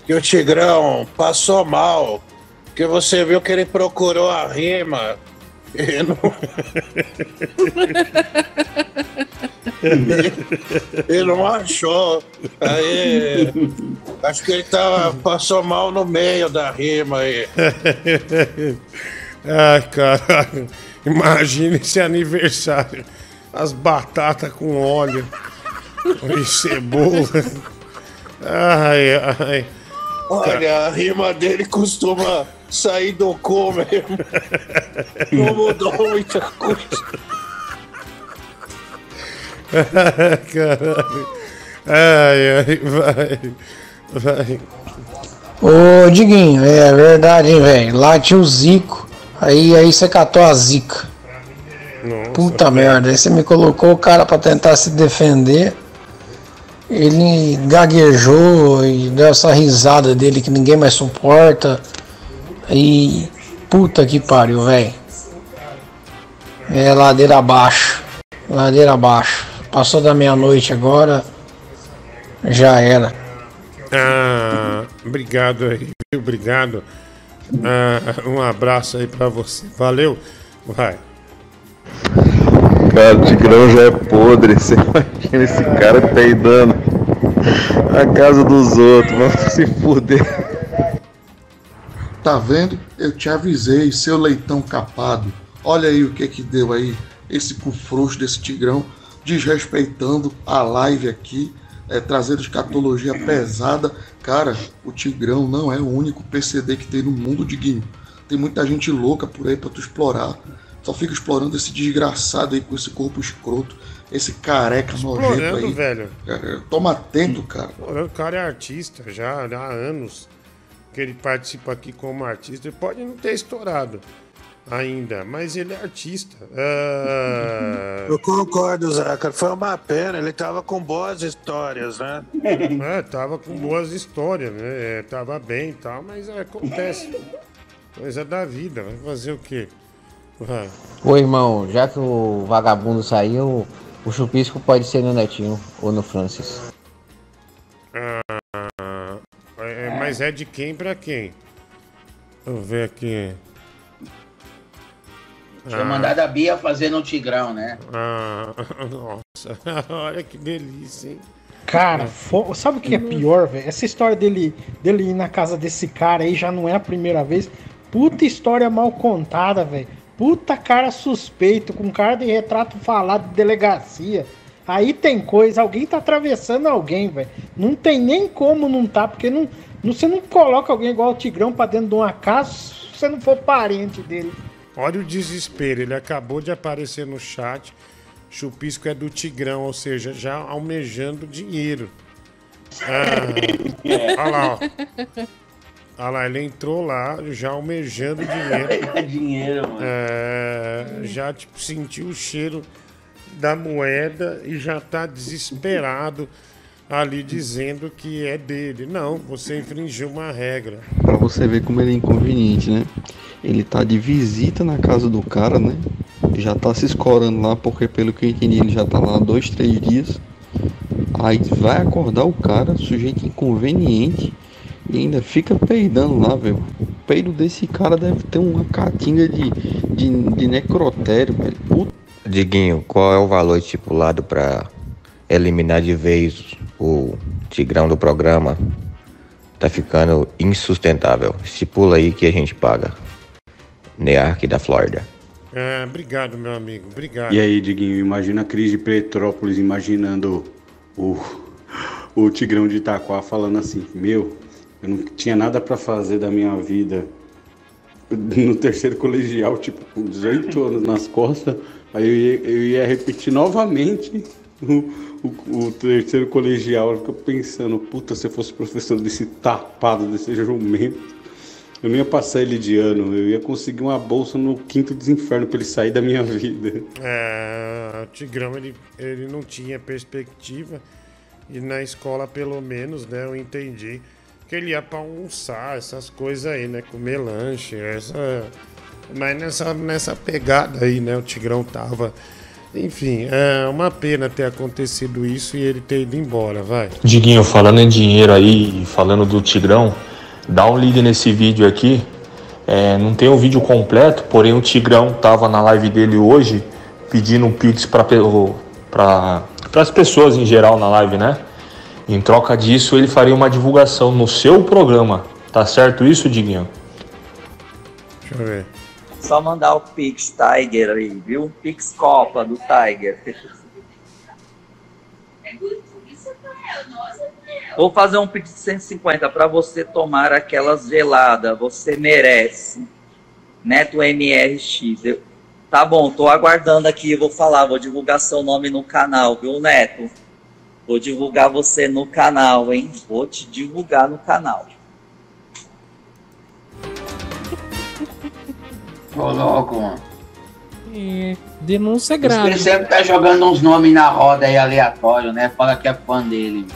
que o Tigrão passou mal. Porque você viu que ele procurou a rima e não. ele não achou. Aí. Acho que ele tava, passou mal no meio da rima aí. Ai, caralho. Imagina esse aniversário. As batatas com óleo. E cebola. Ai, ai. Olha, a rima dele costuma sair do cu mesmo. Não mudou muita coisa. Caralho. Ai, ai, vai. Vai. Ô, Diguinho, é verdade, hein, velho? Lá tinha o Zico. Aí, aí você catou a zica. Puta merda, aí você me colocou o cara pra tentar se defender. Ele gaguejou e deu essa risada dele que ninguém mais suporta. E. Puta que pariu, velho. É ladeira abaixo. Ladeira abaixo. Passou da meia-noite agora. Já era. Ah, obrigado aí? Obrigado. Ah, um abraço aí pra você. Valeu. Vai. Cara, o Tigrão já é podre. Você imagina esse cara peidando a casa dos outros. Vamos se fuder. Tá vendo? Eu te avisei, seu leitão capado. Olha aí o que que deu aí. Esse cu frouxo desse tigrão, desrespeitando a live aqui, é, trazendo escatologia pesada. Cara, o tigrão não é o único PCD que tem no mundo, Diguinho. Tem muita gente louca por aí pra tu explorar. Só fica explorando esse desgraçado aí com esse corpo escroto, esse careca nojento Explorando, aí. velho. Toma atento, cara. O cara é artista já há anos que ele participa aqui como artista. Ele pode não ter estourado ainda, mas ele é artista. Ah, Eu concordo, Zaca. Foi uma pena, ele tava com boas histórias, né? É, tava com boas histórias, né? É, tava bem e tal, mas é, acontece. Coisa da vida, vai fazer o quê? Vai. Ô irmão, já que o vagabundo saiu, o chupisco pode ser no Netinho ou no Francis. Ah, é, mas é de quem pra quem? Vamos ver aqui. Tinha Ah. mandado a Bia fazer no Tigrão, né? Ah, nossa, olha que delícia, hein? Cara, fo- sabe o que é pior, velho? Essa história dele, dele ir na casa desse cara aí já não é a primeira vez. Puta história mal contada, velho. Puta cara suspeito, com cara de retrato falado de delegacia. Aí tem coisa, alguém tá atravessando alguém, velho. Não tem nem como não tá, porque não, não, você não coloca alguém igual o Tigrão pra dentro de uma casa se você não for parente dele. Olha o desespero, ele acabou de aparecer no chat. Chupisco é do Tigrão, ou seja, já almejando dinheiro. Ah, olha lá, ó. Olha lá, ele entrou lá já almejando dinheiro. dinheiro, mano. É, já tipo, sentiu o cheiro da moeda e já tá desesperado ali dizendo que é dele. Não, você infringiu uma regra. Pra você ver como ele é inconveniente, né? Ele tá de visita na casa do cara, né? Já tá se escorando lá, porque pelo que eu entendi, ele já tá lá dois, três dias. Aí vai acordar o cara, sujeito inconveniente, e ainda fica peidando lá, velho. O peido desse cara deve ter uma catinga de, de, de necrotério, velho. Puta. Diguinho, qual é o valor estipulado para eliminar de vez o tigrão do programa? Tá ficando insustentável. Estipula aí que a gente paga. Neark da Flórida. É, obrigado, meu amigo. Obrigado. E aí, Diguinho, imagina a crise de Petrópolis, imaginando o, o Tigrão de Itaquá falando assim: Meu, eu não tinha nada pra fazer da minha vida no terceiro colegial, tipo, com 18 anos nas costas. Aí eu ia, eu ia repetir novamente o, o, o terceiro colegial. Eu fico pensando: Puta, se eu fosse professor desse tapado, desse jumento. Eu não ia passar ele de ano, eu ia conseguir uma bolsa no quinto dos infernos pra ele sair da minha vida. É, o Tigrão ele, ele não tinha perspectiva e na escola pelo menos, né, eu entendi que ele ia pra almoçar, essas coisas aí, né, comer lanche, essa mas nessa nessa pegada aí, né, o Tigrão tava enfim, é uma pena ter acontecido isso e ele ter ido embora, vai. Diguinho, falando em dinheiro aí, falando do Tigrão, dá um liga nesse vídeo aqui. É, não tem o vídeo completo, porém o Tigrão tava na live dele hoje pedindo um pix para as pessoas em geral na live, né? Em troca disso, ele faria uma divulgação no seu programa. Tá certo isso, Diguinho? Deixa eu ver. Só mandar o Pix Tiger aí, viu? Pix Copa do Tiger. Vou fazer um pix de 150 para você tomar aquelas geladas. Você merece. Neto MRX. Eu... Tá bom, tô aguardando aqui. Eu vou falar, vou divulgar seu nome no canal, viu, Neto? Vou divulgar você no canal, hein? Vou te divulgar no canal. Ô, louco, mano. É, denúncia grave. Ele sempre tá jogando uns nomes na roda aí aleatório, né? Fala que é fã dele.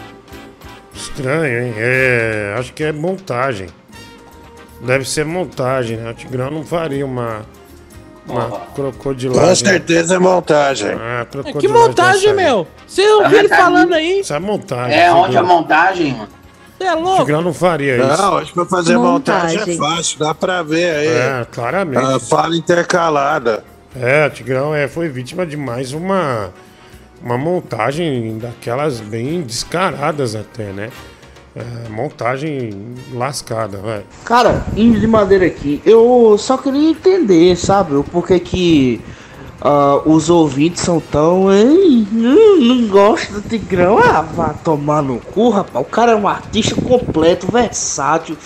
Estranho, hein? É, acho que é montagem. Deve ser montagem, né? O Tigrão não faria uma, uma crocodilagem. Com certeza é montagem. Ah, É, crocodilagem que montagem, meu? Você ouviu ele falando aí? Isso é montagem. É, onde a Tigrão. montagem, mano? Você é O louco? Tigrão não faria isso. Não, acho que pra fazer montagem, Montagem. é fácil, dá pra ver aí. É, claramente. A fala intercalada. É, o Tigrão é, foi vítima de mais uma, uma montagem daquelas bem descaradas até, né? É, montagem lascada, vai. Cara, Índio de Madeira aqui, eu só queria entender, sabe, o porquê que ah, os ouvintes são tão. Ei, não, não gosto do Tigrão. Ah, vá tomar no cu, rapaz. O cara é um artista completo, versátil,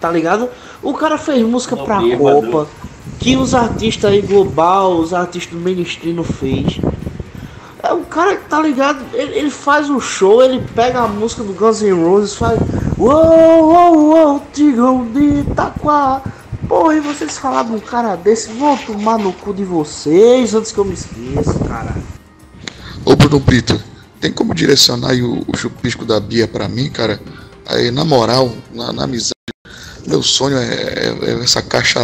tá ligado? O cara fez música pra. Copa, que os artistas aí global, os artistas do mainstream não fez. É um cara que tá ligado, ele, ele faz um show, ele pega a música do Guns N' Roses, faz. Uou, uou, uou, Tigrão de Itaquá. Porra, e vocês falaram de um cara desse, vou tomar no cu de vocês antes que eu me esqueça, cara. Ô Bruno Brito, tem como direcionar aí o, o chupisco da Bia pra mim, cara? Aí, na moral, na, na amizade, meu sonho é, é- é essa caixa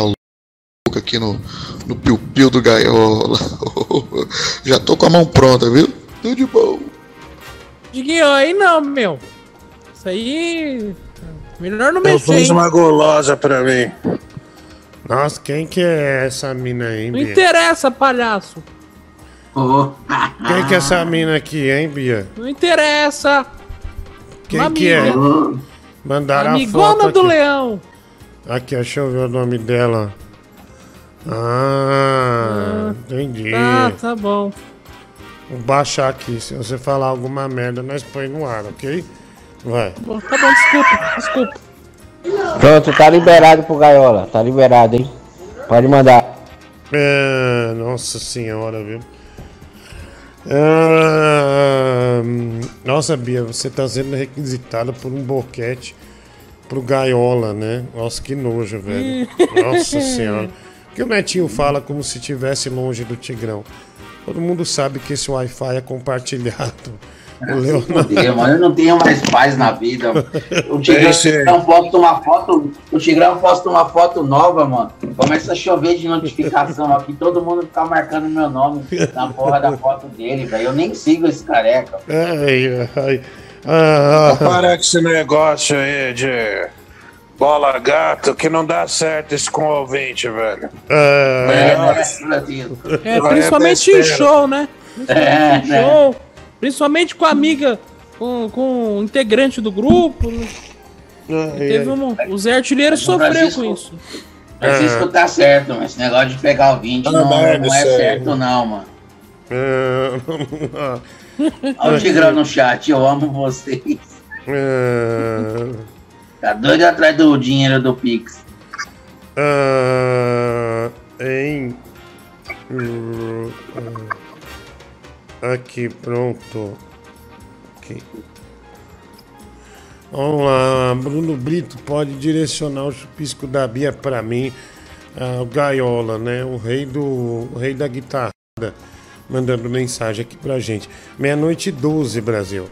louca aqui no, no piu-piu do gaiola. Já tô com a mão pronta, viu? Tudo de bom. Diguinho, aí não, meu. Isso aí. Melhor não Eu mexer. fiz hein? uma golosa pra mim. Nossa, quem que é essa mina aí, Não Bia? interessa, palhaço. Quem que é essa mina aqui, hein, Bia? Não interessa. Quem Uma que é? amiga. Mandaram a foto Amigona do aqui. leão. Aqui, deixa eu ver o nome dela. Ah, entendi. Ah, tá bom. Vou baixar aqui. Se você falar alguma merda, nós põe no ar, ok? Vai. Tá bom, desculpa, desculpa. Pronto, tá liberado pro Gaiola. Tá liberado, hein? Pode mandar. É, nossa senhora, viu? Ah, nossa, Bia, você tá sendo requisitada por um boquete pro Gaiola, né? Nossa, que nojo, velho. Nossa senhora. Porque o Netinho fala como se estivesse longe do Tigrão. Todo mundo sabe que esse Wi-Fi é compartilhado O Leonardo. Eu não tenho mais paz na vida. mano. O Tigrão Esse- não posta uma foto. O Tigrão posta uma foto nova, mano. Começa a chover de notificação aqui. Todo mundo fica marcando meu nome na porra da foto dele, velho. Eu nem sigo esse careca. Ai, ai. Ah, ah. Para com esse negócio aí de bola gato que não dá certo isso com o ouvinte, velho. É, Ah, É, principalmente em show, né? É, Principalmente em show. Principalmente com a amiga, com, com o integrante do grupo. né? Teve um, o Zé Artilheiro sofreu com isso. Francisco tá certo, mas esse negócio de pegar o 20 Ah, não, merda não é certo, não, mano. Ah, Olha o Tigrão no chat, eu amo vocês. Tá doido atrás do dinheiro do Pix. ah, em. ah, Aqui, pronto. Aqui. Vamos lá, Bruno Brito pode direcionar o chupisco da Bia pra mim. Ah, o Gaiola, né? O rei do. O rei da guitarra. Mandando mensagem aqui pra gente. Meia-noite e 12, Brasil.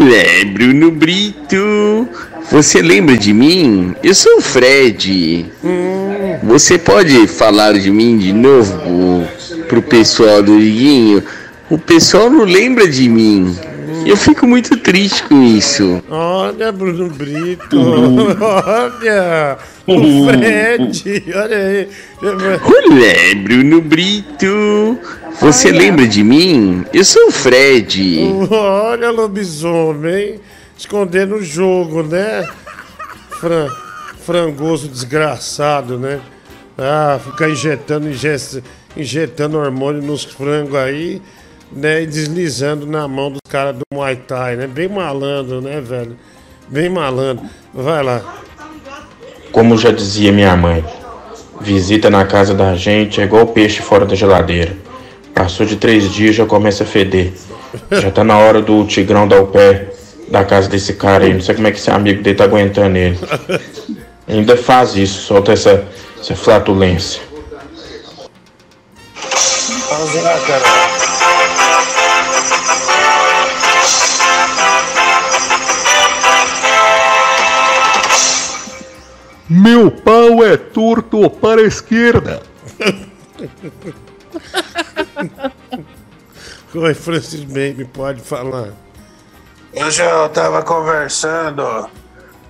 Olé, Bruno Brito. Você lembra de mim? Eu sou o Fred. Você pode falar de mim de novo pro pessoal do Liguinho? O pessoal não lembra de mim. Eu fico muito triste com isso. Olha, Bruno Brito. olha. O Fred. Olha aí. Olé, Bruno Brito. Você lembra de mim? Eu sou o Fred. Olha, lobisomem. Escondendo o jogo, né? Fran, frangoso desgraçado, né? Ah, ficar injetando, inje- injetando hormônio nos frangos aí, né? E deslizando na mão dos caras do Muay Thai, né? Bem malandro, né, velho? Bem malandro. Vai lá. Como já dizia minha mãe, visita na casa da gente é igual peixe fora da geladeira. Passou de três dias já começa a feder. Já tá na hora do Tigrão dar o pé da casa desse cara aí. Não sei como é que esse amigo dele tá aguentando ele. Ainda faz isso, solta essa, essa flatulência. Vamos lá, cara. Meu pau é torto para a esquerda. Oi, Francis Baby, pode falar. Hoje eu tava conversando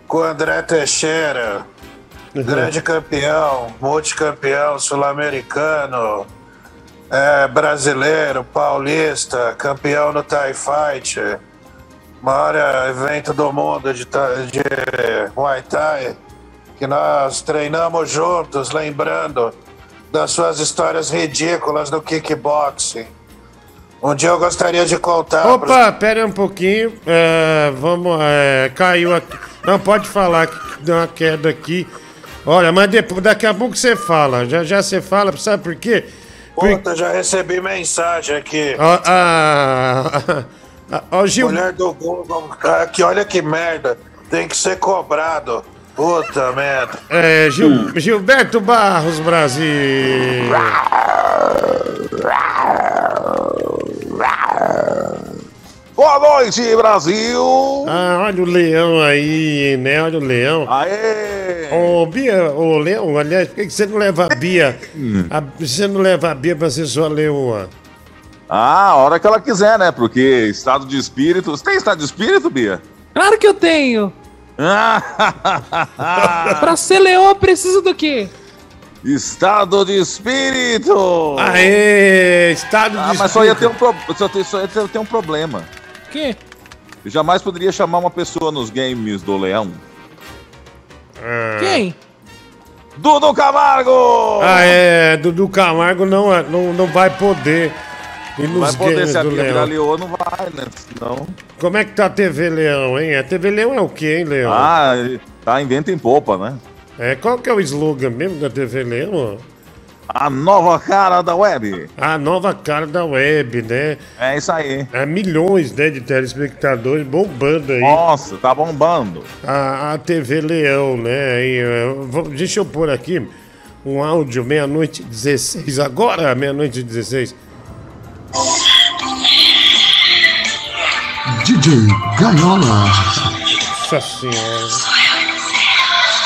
com o André Teixeira, grande campeão, multicampeão sul-americano, é, brasileiro, paulista, campeão no Thai Fight, maior evento do mundo de, de Muay Thai, que nós treinamos juntos, lembrando das suas histórias ridículas no kickboxing. Um dia eu gostaria de contar. pros- Opa, pera um pouquinho. É, vamos. é, caiu aqui. Não, pode falar que deu uma queda aqui. Olha, mas depois, daqui a pouco você fala. Já já você fala, sabe por quê? Puta, já recebi mensagem aqui. Ó, a- a- Ó, Gil. Mulher do Google, que olha que merda. Tem que ser cobrado. Puta merda. É, Gil- Gilberto Barros Brasil. Boa noite, Brasil! Ah, olha o leão aí, né? Olha o leão. Aê! Ô, Bia, ô, Leão, aliás, por que que você não leva a Bia? a- você não leva a Bia pra ser sua leoa? Ah, a hora que ela quiser, né? Porque estado de espírito. Você tem estado de espírito, Bia? Claro que eu tenho. pra ser leoa, precisa do quê? Estado de espírito! Aê, estado ah, de mas só ia ter espírito. um, pro... só, ter, só ia ter, um problema. quê? Eu jamais poderia chamar uma pessoa nos games do Leão. Quem? Dudu Camargo! Ah, é, Dudu Camargo não, é- não, não vai poder ir nos vai poder, se a do Leão. leoa, não vai, né? Senão... Como é que tá a TV Leão, hein? A TV Leão é o quê, hein, Leão? Ah, tá em vento em popa, né? É, qual que é o slogan mesmo da TV Leão? A nova cara da web. A nova cara da web, né? É isso aí. É milhões né, de telespectadores bombando aí. Nossa, tá bombando. A, a TV Leão, né? E, vou- deixa eu pôr aqui um áudio, meia-noite 16. Agora, meia-noite 16. DJ Gaiola. Nossa senhora.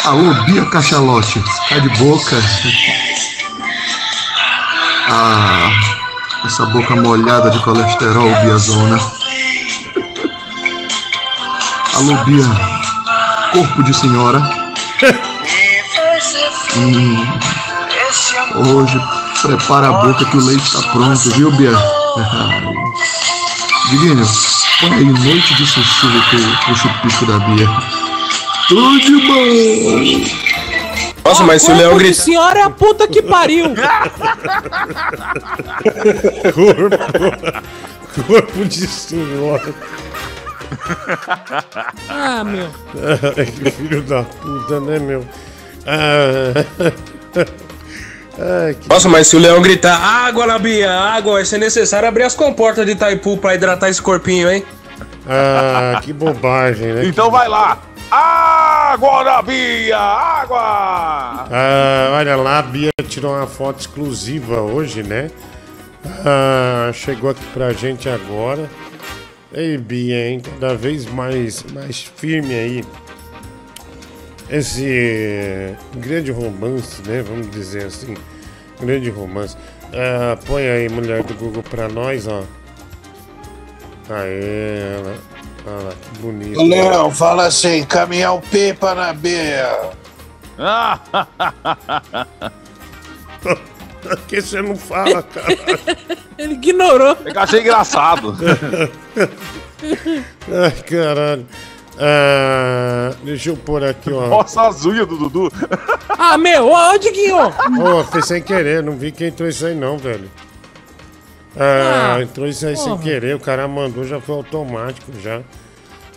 Alô, Bia Cachalote. Tá de boca. Ah, essa boca molhada de colesterol, Biazona. Alô, Bia. Corpo de senhora. Hum, hoje, prepara a boca que o leite tá pronto, viu, Bia? Diguinho, põe aí noite de sussurro pro, pro chupisco da Bia. Tudo de bom! Nossa, mas se o Leão de gritar. senhora é a puta que pariu. corpo, corpo de senhora. Ah, meu. Ai, que filho da puta, né, meu? Ah, Ai, que... Nossa, mas se o Leão gritar água na Bia, água, vai ser necessário abrir as comportas de Itaipu pra hidratar esse corpinho, hein? Ah, que bobagem, né? Então vai lá. Água na Bia! Água! Ah, olha lá, a Bia tirou uma foto exclusiva hoje, né? Ah, chegou aqui pra gente agora. Ei, Bia, hein? Cada vez mais, mais firme aí. Esse grande romance, né? Vamos dizer assim. Grande romance. Ah, põe aí, mulher do Google, pra nós, ó. Aê, ela. Olha lá, que bonito. Leão, fala assim, caminhão pipa na Bia. Por que você não fala, cara? Ele ignorou. Eu achei engraçado. Ai, caralho. Ah, deixa eu pôr aqui, ó. Nossa, as unhas do Dudu. Ah, meu, ó, Diguinho. Ô, foi sem querer, não vi que entrou isso aí não, velho. Ah, Ah, entrou isso aí sem porra. querer, o cara mandou, já foi automático, já.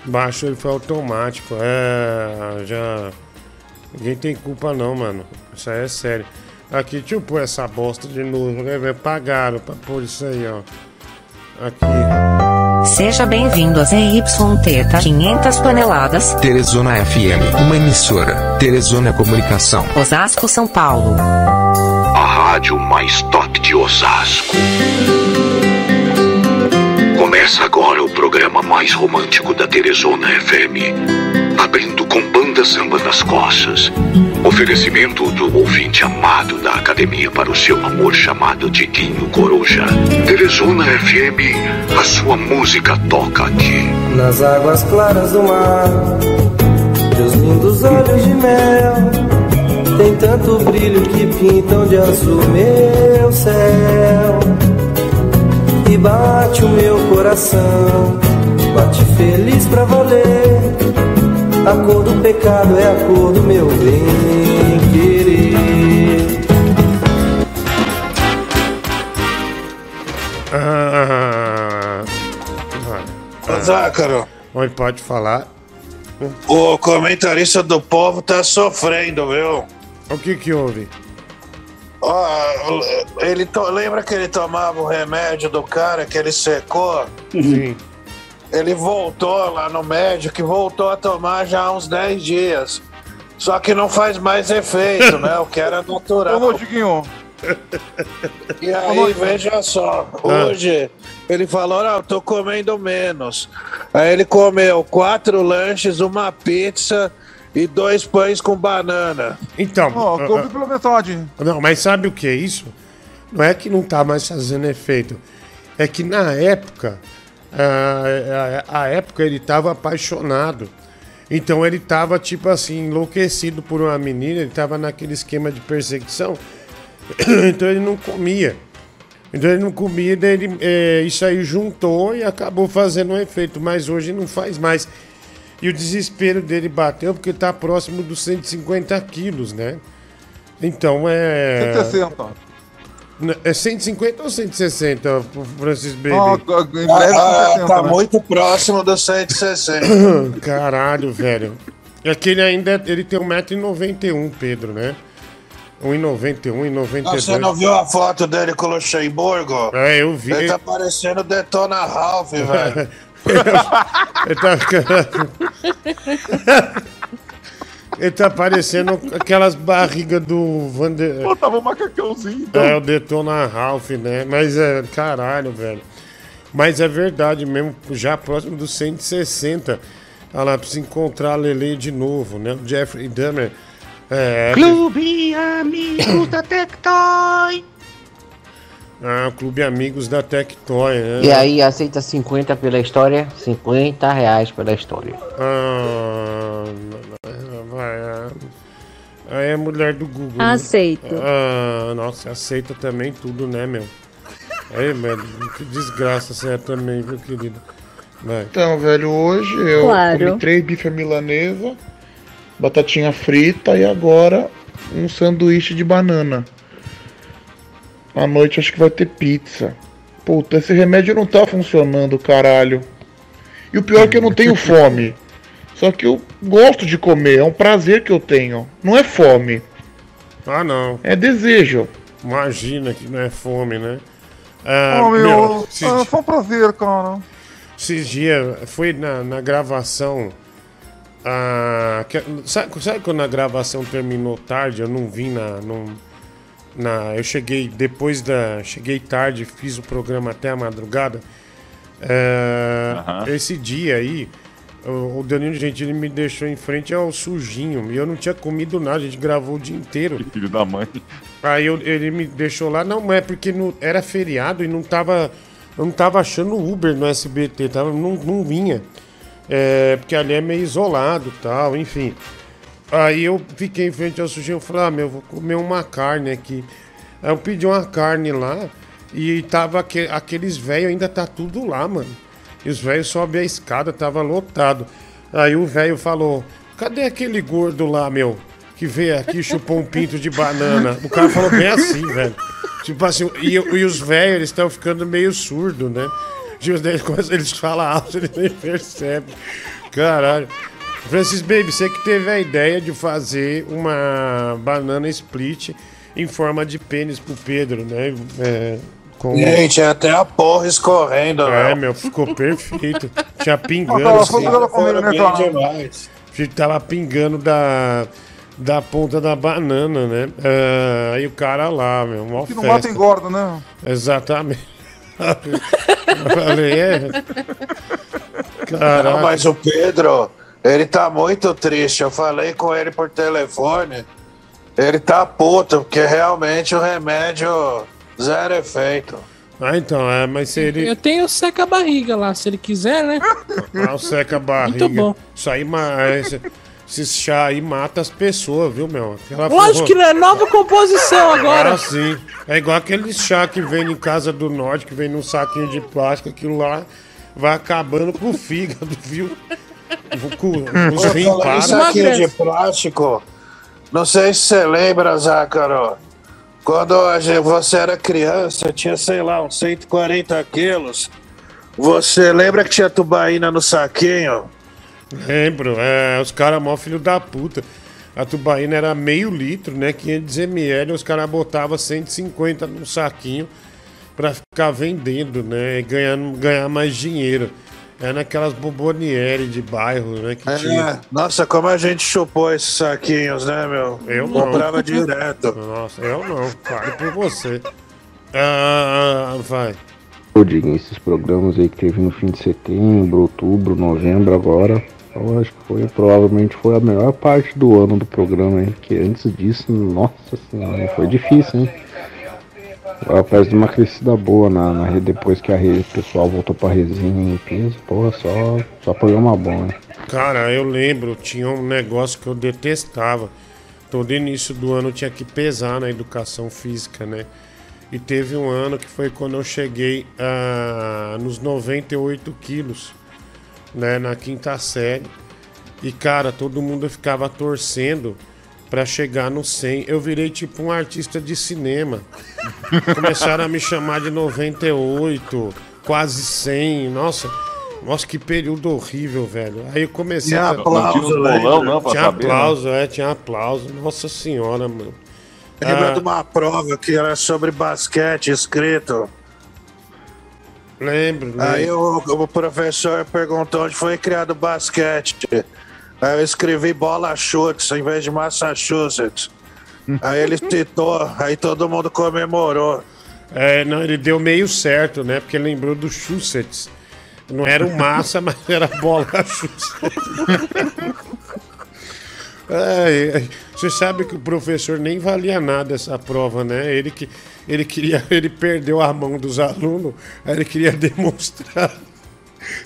Baixou, ele foi automático. É, já. Ninguém tem culpa não, mano. Isso aí é sério. Aqui, deixa eu pôr essa bosta de novo, né, velho? Pagaram pra pôr isso aí, ó. Aqui. Seja bem-vindo a ZYT 500 toneladas. Teresona FM, uma emissora. Teresona Comunicação. Osasco, São Paulo. A rádio mais top de Osasco. Começa agora o programa mais romântico da Teresona FM. Abrindo com banda samba nas costas. Oferecimento do ouvinte amado da academia para o seu amor chamado Diguinho Coruja. Teresona FM, a sua música toca aqui. Nas águas claras do mar, teus lindos olhos de mel tem tanto brilho que pintam de azul meu céu. E bate o meu coração, bate feliz pra valer. A cor do pecado é a cor do meu bem querer. Ah, Zácaro. Oi, pode falar. O comentarista do povo tá sofrendo, viu? O que que houve? Ó, ele to- lembra que ele tomava o remédio do cara que ele secou? Sim. Ele voltou lá no médico e voltou a tomar já há uns 10 dias. Só que não faz mais efeito, né? O que era natural. Ô, Diguinho. E aí, veja só, hoje ele falou, não, eu tô comendo menos. Aí ele comeu quatro lanches, uma pizza e dois pães com banana. Então, Ó, ah, come pela metade. Não, mas sabe o que é isso? Não é que não tá mais fazendo efeito. É que na época, a, época ele tava apaixonado. Então ele tava, tipo assim, enlouquecido por uma menina, ele tava naquele esquema de perseguição. então ele não comia. Então ele não comia, ele, é, isso aí juntou e acabou fazendo um efeito. Mas hoje não faz mais. E o desespero dele bateu porque tá próximo dos 150 quilos, né? Então é. 160. É 150 ou 160, Francis Baby? Ó, em breve Ah, 160, tá né? muito próximo dos 160. Caralho, velho. É que ele ainda ele tem 1,91m, Pedro, né? 1,91m, Ah, 1,92m. Você não viu a foto dele com o Luxemburgo? É, eu vi. Ele tá parecendo Detona Ralph, velho. ele tá. ele tá parecendo aquelas barrigas do Vander. Pô, tava um macacãozinho. Então. É, o Detona Ralph, né? Mas é, caralho, velho. Mas é verdade mesmo, já próximo dos 160. Olha lá, precisa encontrar a Lele de novo, né? O Jeffrey Dahmer. É, Clube Amigos da Tectoy. Ah, o Clube Amigos da Tectoy, né? E aí, aceita 50 pela história? 50 reais pela história. Ah, vai, ah. Aí é mulher do Google. né? Aceito. Ah, nossa, aceita também tudo, né, meu? Aí, velho, que desgraça você é também, viu, querido? Vai. Então, velho, hoje eu Claro. comi três bife milanesa, batatinha frita e agora um sanduíche de banana. À noite acho que vai ter pizza. Puta, esse remédio não tá funcionando, caralho. E o pior é que eu não tenho fome. Só que eu gosto de comer, é um prazer que eu tenho. Não é fome. Ah, não. É desejo. Imagina que não é fome, né? Ah, Ah, meu, esses ah, foi um prazer, cara. Esses dias, foi na, na gravação. ah, que- sabe, sabe quando a gravação terminou tarde? Eu não vim na. Não, na eu cheguei depois da. Cheguei tarde, fiz o programa até a madrugada. Ah, Esse dia aí, o, o Danilo Gentili me deixou em frente ao sujinho. E eu não tinha comido nada, a gente gravou o dia inteiro. Filho da mãe. Aí eu- ele me deixou lá, não, é porque não, era feriado e não tava. Eu não tava achando Uber no SBT, tava, não, não vinha. É, porque ali é meio isolado e tal, enfim. Aí eu fiquei em frente ao sujinho e falei, ah, meu, vou comer uma carne aqui. Aí eu pedi uma carne lá e tava aque- aqueles velhos, ainda tá tudo lá, mano. E os velhos sobem a escada, tava lotado. Aí o velho falou, cadê aquele gordo lá, meu? Que veio aqui e chupou um pinto de banana. O cara falou bem assim, velho. Tipo assim, e, e os velhos, eles estão ficando meio surdos, né? Tipo, eles falam alto, eles nem percebem. Caralho. Francis Baby, você que teve a ideia de fazer uma banana split em forma de pênis pro Pedro, né? É, com... Gente, é até a porra escorrendo, É, velho. meu, ficou perfeito. Tinha pingando. Assim. né, Bem cara? demais. Tava pingando da, da ponta da banana, né? Ah, aí o cara lá, meu, mó Que não festa. mata engorda, né? Exatamente. Eu falei, é. Não, Caraca. mas o Pedro, ele tá muito triste. Eu falei com ele por telefone. Ele tá puto, porque realmente o remédio zero efeito. Ah, então, é, mas se ele. Eu tenho seca barriga lá, se ele quiser, né? Ah, o seca a barriga. Muito bom. Isso aí, ma- esse, esse chá aí mata as pessoas, viu, meu? Aquela Lógico que não é nova composição agora. Ah, sim. É igual aquele chá que vem em casa do norte, que vem num saquinho de plástico, aquilo lá vai acabando com o fígado, viu? Com, os rins falando em param. saquinho de plástico, não sei se você lembra, Zácaro, quando você era criança, tinha, sei lá, uns 140 quilos. Você lembra que tinha tubaína no saquinho? Lembro, é, os caras mó filho da puta. A tubaína era meio litro, né? 500 ml, os caras botavam 150 num saquinho pra ficar vendendo, né? E ganhando, ganhar mais dinheiro. É naquelas bomboniere de bairro, né? Que É, tinha. nossa, como a gente chupou esses saquinhos, né, meu? Eu não. Comprava direto. Nossa, eu não. Fale por você. Ah, vai. Ô, Diguinho, esses programas aí que teve no fim de setembro, outubro, novembro agora, eu acho que foi, provavelmente foi a melhor parte do ano do programa aí, porque antes disso, nossa senhora, foi difícil, hein? Peço de uma crescida boa na, na rede depois que a rede, pessoal voltou pra resenha em peso, porra, só, só programa bom, né? Cara, eu lembro, tinha um negócio que eu detestava. Todo início do ano tinha que pesar na educação física, né? E teve um ano que foi quando eu cheguei ah, nos 98 quilos, né? Na quinta série. E, cara, todo mundo ficava torcendo pra chegar no 100. Eu virei tipo um artista de cinema. Começaram a me chamar de 98, quase 100. Nossa, nossa, que período horrível, velho. Aí eu comecei Tinha a. aplauso, Não tinha os bolão, não, pra Tinha saber, aplauso, é, tinha aplauso. Nossa senhora, mano. Lembra Ah, de uma prova que era sobre basquete escrito? Lembro, Aí lembro. o, o professor perguntou onde foi criado o basquete. Aí eu escrevi bola chutes em vez de Massachusetts. Aí ele citou, aí todo mundo comemorou. É, não, ele deu meio certo, né? Porque lembrou do Chussets. Não era o massa, mas era bola. Ai, ai. Você sabe que o professor nem valia nada essa prova, né? Ele que ele queria, ele perdeu a mão dos alunos, aí ele queria demonstrar,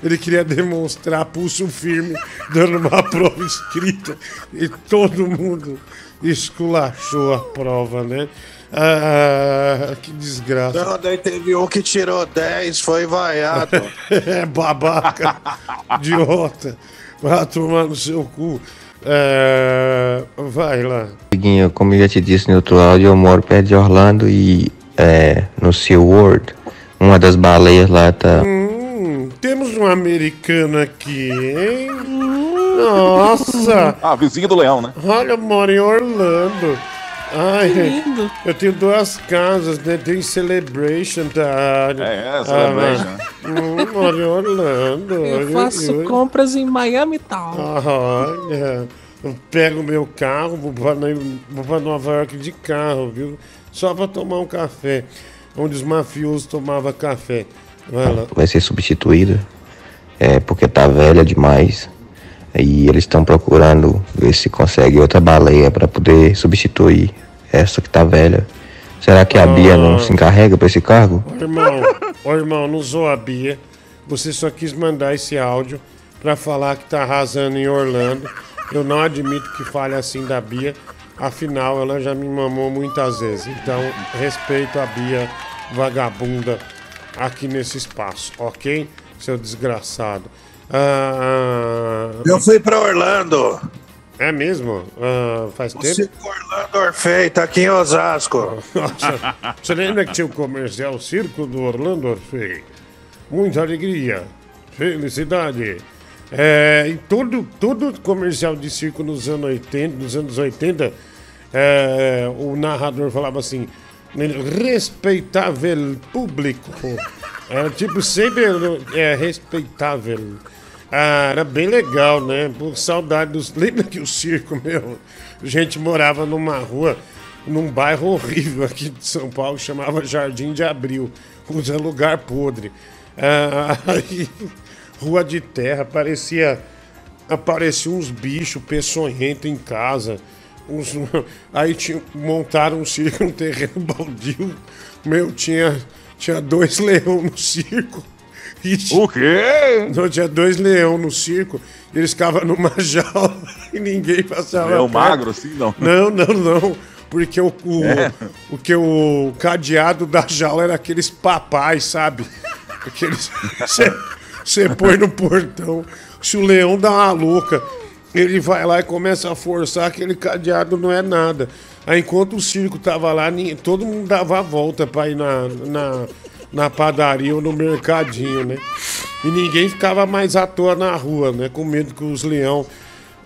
ele queria demonstrar pulso firme dando uma prova escrita e todo mundo esculachou a prova, né? Ah, que desgraça. Não, daí teve um que tirou 10, foi vaiado. é babaca, idiota. Vai tomar no seu cu. É, vai lá. Diguinho, como eu já te disse no outro áudio, eu moro perto de Orlando e é, no SeaWorld, uma das baleias lá tá. Hum, temos um americano aqui, hein? Nossa! Ah, vizinho do leão, né? Olha, eu moro em Orlando. Ai, Que lindo. eu tenho duas casas, né? Tem Celebration, tá? É, é, Celebration. Ah, hum, moro em Orlando. Eu faço oi. compras em Miami Town. Olha, eu pego meu carro, vou pra, vou pra Nova York de carro, viu? Só pra tomar um café. Onde os mafiosos tomavam café. Vai ser substituída, é, porque tá velha demais. E eles estão procurando ver se consegue outra baleia para poder substituir essa que tá velha. Será que a Bia não se encarrega para esse cargo? Ô, irmão, ô, irmão, não zoa a Bia. Você só quis mandar esse áudio pra falar que tá arrasando em Orlando. Eu não admito que fale assim da Bia. Afinal, ela já me mamou muitas vezes. Então, respeito a Bia vagabunda aqui nesse espaço, ok? Seu desgraçado. Ah, ah, Eu fui pra Orlando. É mesmo? Ah, faz O tempo? Circo Orlando Orfei, tá aqui em Osasco. Nossa, você lembra que tinha o comercial Circo do Orlando Orfei? Muita alegria, felicidade. É, e todo, todo comercial de circo nos anos 80, nos anos 80 é, o narrador falava assim, respeitável público. Era tipo sempre é, respeitável. Ah, era bem legal, né? Por saudade dos. Lembra que o circo, meu? A gente morava numa rua, num bairro horrível aqui de São Paulo, chamava Jardim de Abril. Usa lugar podre. Ah, aí, rua de terra, parecia. Apareciam uns bichos peçonhentos em casa. Aí tinha, montaram um circo no terreno baldio. Meu, tinha, tinha dois leões no circo. o quê? Não, tinha dois leões no circo. E eles ficavam numa jaula e ninguém passava. Leão perto. magro, assim, não? Não, não, não. Porque o, o, É. o que o cadeado da jaula era aqueles papais, sabe? Aqueles. Você põe no portão. Se o leão dá uma louca, ele vai lá e começa a forçar aquele cadeado não é nada. Aí enquanto o circo tava lá, todo mundo dava a volta pra ir na, na, na padaria ou no mercadinho, né? E ninguém ficava mais à toa na rua, né? Com medo que os leão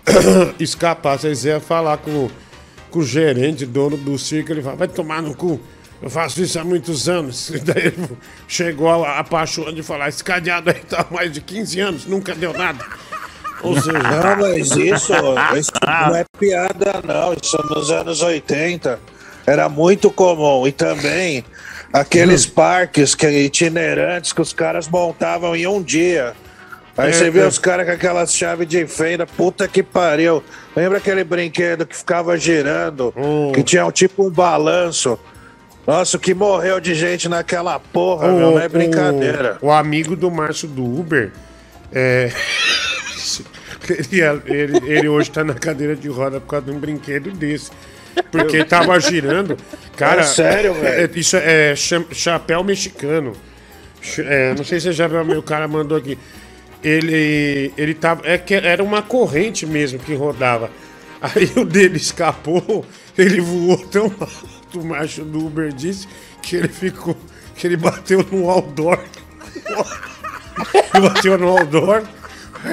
escapassem. Eles iam falar com, com o gerente, dono do circo, ele fala, vai tomar no cu. Eu faço isso há muitos anos. E daí ele chegou a, a paixão de falar, esse cadeado aí tá há mais de 15 anos, nunca deu nada. Ou seja, Não, mas isso, isso não é piada, não. Isso nos anos 80 era muito comum. E também aqueles parques que, itinerantes que os caras montavam em um dia. Aí É, você vê é. os caras com aquelas chaves de fenda, puta que pariu. Lembra aquele brinquedo que ficava girando, que tinha um, tipo um balanço? Nossa, o que morreu de gente naquela porra, meu, não é brincadeira. O, o amigo do Márcio do Uber, é, ele, ele- ele hoje tá na cadeira de roda por causa de um brinquedo desse. Porque tava girando. Cara, É sério, velho? é- Isso é cha- chapéu mexicano. É, não sei se você já viu, o cara mandou aqui. Ele, ele tava. É que era uma corrente mesmo que rodava. Aí o dele escapou, ele voou tão alto, o macho do Uber disse, que ele ficou. que ele bateu no outdoor. Ele bateu no outdoor.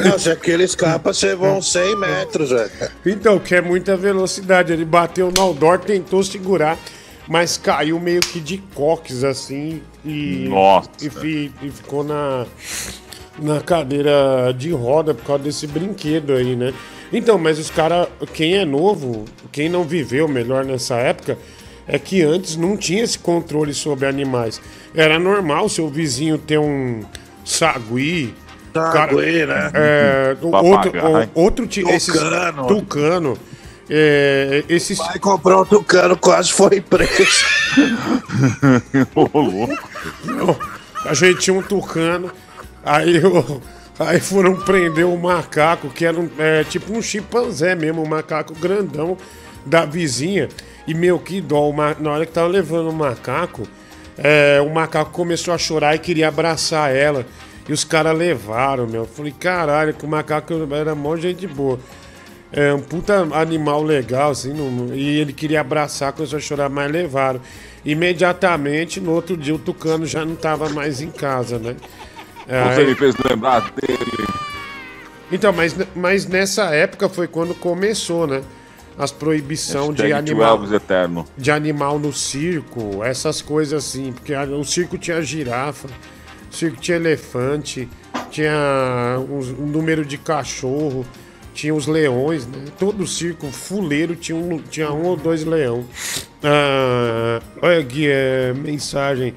Não, se aquele escapa, você vão 100 metros, velho. Então, que é muita velocidade. Ele bateu no outdoor, tentou segurar, mas caiu meio que de coques assim e. Nossa. E, fi- e ficou na, na cadeira de roda por causa desse brinquedo aí, né? Então, mas os caras, quem é novo, quem não viveu melhor nessa época, é que antes não tinha esse controle sobre animais. Era normal seu vizinho ter um sagui. Sagui, né? É, o- outro, o- outro ti- esses- Tucano. tucano. É, esses... Vai comprar um tucano, quase foi preso. Ô, louco. Não, a gente tinha um tucano, aí, eu, aí foram prender o macaco, que era um, é, tipo um chimpanzé mesmo, um macaco grandão da vizinha. E, meu, que dó, o ma- na hora que tava levando o macaco, é, o macaco começou a chorar e queria abraçar ela. E os caras levaram, meu. Eu falei, caralho, que o macaco era mó gente boa. É um puta animal legal, assim, não- e ele queria abraçar, começou a chorar, mas levaram. Imediatamente, no outro dia, o Tucano já não tava mais em casa, né? Você Aí- me fez lembrar dele. Então, mas, mas nessa época foi quando começou, né? As proibição de animal, de animal no circo, essas coisas assim, porque o circo tinha girafa, o circo tinha elefante, tinha um número de cachorro, tinha os leões, né? Todo circo fuleiro tinha um, tinha um ou dois leão. Ah, olha aqui, é, mensagem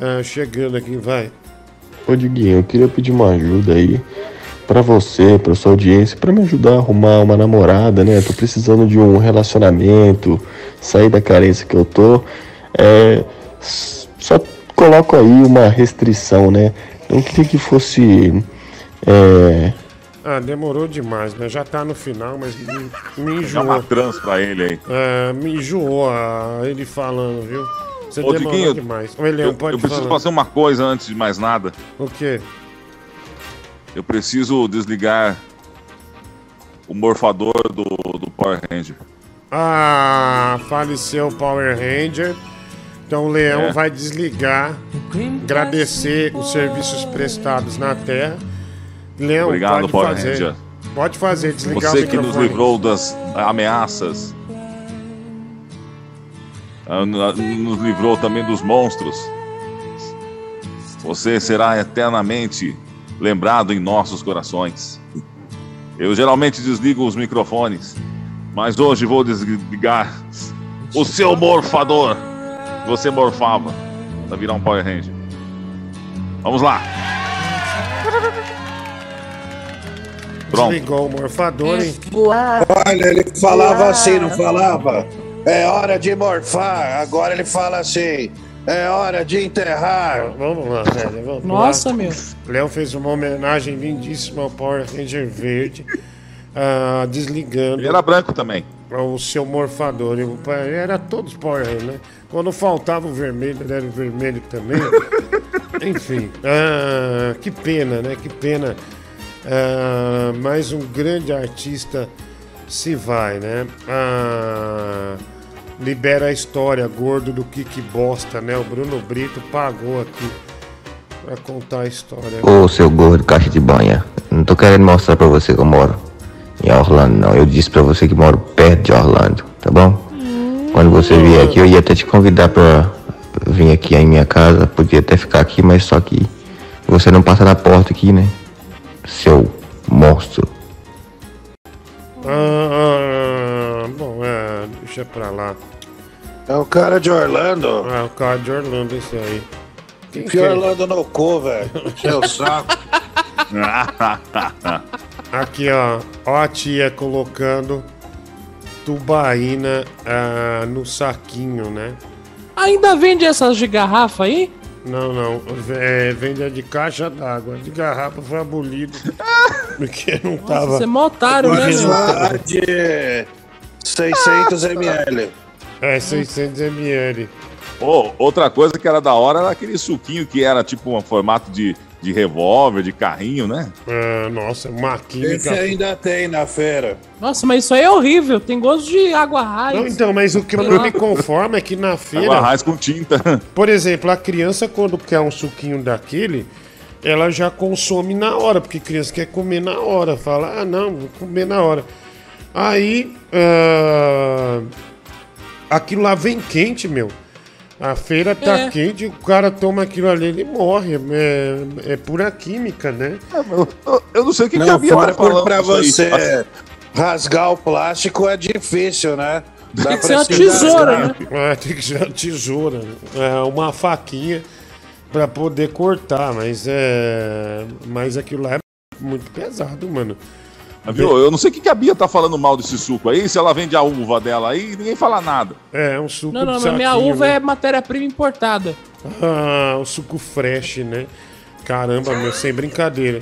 ah, chegando aqui, vai. Ô Diguinho, eu queria pedir uma ajuda aí pra você, pra sua audiência, pra me ajudar a arrumar uma namorada, né? Tô precisando de um relacionamento, sair da carência que eu tô. É, só coloco aí uma restrição, né? Não queria que fosse. É, Ah, demorou demais, né? Já tá no final, mas me, me Dá uma enjoou. trans pra ele aí. É, me enjoou ah, ele falando, viu? Você Ô, demorou Diguinho, demais. Ô, Elião, eu, pode eu preciso falar. fazer uma coisa antes de mais nada. O quê? Eu preciso desligar o morfador do, do Power Ranger. Ah, faleceu o Power Ranger. Então o Leão É. vai desligar, agradecer os serviços prestados na Terra. Leão, Obrigado, pode Power fazer. Ranger. Pode fazer, desligar Você o que nos livrou das ameaças. Ah, n- Nos livrou também dos monstros. Você será eternamente lembrado em nossos corações. Eu geralmente desligo os microfones, mas hoje vou desligar o seu morfador. Você morfava para virar um Power Ranger. Vamos lá. Pronto. Desligou o morfador, hein? Olha, ele falava assim, não falava? É hora de morfar. Agora ele fala assim: é hora de enterrar. Vamos lá, velho. Vamos Nossa, lá. meu. Léo fez uma homenagem lindíssima ao Power Ranger Verde, ah, desligando. Ele era branco também. O seu morfador. Era todos Power Ranger, né? Quando faltava o vermelho, ele era o vermelho também. Enfim, ah, que pena, né? Que pena. Mais um grande artista se vai, né? Ah, libera a história, gordo do que que bosta, né? O Bruno Brito pagou aqui pra contar a história. Ô seu gordo caixa de banha, não tô querendo mostrar pra você que eu moro em Orlando, não. Eu disse pra você que moro perto de Orlando, tá bom? Quando você vier aqui, eu ia até te convidar pra vir aqui em minha casa, podia até ficar aqui, mas só que você não passa na porta aqui, né? Seu monstro. Ah, ah, deixa pra lá. É o cara de Orlando. É o cara de Orlando, esse aí. Quem Que que é? Orlando no cu, velho. Seu saco. Aqui, ó. Ó a tia colocando tubaína ah, no saquinho, né? Ainda vende essas de garrafa aí? Não, não. É, vende a de caixa d'água. De garrafa foi abolido. Porque não tava. você é mó otário, né, de 600 ml. É, 600 ml. Ô, outra coisa que era da hora era aquele suquinho que era tipo um formato de, de revólver, de carrinho, né? É, nossa, uma química. Esse ainda tem na feira. Nossa, mas isso aí é horrível. Tem gosto de água raiz. Não, então, mas o que eu não me conformo é que na feira. Água raiz com tinta. Por exemplo, a criança, quando quer um suquinho daquele, ela já consome na hora, porque criança quer comer na hora. Fala, ah, não, vou comer na hora. Aí, ah, aquilo lá vem quente, meu. A feira tá É. quente, o cara toma aquilo ali, ele morre. É, é pura química, né? Eu não sei o que, que Não, a Bia fora tá pra aí. você rasgar o plástico é difícil, né? Tem que ser uma tesoura, né? É, tem que ser uma tesoura. É, uma faquinha pra poder cortar, mas é. Mas aquilo lá é muito pesado, mano. Viu? Eu não sei o que que a Bia tá falando mal desse suco aí, se ela vende a uva dela aí, ninguém fala nada. É, um suco Não, não, mas minha saquinho, uva né? é matéria-prima importada. Ah, o suco fresh, né? Caramba, meu, sem brincadeira.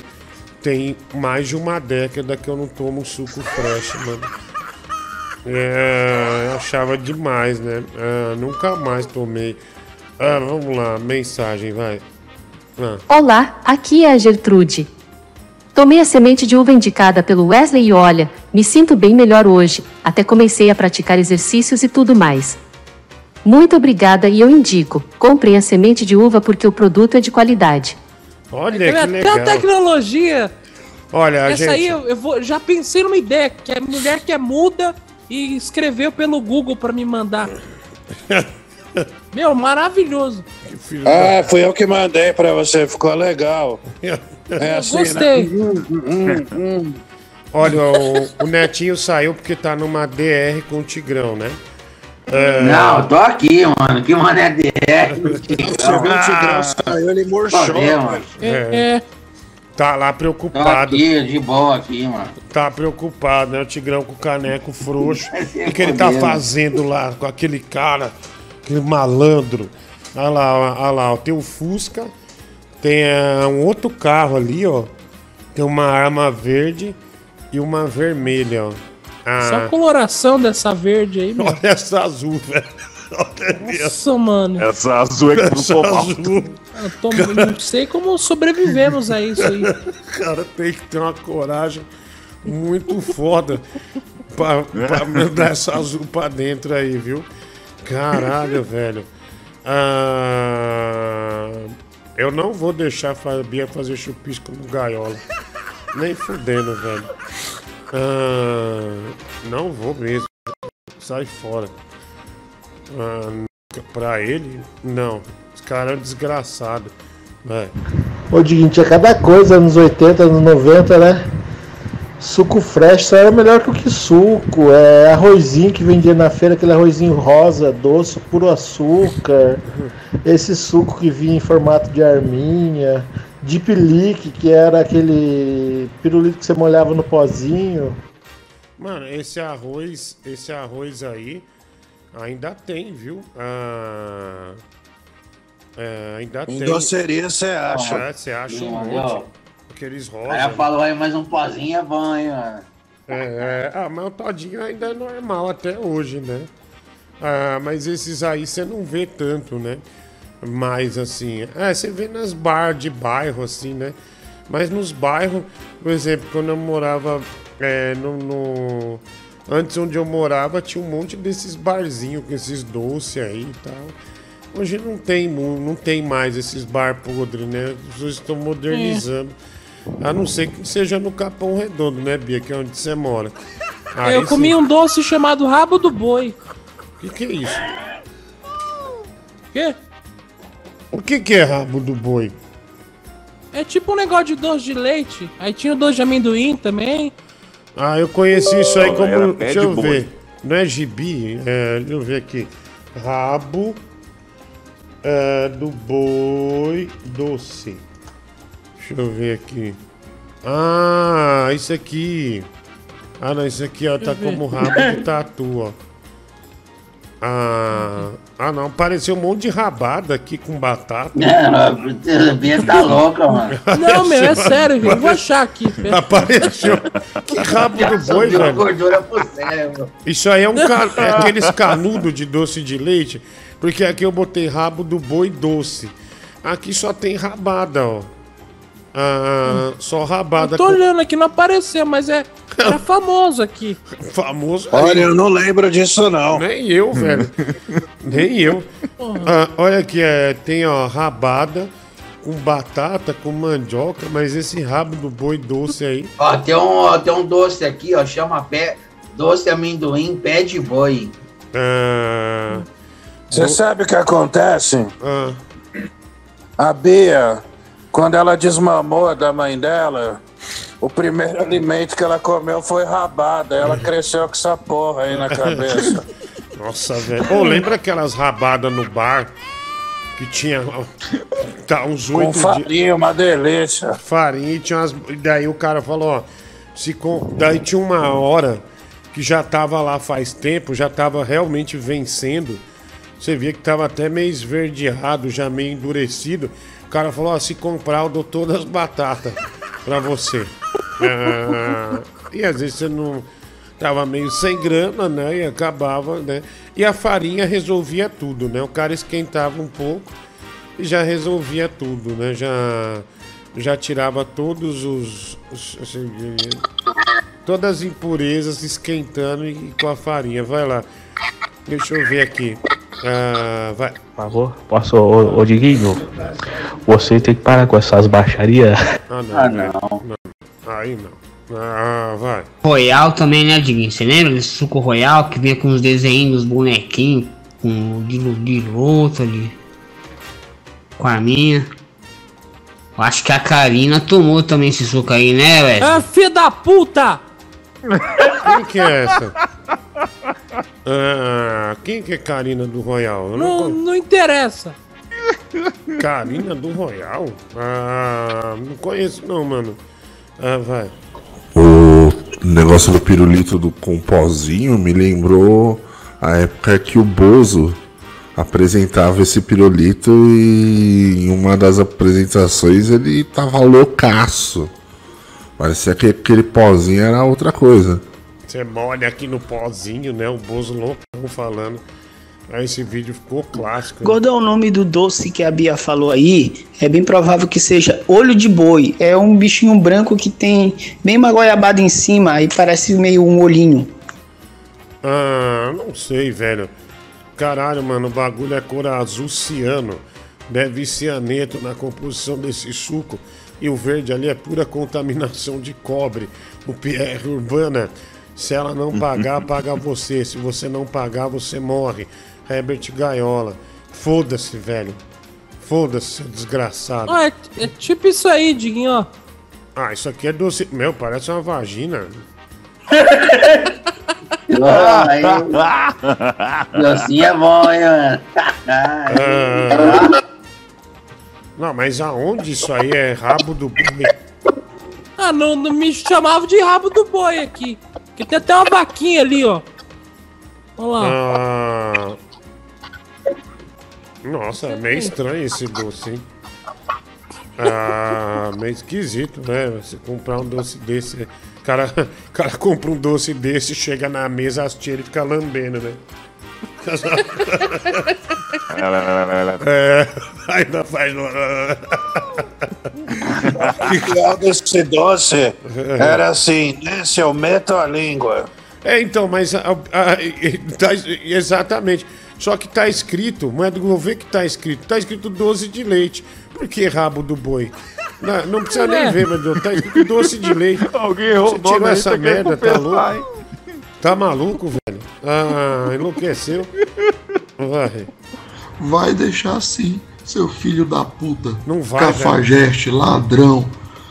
Tem mais de uma década que eu não tomo um suco fresh, mano. É, eu achava demais, né? Ah, nunca mais tomei. Ah, vamos lá, mensagem, vai. Ah. Olá, aqui é a Gertrude. Tomei a semente de uva indicada pelo Wesley e olha, me sinto bem melhor hoje, até comecei a praticar exercícios e tudo mais. Muito obrigada e eu indico, comprem a semente de uva porque o produto é de qualidade. Olha Tem que até legal. a tecnologia. Olha, Essa gente. aí eu, eu vou, já pensei numa ideia, que a mulher que é muda e escreveu pelo Google pra me mandar. Meu, maravilhoso. Ah, fui eu que mandei pra você, ficou legal. É assim, Gostei. Né? Hum, hum, hum. Olha, o, o Netinho saiu porque tá numa DR com o Tigrão, né? É, Não, eu tô aqui, mano. Que mané de é. Você viu o Tigrão saiu, ele murchou. Cadê, mano? É. Tá lá Tô preocupado. aqui, de boa aqui, mano. Tá preocupado, né? O Tigrão com o caneco frouxo. O que ele tá fazendo lá com aquele cara, aquele malandro? Olha lá, olha lá, tem o Fusca, tem ah, um outro carro ali, ó. Tem uma arma verde e uma vermelha, ó. Ah, Só a coloração dessa verde aí, meu. olha essa azul, velho. Olha Nossa, mano. Essa azul é que não essa azul. Eu tô- não sei como sobrevivemos a isso aí. cara tem que ter uma coragem muito foda pra, pra mandar essa azul pra dentro aí, viu? Caralho, velho. Ah, eu não vou deixar a Fabia fazer chupisco no gaiola. Nem fudendo, velho. Ah, não vou mesmo. Sai fora. Ah, pra ele, não. Esse cara é desgraçado. Vai. Ô Diguinho, tinha cada coisa nos 80, anos 90, né? Suco fresh só era melhor que o que suco. É arrozinho que vendia na feira, aquele arrozinho rosa, doce, puro açúcar. Esse suco que vinha em formato de arminha. Deep Leak, que era aquele pirulito que você molhava no pozinho. Mano, esse arroz, esse arroz aí ainda tem, viu? Ah, é, ainda Em tem. doceria você acha. É, você acha um monte. Ó. Aqueles O rosa. cara falou aí, mais um pozinho é bom, hein, mano. É, é, ah, mas o todinho ainda é normal até hoje, né? Ah, mas esses aí você não vê tanto, né? Mas assim, é, você vê nas bar de bairro, assim, né? Mas nos bairros, por exemplo, quando eu morava é, no, no- Antes onde eu morava tinha um monte desses barzinhos com esses doces aí e tal. Hoje não tem, não tem mais esses bar podres, né? As pessoas estão modernizando. A não ser que seja no Capão Redondo, né, Bia? Que é onde você mora. Aí eu comi sim. um doce chamado rabo do boi. O que, que é isso? Quê? O que, que é rabo do boi? É tipo um negócio de doce de leite. Aí tinha o doce de amendoim também. Ah, eu conheci isso aí como. era Deixa de eu boi. ver. Não é gibi? É, deixa eu ver aqui. Rabo é, do boi doce. Deixa eu ver aqui. Ah, isso aqui. Ah, não, isso aqui ó, tá como rabo de tatu, ó. Ah, ah, não, apareceu um monte de rabada aqui com batata. Não, a Bia tá louca, mano. Não, meu, é sério, viu? Eu vou achar aqui. Apareceu. Que rabo do boi, velho. gordura pro cérebro. Isso aí é um ca... é aqueles canudo de doce de leite, porque aqui eu botei rabo do boi doce. Aqui só tem rabada, ó. Ah, só rabada. Eu tô com- olhando aqui, não apareceu, mas é era famoso aqui. Famoso. Olha, eu não lembro disso, não. Nem eu, velho. Nem eu. Ah, olha aqui, é, tem ó, rabada com batata, com mandioca, mas esse rabo do boi doce aí. Ó, tem um, ó, tem um doce aqui, ó, chama pé, doce amendoim pé de boi. Ah, Você sabe o que acontece? Ah. A Bia, quando ela desmamou da mãe dela, o primeiro alimento que ela comeu foi rabada. Ela cresceu com essa porra aí na cabeça. Nossa, velho. Ô, lembra aquelas rabadas no bar que tinha tá, uns Com oito farinha, uma delícia. farinha e tinha umas. e Daí o cara falou, ó. Se com... Daí tinha uma hora que já tava lá faz tempo, já tava realmente vencendo. Você via que tava até meio esverdeado, já meio endurecido. O cara falou, ó, se comprar, eu dou todas as batatas pra você. Ah, e às vezes você não. Tava meio sem grana, né? E acabava, né? E a farinha resolvia tudo, né? O cara esquentava um pouco e já resolvia tudo, né? Já, já tirava todos os. os- assim, todas as impurezas esquentando e com a farinha. Vai lá. Deixa eu ver aqui. Ah, vai. Por favor, posso, ô, ô Diguinho? Você tem que parar com essas baixarias. Ah, não. Ah, não. não. Aí não. Ah, vai. Royal também, né, Diguinho? Você lembra desse suco Royal que vinha com os desenhos dos bonequinhos? Com o de, de luta ali. Com a minha. Eu acho que a Karina tomou também esse suco aí, né, velho? Ah, filho da puta! Quem que é essa? Ah, quem que é Karina do Royal? Eu Não, con- não interessa. Karina do Royal? Ah, não conheço não, mano. Ah, vai. O negócio do pirulito do com pozinho me lembrou a época que o Bozo apresentava esse pirulito e em uma das apresentações ele tava loucaço. Parecia que aquele pozinho era outra coisa. Você molha aqui no pozinho, né? O Bozo loucão falando. Aí esse vídeo ficou clássico. né? Gordão, o nome do doce que a Bia falou aí é bem provável que seja olho de boi. É um bichinho branco que tem bem uma goiabada em cima e parece meio um olhinho. Ah, não sei, velho. Caralho, mano, o bagulho é cor azul ciano. Deve cianeto na composição desse suco. E o verde ali é pura contaminação de cobre. O Pierre Urbana, se ela não pagar, paga você. Se você não pagar, você morre. Herbert Gaiola. Foda-se, velho. Foda-se, seu desgraçado. Ah, é, é tipo isso aí, Diguinho, ó. Ah, isso aqui é doce. Meu, parece uma vagina. Docinho é bom, hein, mano? Ah, Não, mas aonde isso aí é rabo do boi? Ah, não, não me chamava de rabo do boi aqui. Que tem até uma vaquinha ali, ó. Olha lá. Ah, Nossa, é meio estranho esse doce, hein? Ah, meio esquisito, né? Você comprar um doce desse. O cara, cara compra um doce desse, chega na mesa, as tiras e fica lambendo, né? é, ainda faz. O pior desse doce era assim, nesse eu meto a língua. É, então, mas a- a- e- tá exatamente. Só que tá escrito, mas vou ver que tá escrito. Tá escrito doce de leite. Por que rabo do boi? Não, não precisa nem É. ver, meu Deus. Tá escrito doce de leite. Alguém errou Você tirou essa tá merda, tá louco? Tá maluco, velho? Ah, enlouqueceu. Vai. Vai deixar assim, seu filho da puta. Não vai, Cafajeste, ladrão,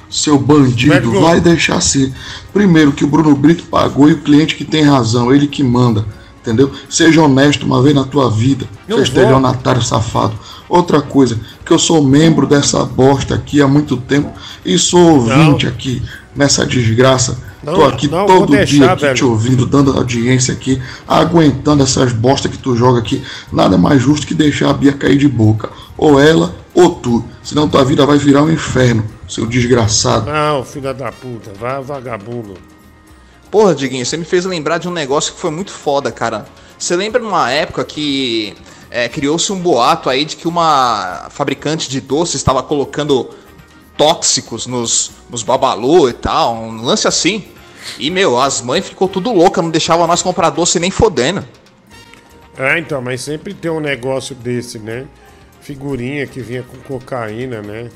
seu bandido, Velho, vai deixar assim. Primeiro que o Bruno Brito pagou e o cliente que tem razão, ele que manda. Entendeu? Seja honesto uma vez na tua vida, Não seu estelionatário safado. Outra coisa, que eu sou membro dessa bosta aqui há muito tempo e sou ouvinte aqui nessa desgraça. Não, Tô aqui não, todo deixar, dia aqui velho. te ouvindo, dando audiência aqui, aguentando essas bosta que tu joga aqui. Nada mais justo que deixar a Bia cair de boca. Ou ela, ou tu. Senão tua vida vai virar um inferno, seu desgraçado. Não, filha da puta. Vai, vagabundo. Porra, Diguinho, você me fez lembrar de um negócio que foi muito foda, cara. Você lembra numa época que é, criou-se um boato aí de que uma fabricante de doces estava colocando tóxicos nos, nos babalu e tal, um lance assim. E, meu, as mães ficou tudo louca, não deixavam nós comprar doce nem fodendo. É, então, mas sempre tem um negócio desse, né? Figurinha que vinha com cocaína, né?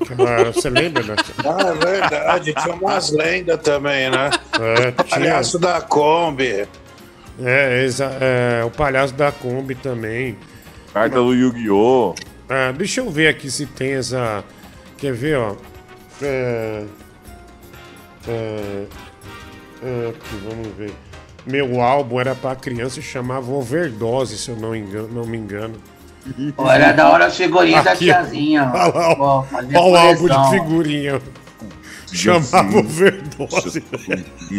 Aquela- Você lembra dessa? Ah, é verdade, tinha umas lendas também, né? É, tinha. Palhaço da Kombi. É, exa- é, o palhaço da Kombi também. Carta do Yu-Gi-Oh! Ah, deixa eu ver aqui se tem essa. Quer ver, ó? É, é, aqui, vamos ver. meu álbum era pra criança e chamava Overdose, se eu não, engano, não me engano. Pô, era da hora as figurinhas da Aqui, ó. tiazinha. Olha lá, ó. Olha o álbum de figurinha. Chamava Overdose.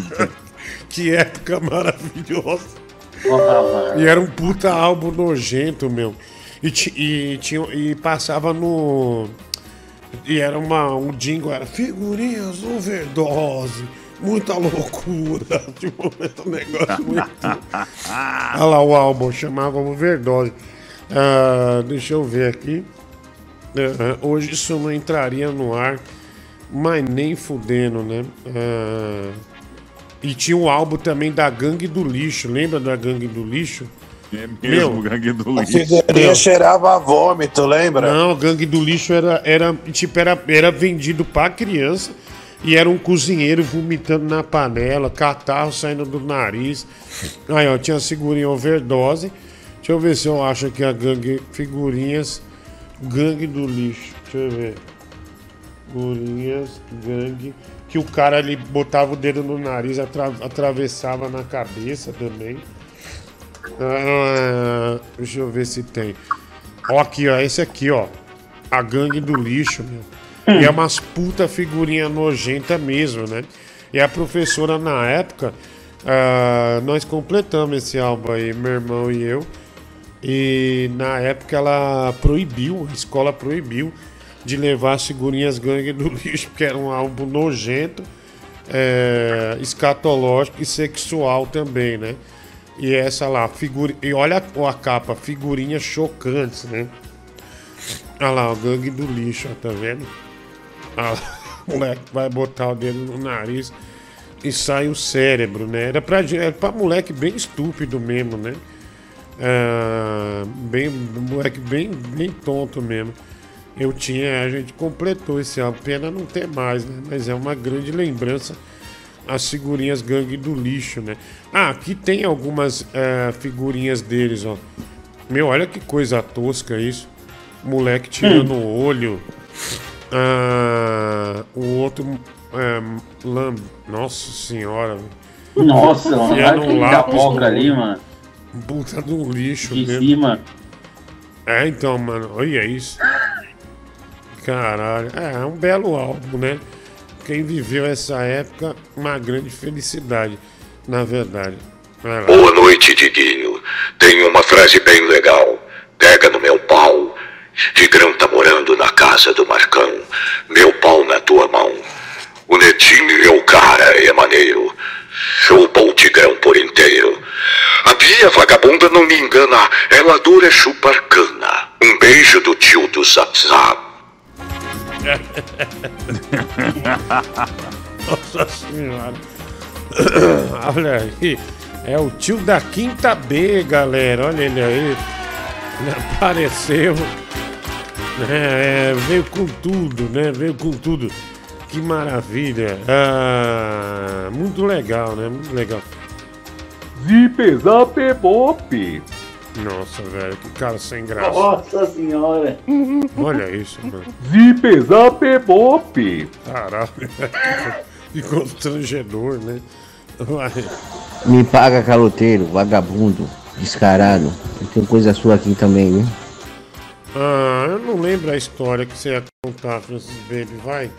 que época maravilhosa. E era um puta álbum nojento, meu. E, e, tinha, e passava no. E era uma, um jingle, era figurinhas overdose, muita loucura. Tipo, um negócio muito. Olha lá o álbum, chamava Overdose. Ah, deixa eu ver aqui. Ah, hoje isso não entraria no ar, mas nem fudendo, né? Ah, e tinha um álbum também da Gangue do Lixo, lembra da Gangue do Lixo? É mesmo, Gangue do A Lixo. figurinha cheirava a vômito, lembra? Não, Gangue do Lixo era, era, tipo, era, era vendido pra criança e era um cozinheiro vomitando na panela, catarro saindo do nariz. Aí, ó, tinha figurinha overdose. Deixa eu ver se eu acho aqui a gangue. Figurinhas. Gangue do lixo. Deixa eu ver. Figurinhas, gangue. Que o cara ali botava o dedo no nariz, atra- atravessava na cabeça também. Ah, deixa eu ver se tem. Ó, aqui, ó. Esse aqui, ó. A gangue do lixo, meu. E é umas puta figurinha nojenta mesmo, né? E a professora, na época, ah, nós completamos esse álbum aí, meu irmão e eu. E na época ela proibiu, a escola proibiu de levar as figurinhas gangue do lixo, porque era um álbum nojento, é, escatológico e sexual também, né? E essa lá, figura... e olha a, capa, figurinhas chocantes, né? Olha lá, o gangue do lixo, ó, tá vendo? Olha lá, o moleque vai botar o dedo no nariz e sai o cérebro, né? Era pra, era pra moleque bem estúpido mesmo, né? Ah, bem, moleque bem, bem tonto mesmo. Eu tinha, a gente completou esse álbum, pena não ter mais, né? Mas é uma grande lembrança as figurinhas gangue do lixo, né? Ah, aqui tem algumas eh, figurinhas deles, ó. Meu, olha que coisa tosca isso. Moleque tirando o olho. Ah, o outro. É, lam... Nossa senhora. Nossa, mano, olha aquele lápis ali, mano. Puta do lixo De mesmo. cima. É, então, mano, olha isso. Caralho. É, é um belo álbum, né? Quem viveu essa época, uma grande felicidade, na verdade. Vai. Boa noite, Diguinho. Tem uma frase bem legal. Pega no meu pau. Tigrão tá morando na casa do Marcão. Meu pau na tua mão. O Netinho é o cara, é maneiro. Chupa o Tigrão por inteiro. A Bia vagabunda não me engana. Ela dura chupar cana. Um beijo do tio do Zap Zap. Nossa senhora. Olha aí. É o tio da quinta B, galera. Olha ele aí. Apareceu. É, é, veio com tudo, né? Veio com tudo. Que maravilha. Ah, muito legal, né? Muito legal. Zip Zap Bop. Nossa, velho, que cara sem graça. Nossa senhora. Olha isso, mano. Zip Zap Bop. Caralho. Que constrangedor, né? Vai. Me paga, caloteiro, vagabundo, descarado. Tenho coisa sua aqui também, viu? Ah, eu não lembro a história que você ia contar, Francis Baby, vai.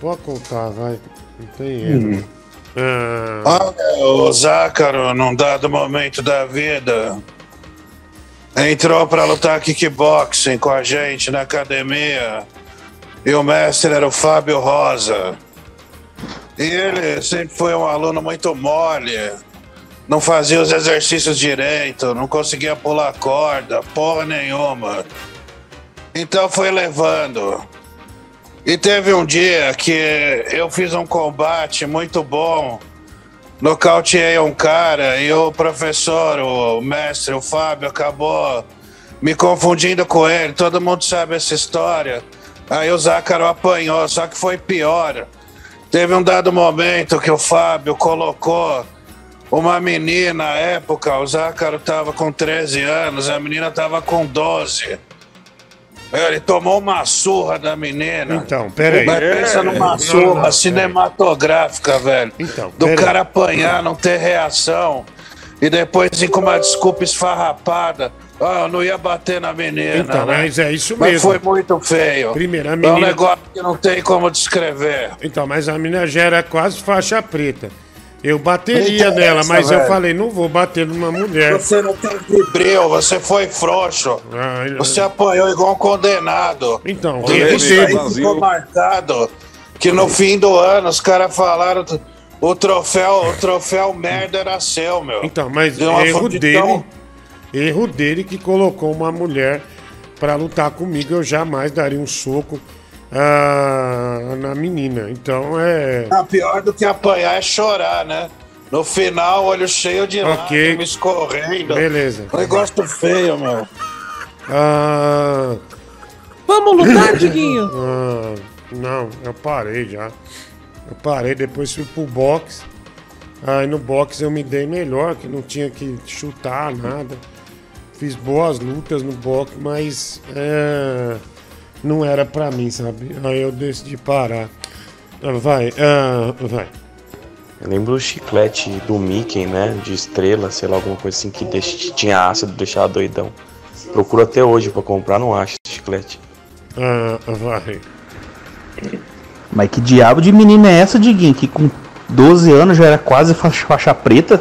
Pode contar, vai. Não tem erro. Ah, Olha, o Zácaro, num dado momento da vida, entrou pra lutar kickboxing com a gente na academia. E o mestre era o Fábio Rosa. E ele sempre foi um aluno muito mole. Não fazia os exercícios direito, não conseguia pular corda, porra nenhuma. Então foi levando. E teve um dia que eu fiz um combate muito bom. Nocauteei um cara e o professor, o mestre, o Fábio, acabou me confundindo com ele. Todo mundo sabe essa história. Aí o Zácaro apanhou, só que foi pior. Teve um dado momento que o Fábio colocou uma menina na época, o Zácaro tava com 13 anos, a menina tava com 12. Ele tomou uma surra da menina. Então, peraí. Mas pensa numa Não, surra não, peraí. cinematográfica, velho. Então, Do cara apanhar, não ter reação. E depois vir com uma desculpa esfarrapada. Ah, eu não ia bater na menina. Então, né? mas é isso Mas mesmo. foi muito feio. Primeiro, a É um menina- negócio que não tem como descrever. Então, mas a menina já era quase faixa preta. Eu bateria nela, mas eu velho. falei, não vou bater numa mulher. Você não tem vibril, você foi frouxo. Você apanhou igual um condenado. Então, e dele. ficou marcado. Que no fim do ano os caras falaram o troféu, o troféu merda era seu, meu. Então, mas uma erro dele. Erro dele que colocou uma mulher pra lutar comigo. Eu jamais daria um soco ah, na menina. Então é. Ah, pior do que apanhar é chorar, né? No final, olho cheio de Ok. lágrimas escorrendo. Beleza. Um negócio feio, meu. Ah, Vamos lutar, Diguinho? ah, não, eu parei já. Eu parei, depois fui pro boxe. Aí no boxe eu me dei melhor, que não tinha que chutar nada. Fiz boas lutas no boxe, mas é, não era pra mim, sabe? Aí eu decidi parar. Vai, ah, vai. Eu lembro o chiclete do Mickey, né? De estrela, sei lá, alguma coisa assim que deixa- tinha ácido, deixava doidão. Procuro até hoje pra comprar, não acho esse chiclete. Ah, vai. Mas que diabo de menina é essa, Diguinho? Que com 12 anos já era quase faixa, faixa preta?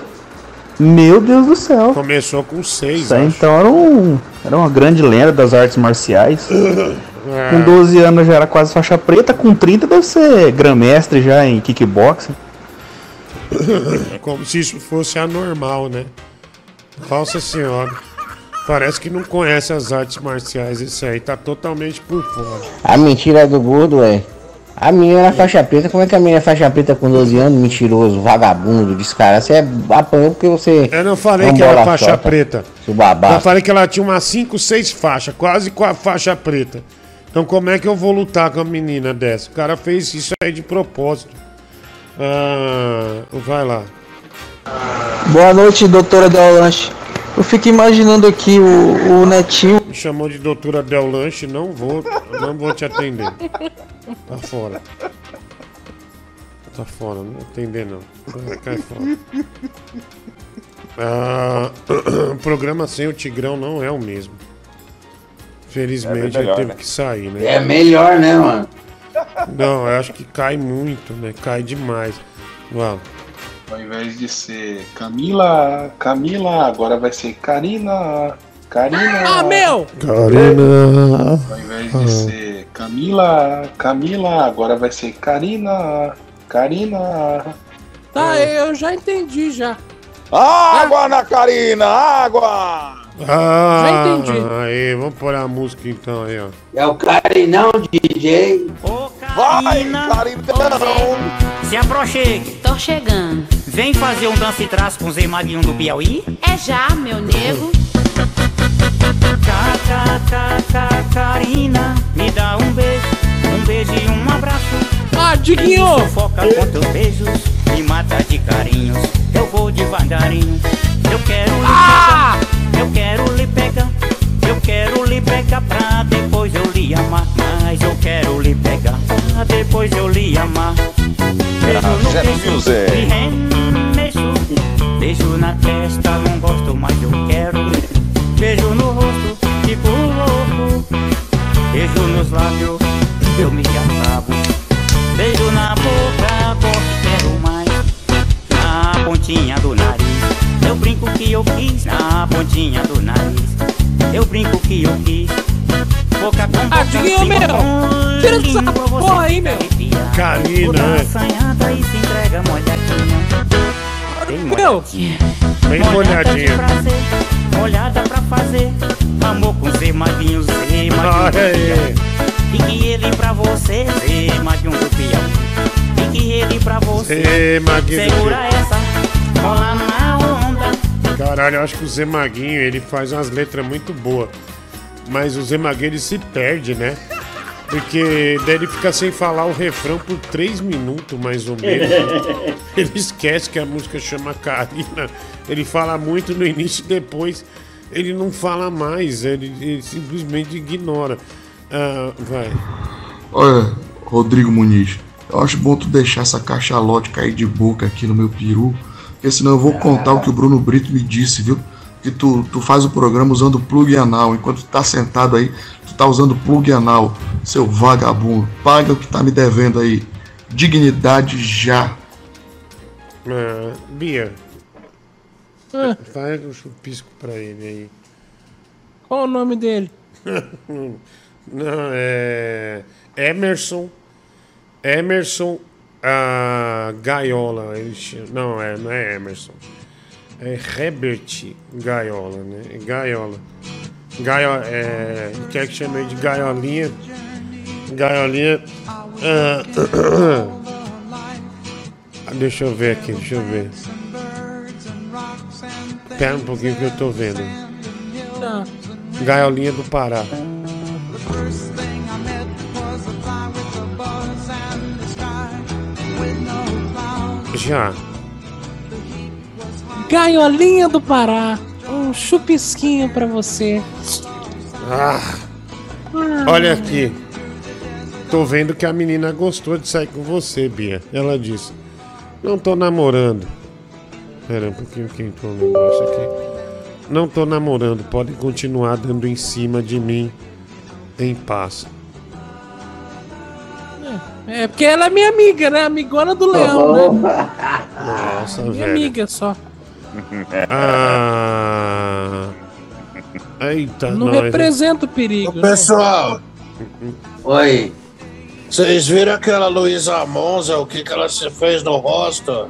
Meu Deus do céu. Começou com 6, Isso aí então era, um, era uma grande lenda das artes marciais. Com 12 anos já era quase faixa preta, com 30 deve ser grã-mestre já em kickboxing. Como se isso fosse anormal, né? Nossa senhora. Parece que não conhece as artes marciais, esse aí tá totalmente por fora. A mentira do gordo é. A menina era faixa preta, como é que a menina é faixa preta com 12 anos? Mentiroso, vagabundo, descarado. Você é- apanhou porque você. Eu não falei é que era faixa preta. Seu babaca. Eu falei que ela tinha umas 5, 6 faixas, quase com a faixa preta. Então como é que eu vou lutar com a menina dessa? O cara fez isso aí de propósito. Ah, vai lá. Boa noite, doutora Del Lanche. Eu fico imaginando aqui o, o netinho. Me chamou de doutora Del Lanche, não vou, não vou te atender. Tá fora. Tá fora, não vou atender não. Cai fora. Ah, o programa sem o Tigrão não é o mesmo. Felizmente É ele melhor, teve né? que sair, né? É melhor, né, mano? Não, eu acho que cai muito, né? Cai demais. Uau. Ao invés de ser Camila, Camila, agora vai ser Karina. Karina. Ah, meu! Karina. Ao invés de ser Camila, Camila, agora vai ser Karina. Karina. Tá, eu já entendi já. Água na Karina, água! Ah, Já entendi. Aí, vamos pôr a música então aí, ó. É o Carinão, DJ. Vai, Carinão! Se aproxime. Tô chegando. Vem fazer um dança e traço com o Zé Maguinho do Piauí? É já, meu nego. Ca, ca, ca, ca, Karina, me dá um beijo, um beijo e um abraço. Ah, Diguinho! Foca com teus beijos, me mata de carinhos. Eu vou devagarinho. Eu quero Ah! Pra depois eu lhe amar. Mas eu quero lhe pegar pra depois eu lhe amar. Beijo no Zé queixo, remexo. Beijo na testa, não gosto, mas eu quero. Beijo no rosto, fico louco. Beijo nos lábios, eu me acabo. Beijo na boca, gosto, quero mais. Na pontinha do nariz, eu brinco que eu quis. Na pontinha do nariz, eu brinco que eu quis. Boca com boca, Ah, Diguinho, língua meu! com Tira porra aí, meu! Karina, Toda assanhada e se entrega molhadinha. Bem Meu! Bem molhadinha. molhada pra fazer. Amor com Zé Maguinho, Zé Maguinho do Olha aí. Piauí. Fique ele pra você, Zé Maguinho do Piauí. Fique ele pra você. Segura essa, rola na onda. Caralho, eu acho que o Zé Maguinho, ele faz umas letras muito boas. Mas o Zé ele se perde, né? Porque daí ele fica sem falar o refrão por três minutos, mais ou menos. ele esquece que a música chama Karina. Ele fala muito no início e depois ele não fala mais. Ele, ele simplesmente ignora. Ah, vai. Olha, Rodrigo Muniz, eu acho bom tu deixar essa cachalote cair de boca aqui no meu peru, porque senão eu vou contar o que o Bruno Brito me disse, viu? Que tu, tu faz o programa usando plug anal, enquanto tu tá sentado aí, tu tá usando plug anal, seu vagabundo. Paga o que tá me devendo aí. Dignidade já. Ah, Bia, Ah, faz um chupisco pra ele aí. qual o nome dele? Não, é. Emerson. Emerson ah, Gaiola. Ele chama, não, é, não é Emerson. É Herbert Gaiola, né? É Gaiola. Gaiola, é. Quer que chame ele de Gaiolinha? Gaiolinha. ah, ah, deixa eu ver aqui, deixa eu ver. Espera um pouquinho que eu tô vendo. Tá. Gaiolinha do Pará. Já. Gaiolinha do Pará. Um chupisquinho pra você. Ah, olha aqui. Tô vendo que a menina gostou de sair com você, Bia. Ela disse: Não tô namorando. Pera um pouquinho que entrou um negócio aqui. Não tô namorando, pode continuar dando em cima de mim em paz. É, porque ela é minha amiga, né? Amigona do Leão, né? Nossa, Minha velho. amiga só. Ah. Eita, Não nós. representa o perigo. né? Pessoal. Oi. Vocês viram aquela Luísa Monza, o que, que ela se fez no rosto?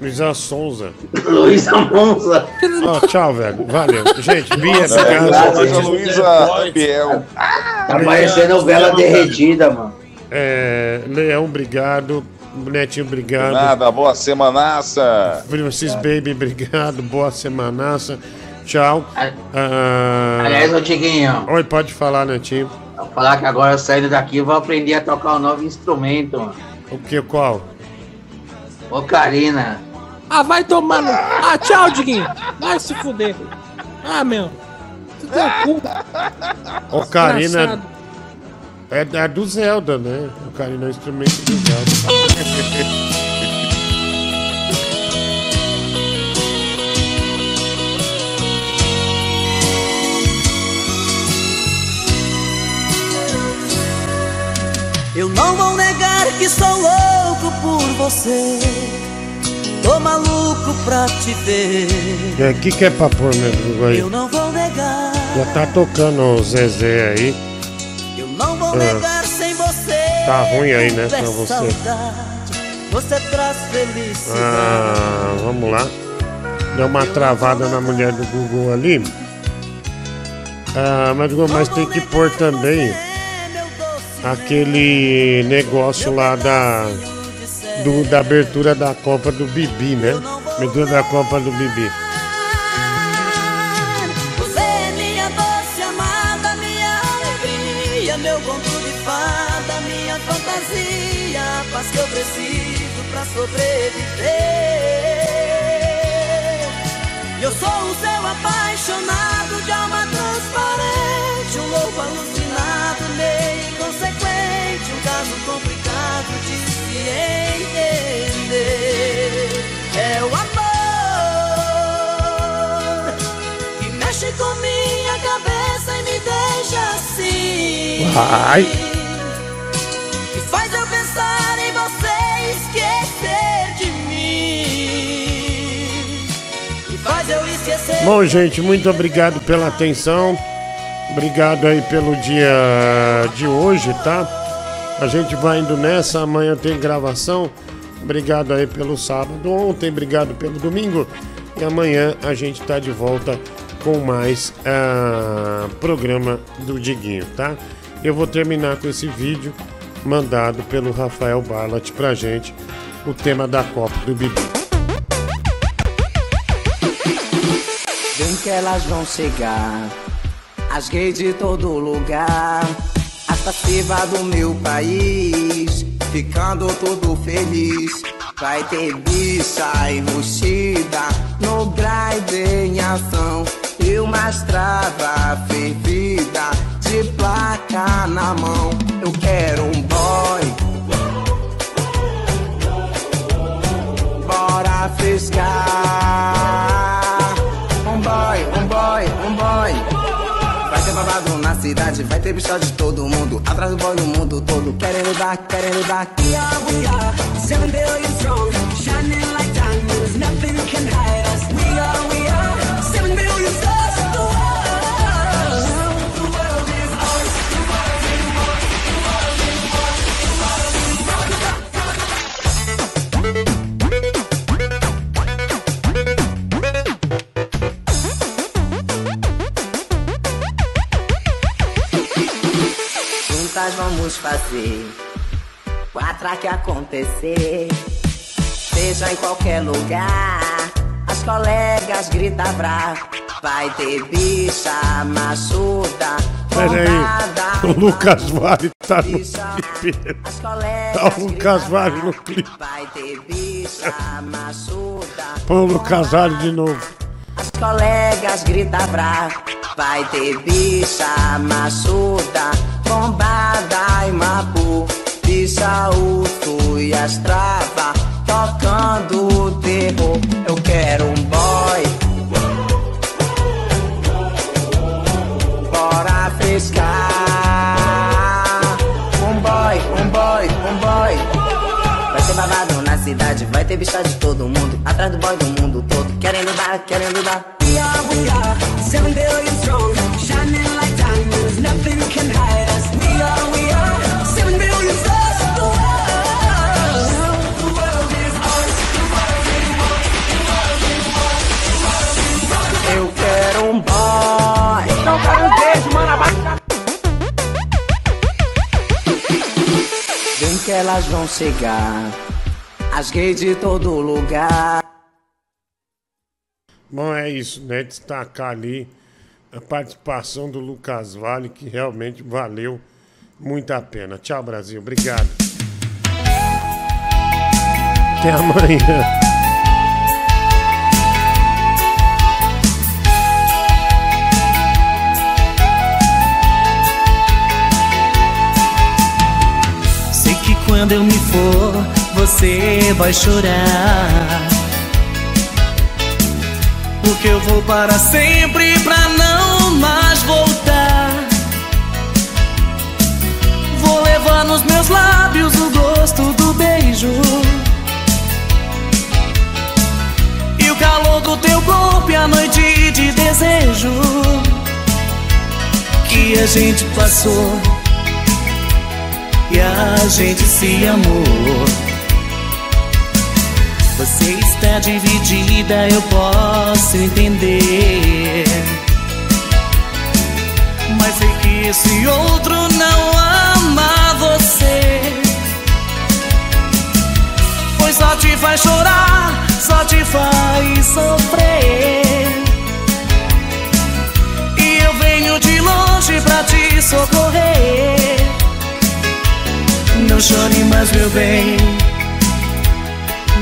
Luísa Sonza. Luísa Monza. Ó, tchau, velho. Valeu. Gente, Bia, obrigado. Luísa Luísa Biel. Tá parecendo vela derretida, mano. É, Leão, obrigado. Netinho, obrigado. Nada, boa semanaça. Francis Baby, obrigado. Boa semanaça. Tchau. Ah, Aliás, ô Tiguinho, Oi, pode falar, Netinho. vou falar que agora eu saindo daqui eu vou aprender a tocar um novo instrumento, mano. O que, qual? Ocarina. Ah, vai tomar no. Ah, tchau, Diguinho. Vai se fuder. Ah, meu. Tu tem cu. Ocarina Desgraçado. É, é do Zelda, né? Ocarina é um instrumento do Zelda. Eu não vou negar que sou louco por você. Tô maluco pra te ver. É, O que, que é pra pôr mesmo aí? Eu não vou negar. Já tá tocando o Zezé aí. Negar sem você. Tá ruim aí, né, É pra você. saudade, Você traz felicidade. Ah, vamos lá. Deu uma travada na mulher do Google ali. Ah, mas, mas tem que pôr também aquele negócio lá da, do- da abertura da Copa do Bibi, né? Abertura da Copa do Bibi. Preciso pra sobreviver. Eu sou o seu apaixonado de alma transparente, um louco alucinado, meio inconsequente, um caso complicado de se entender. É o amor que mexe com minha cabeça e me deixa assim. Vai. Bom, gente, muito obrigado pela atenção. Obrigado aí pelo dia de hoje, tá? A gente vai indo nessa, amanhã tem gravação. Obrigado aí pelo sábado ontem, obrigado pelo domingo. E amanhã a gente tá de volta com mais ah, programa do Diguinho, tá? Eu vou terminar com esse vídeo mandado pelo Rafael Barlat pra gente, o tema da Copa do Bibi. Bem que elas vão chegar, as gays de todo lugar, as passivas do meu país, ficando todo feliz. Vai ter bicha enrustida no grind em ação e uma trava fervida de placa na mão. Eu quero um boy. Bora fisgar. Cidade, vai ter bicho de todo mundo. Atrás do boy no mundo todo, querendo dar, querendo dar. We are, we are, seven billion strong, shining like diamonds, nothing can hide Juntas vamos fazer o atraque acontecer. Seja em qualquer lugar, as colegas gritam pra. Vai ter bicha machuda. Peraí, o Lucas Vale tá no clipe. Tá o Lucas Vale no clipe. Vai ter bicha machuda. Põe o Lucas Vale de novo. As colegas gritam pra. Vai ter bicha machuda, bombada e mabu. Bicha urso e as travas, tocando o terror. Eu quero um boy. Cidade, vai ter bicha de todo mundo. Atrás do boy do mundo todo, querendo dar, querendo dar. We are, we are, seven billion strong, shining like diamonds, nothing can hide us. We are, we are, seven billion stars. The world, the world is ours. The world is ours. The world is ours. Eu quero um boy. Não quero um beijo, mano, abaixa. Vem que elas vão chegar, as gays de todo lugar. Bom, é isso, né? Destacar ali a participação do Lucas Vale, que realmente valeu muito a pena. Tchau, Brasil. Obrigado. Até amanhã. Sei que quando eu me for, você vai chorar. Porque eu vou para sempre pra não mais voltar. Vou levar nos meus lábios o gosto do beijo. E o calor do teu corpo e a noite de desejo que a gente passou e a gente se amou. Você está dividida, eu posso entender. Mas sei que esse outro não ama você. Pois só te faz chorar, só te faz sofrer. E eu venho de longe pra te socorrer. Não chore mais, meu bem.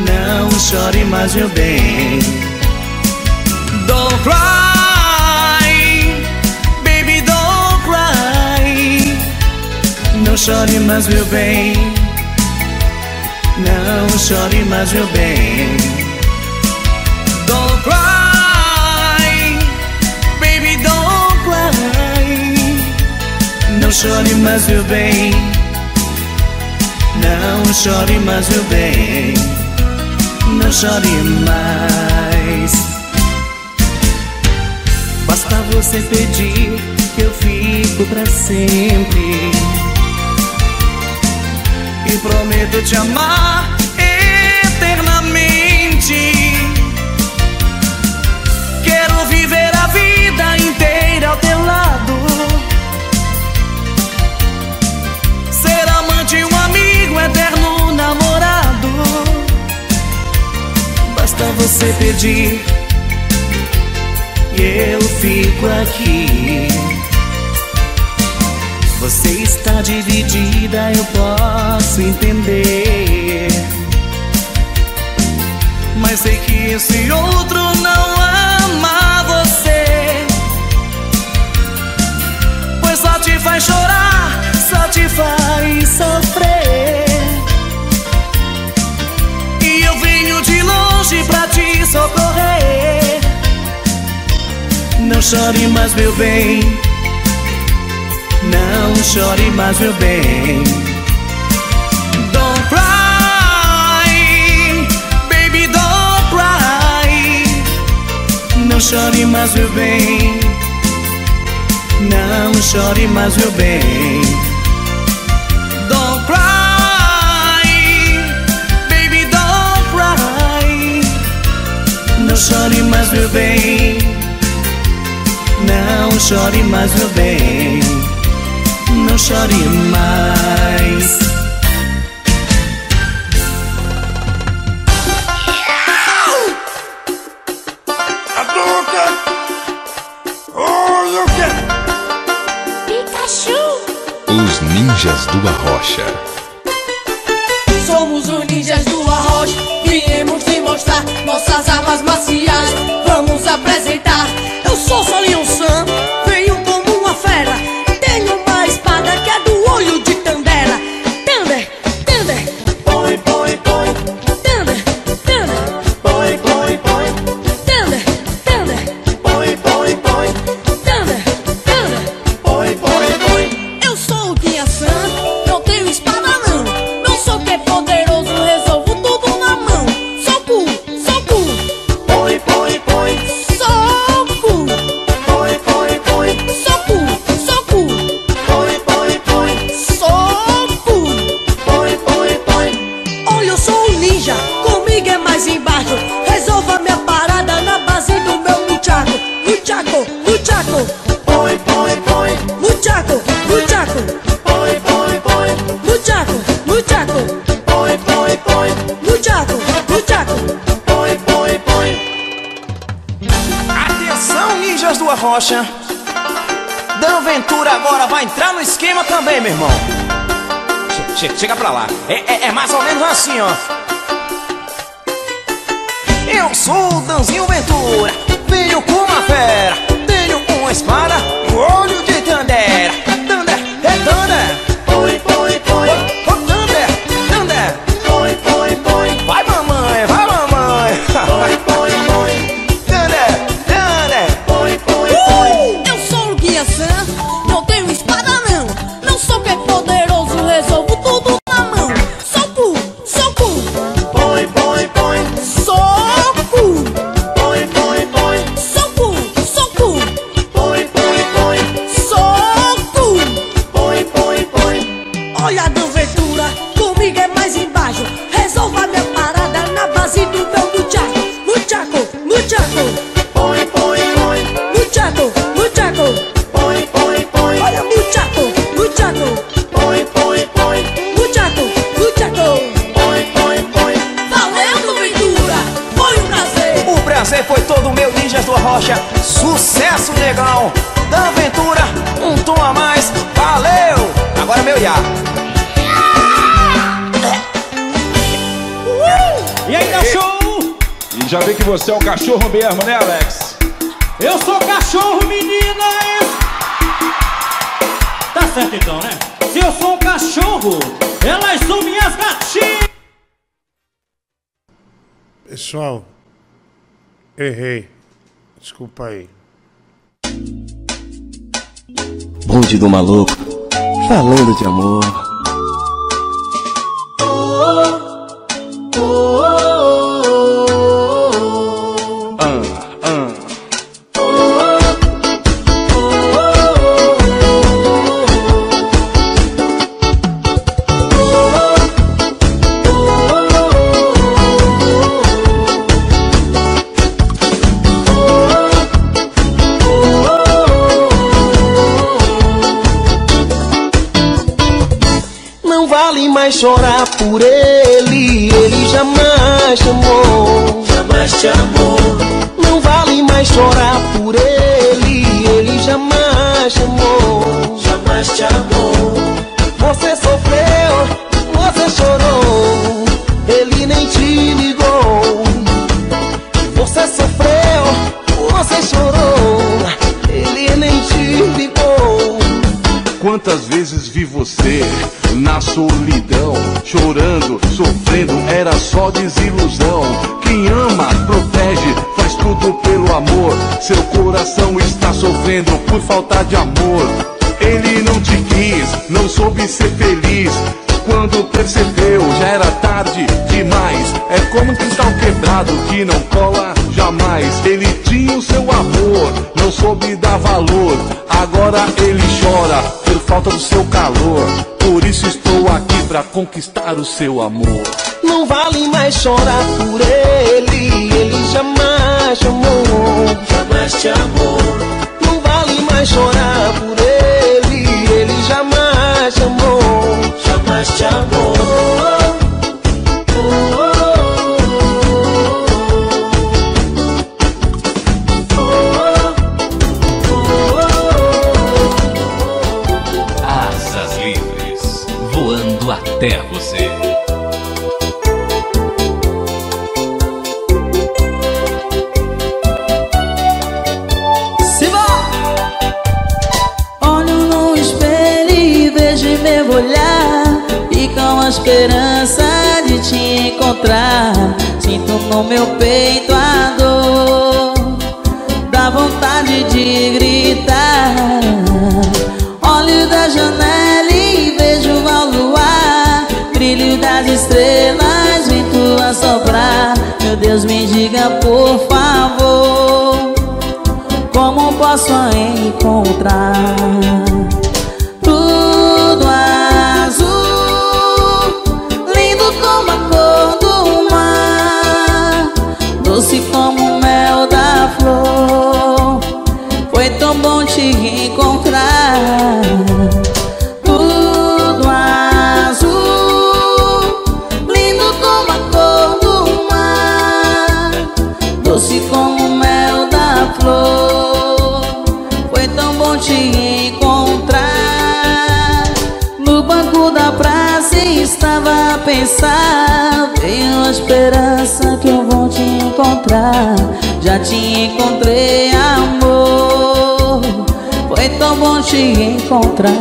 Não chore mais, meu bem. Don't cry, baby, don't cry. Não chore mais, meu bem. Não chore mais, meu bem. Don't cry, baby, don't cry. Não chore mais, meu bem. Não chore mais, meu bem. Não chore mais. Basta você pedir que eu fico pra sempre. E prometo te amar eternamente. Quero viver a vida inteira ao teu lado. basta você pedir e eu fico aqui. Você está dividida, eu posso entender. Mas sei que esse outro não ama você. Pois só te faz chorar, só te faz sofrer. longe pra te socorrer. Não chore mais, meu bem. Não chore mais, meu bem. Don't cry, baby, don't cry. Não chore mais, meu bem. Não chore mais, meu bem. Não chore mais, meu bem. Não chore mais, meu bem. Não chore mais. Os ninjas do Arrocha. Somos unidos mostrar nossas armas marciais. Vamos apresentar. Eu sou Solidão. marcha. Dan Ventura agora vai entrar no esquema também, meu irmão. Che che chega pra lá. É, é, é, mais ou menos assim, ó. Eu sou o Danzinho Ventura, venho com uma fera, tenho uma espada, olho de tandera. Você é um cachorro mesmo, né, Alex? Eu sou cachorro, meninas! Tá certo então, né? Se eu sou um cachorro, elas são minhas gatinhas! Pessoal, errei. Desculpa aí. Bonde do maluco, falando de amor. vai chorar por ele, ele jamais chamou. Jamais chamou. Desilusão. Quem ama, protege, faz tudo pelo amor. Seu coração está sofrendo por falta de amor. Ele não te quis, não soube ser feliz. Quando percebeu, já era tarde demais. É como um cristal quebrado que não cola jamais. Ele tinha o seu amor, não soube dar valor. Agora ele chora por falta do seu calor. Pra conquistar o seu amor. Não vale mais chorar por ele, ele jamais te amou. Jamais te amou. Não vale mais chorar por ele, ele jamais te amou. Jamais te amou. No meu peito a dor. Dá vontade de gritar. Olho da janela e vejo ao luar Brilho das estrelas, vento a soprar. Meu Deus, me diga por favor Como posso encontrar pensar Tenho esperança que eu vou te encontrar. Já te encontrei amor. Foi tão bom te encontrar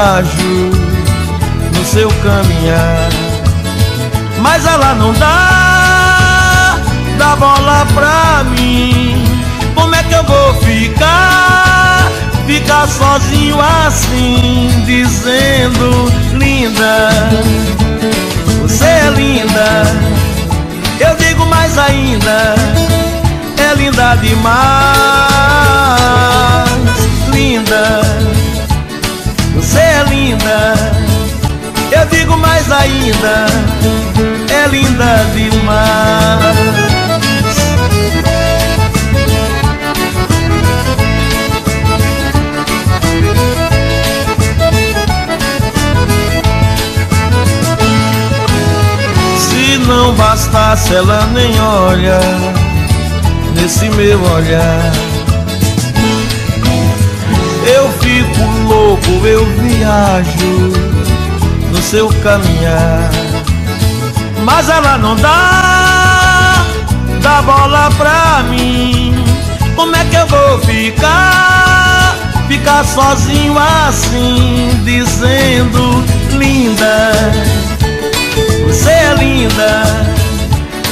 corajos no seu caminhar. Mas ela não dá, dá bola pra mim. Como é que eu vou ficar? Ficar sozinho assim, dizendo: Linda, você é linda. Eu digo mais ainda: É linda demais, linda você é linda. Eu digo mais ainda, é linda demais. Se não bastasse ela nem olha nesse meu olhar eu viajo no seu caminhar. Mas ela não dá, dá bola pra mim. Como é que eu vou ficar? Ficar sozinho assim, dizendo: Linda, você é linda.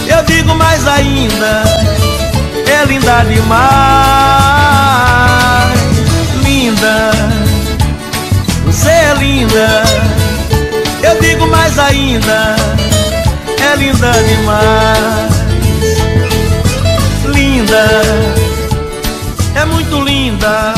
Eu digo mais ainda: É linda demais, linda linda, eu digo mais ainda, é linda demais. Linda, é muito linda.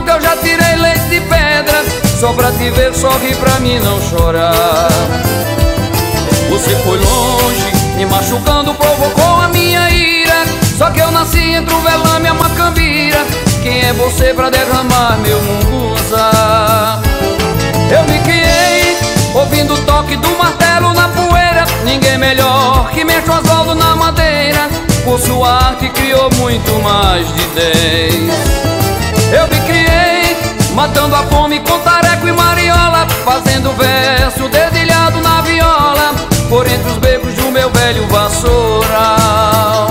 eu já tirei leite de pedra. Só pra te ver, sorri pra mim não chorar. Você foi longe, me machucando, provocou a minha ira. Só que eu nasci entre o velame e a macambira. Quem é você pra derramar meu munguza? Eu me criei ouvindo o toque do martelo na poeira. Ninguém melhor que mexe Oswaldo na madeira. Por sua arte criou muito mais de dez. Eu me criei matando a fome com tareco e mariola, fazendo verso dedilhado na viola, por entre os becos do meu velho vassoural.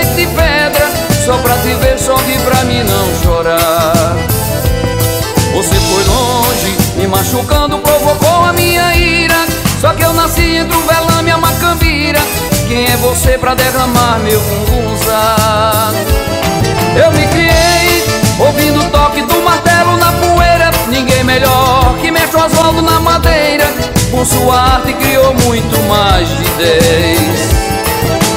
Só pra te ver, sorri pra mim não chorar Você foi longe, me machucando, provocou a minha ira. Só que eu nasci entre o velame e a macambira. Quem é você pra derramar meu fungunza? Eu me criei, ouvindo o toque do martelo na poeira. Ninguém melhor que mexe o Oswaldo na madeira. Por sua arte criou muito mais de dez.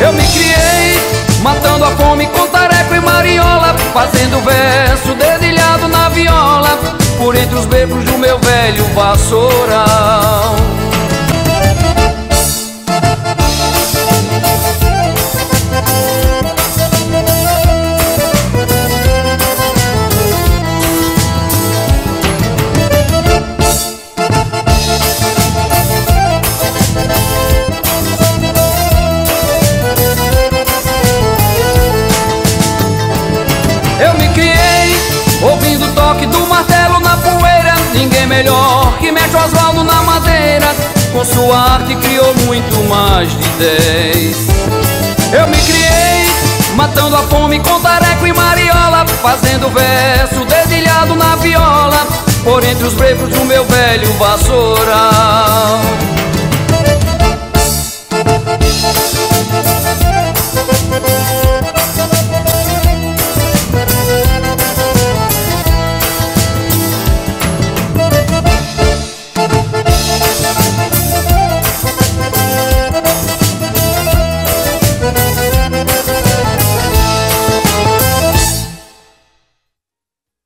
Eu me criei, matando a fome com tareco e mariola Fazendo verso dedilhado na viola Por entre os becos do meu velho vassoural melhor que mexe o Oswaldo na madeira. Com sua arte criou muito mais de dez. Eu me criei matando a fome com tareco e mariola Fazendo verso dedilhado na viola Por entre os becos do meu velho vassoural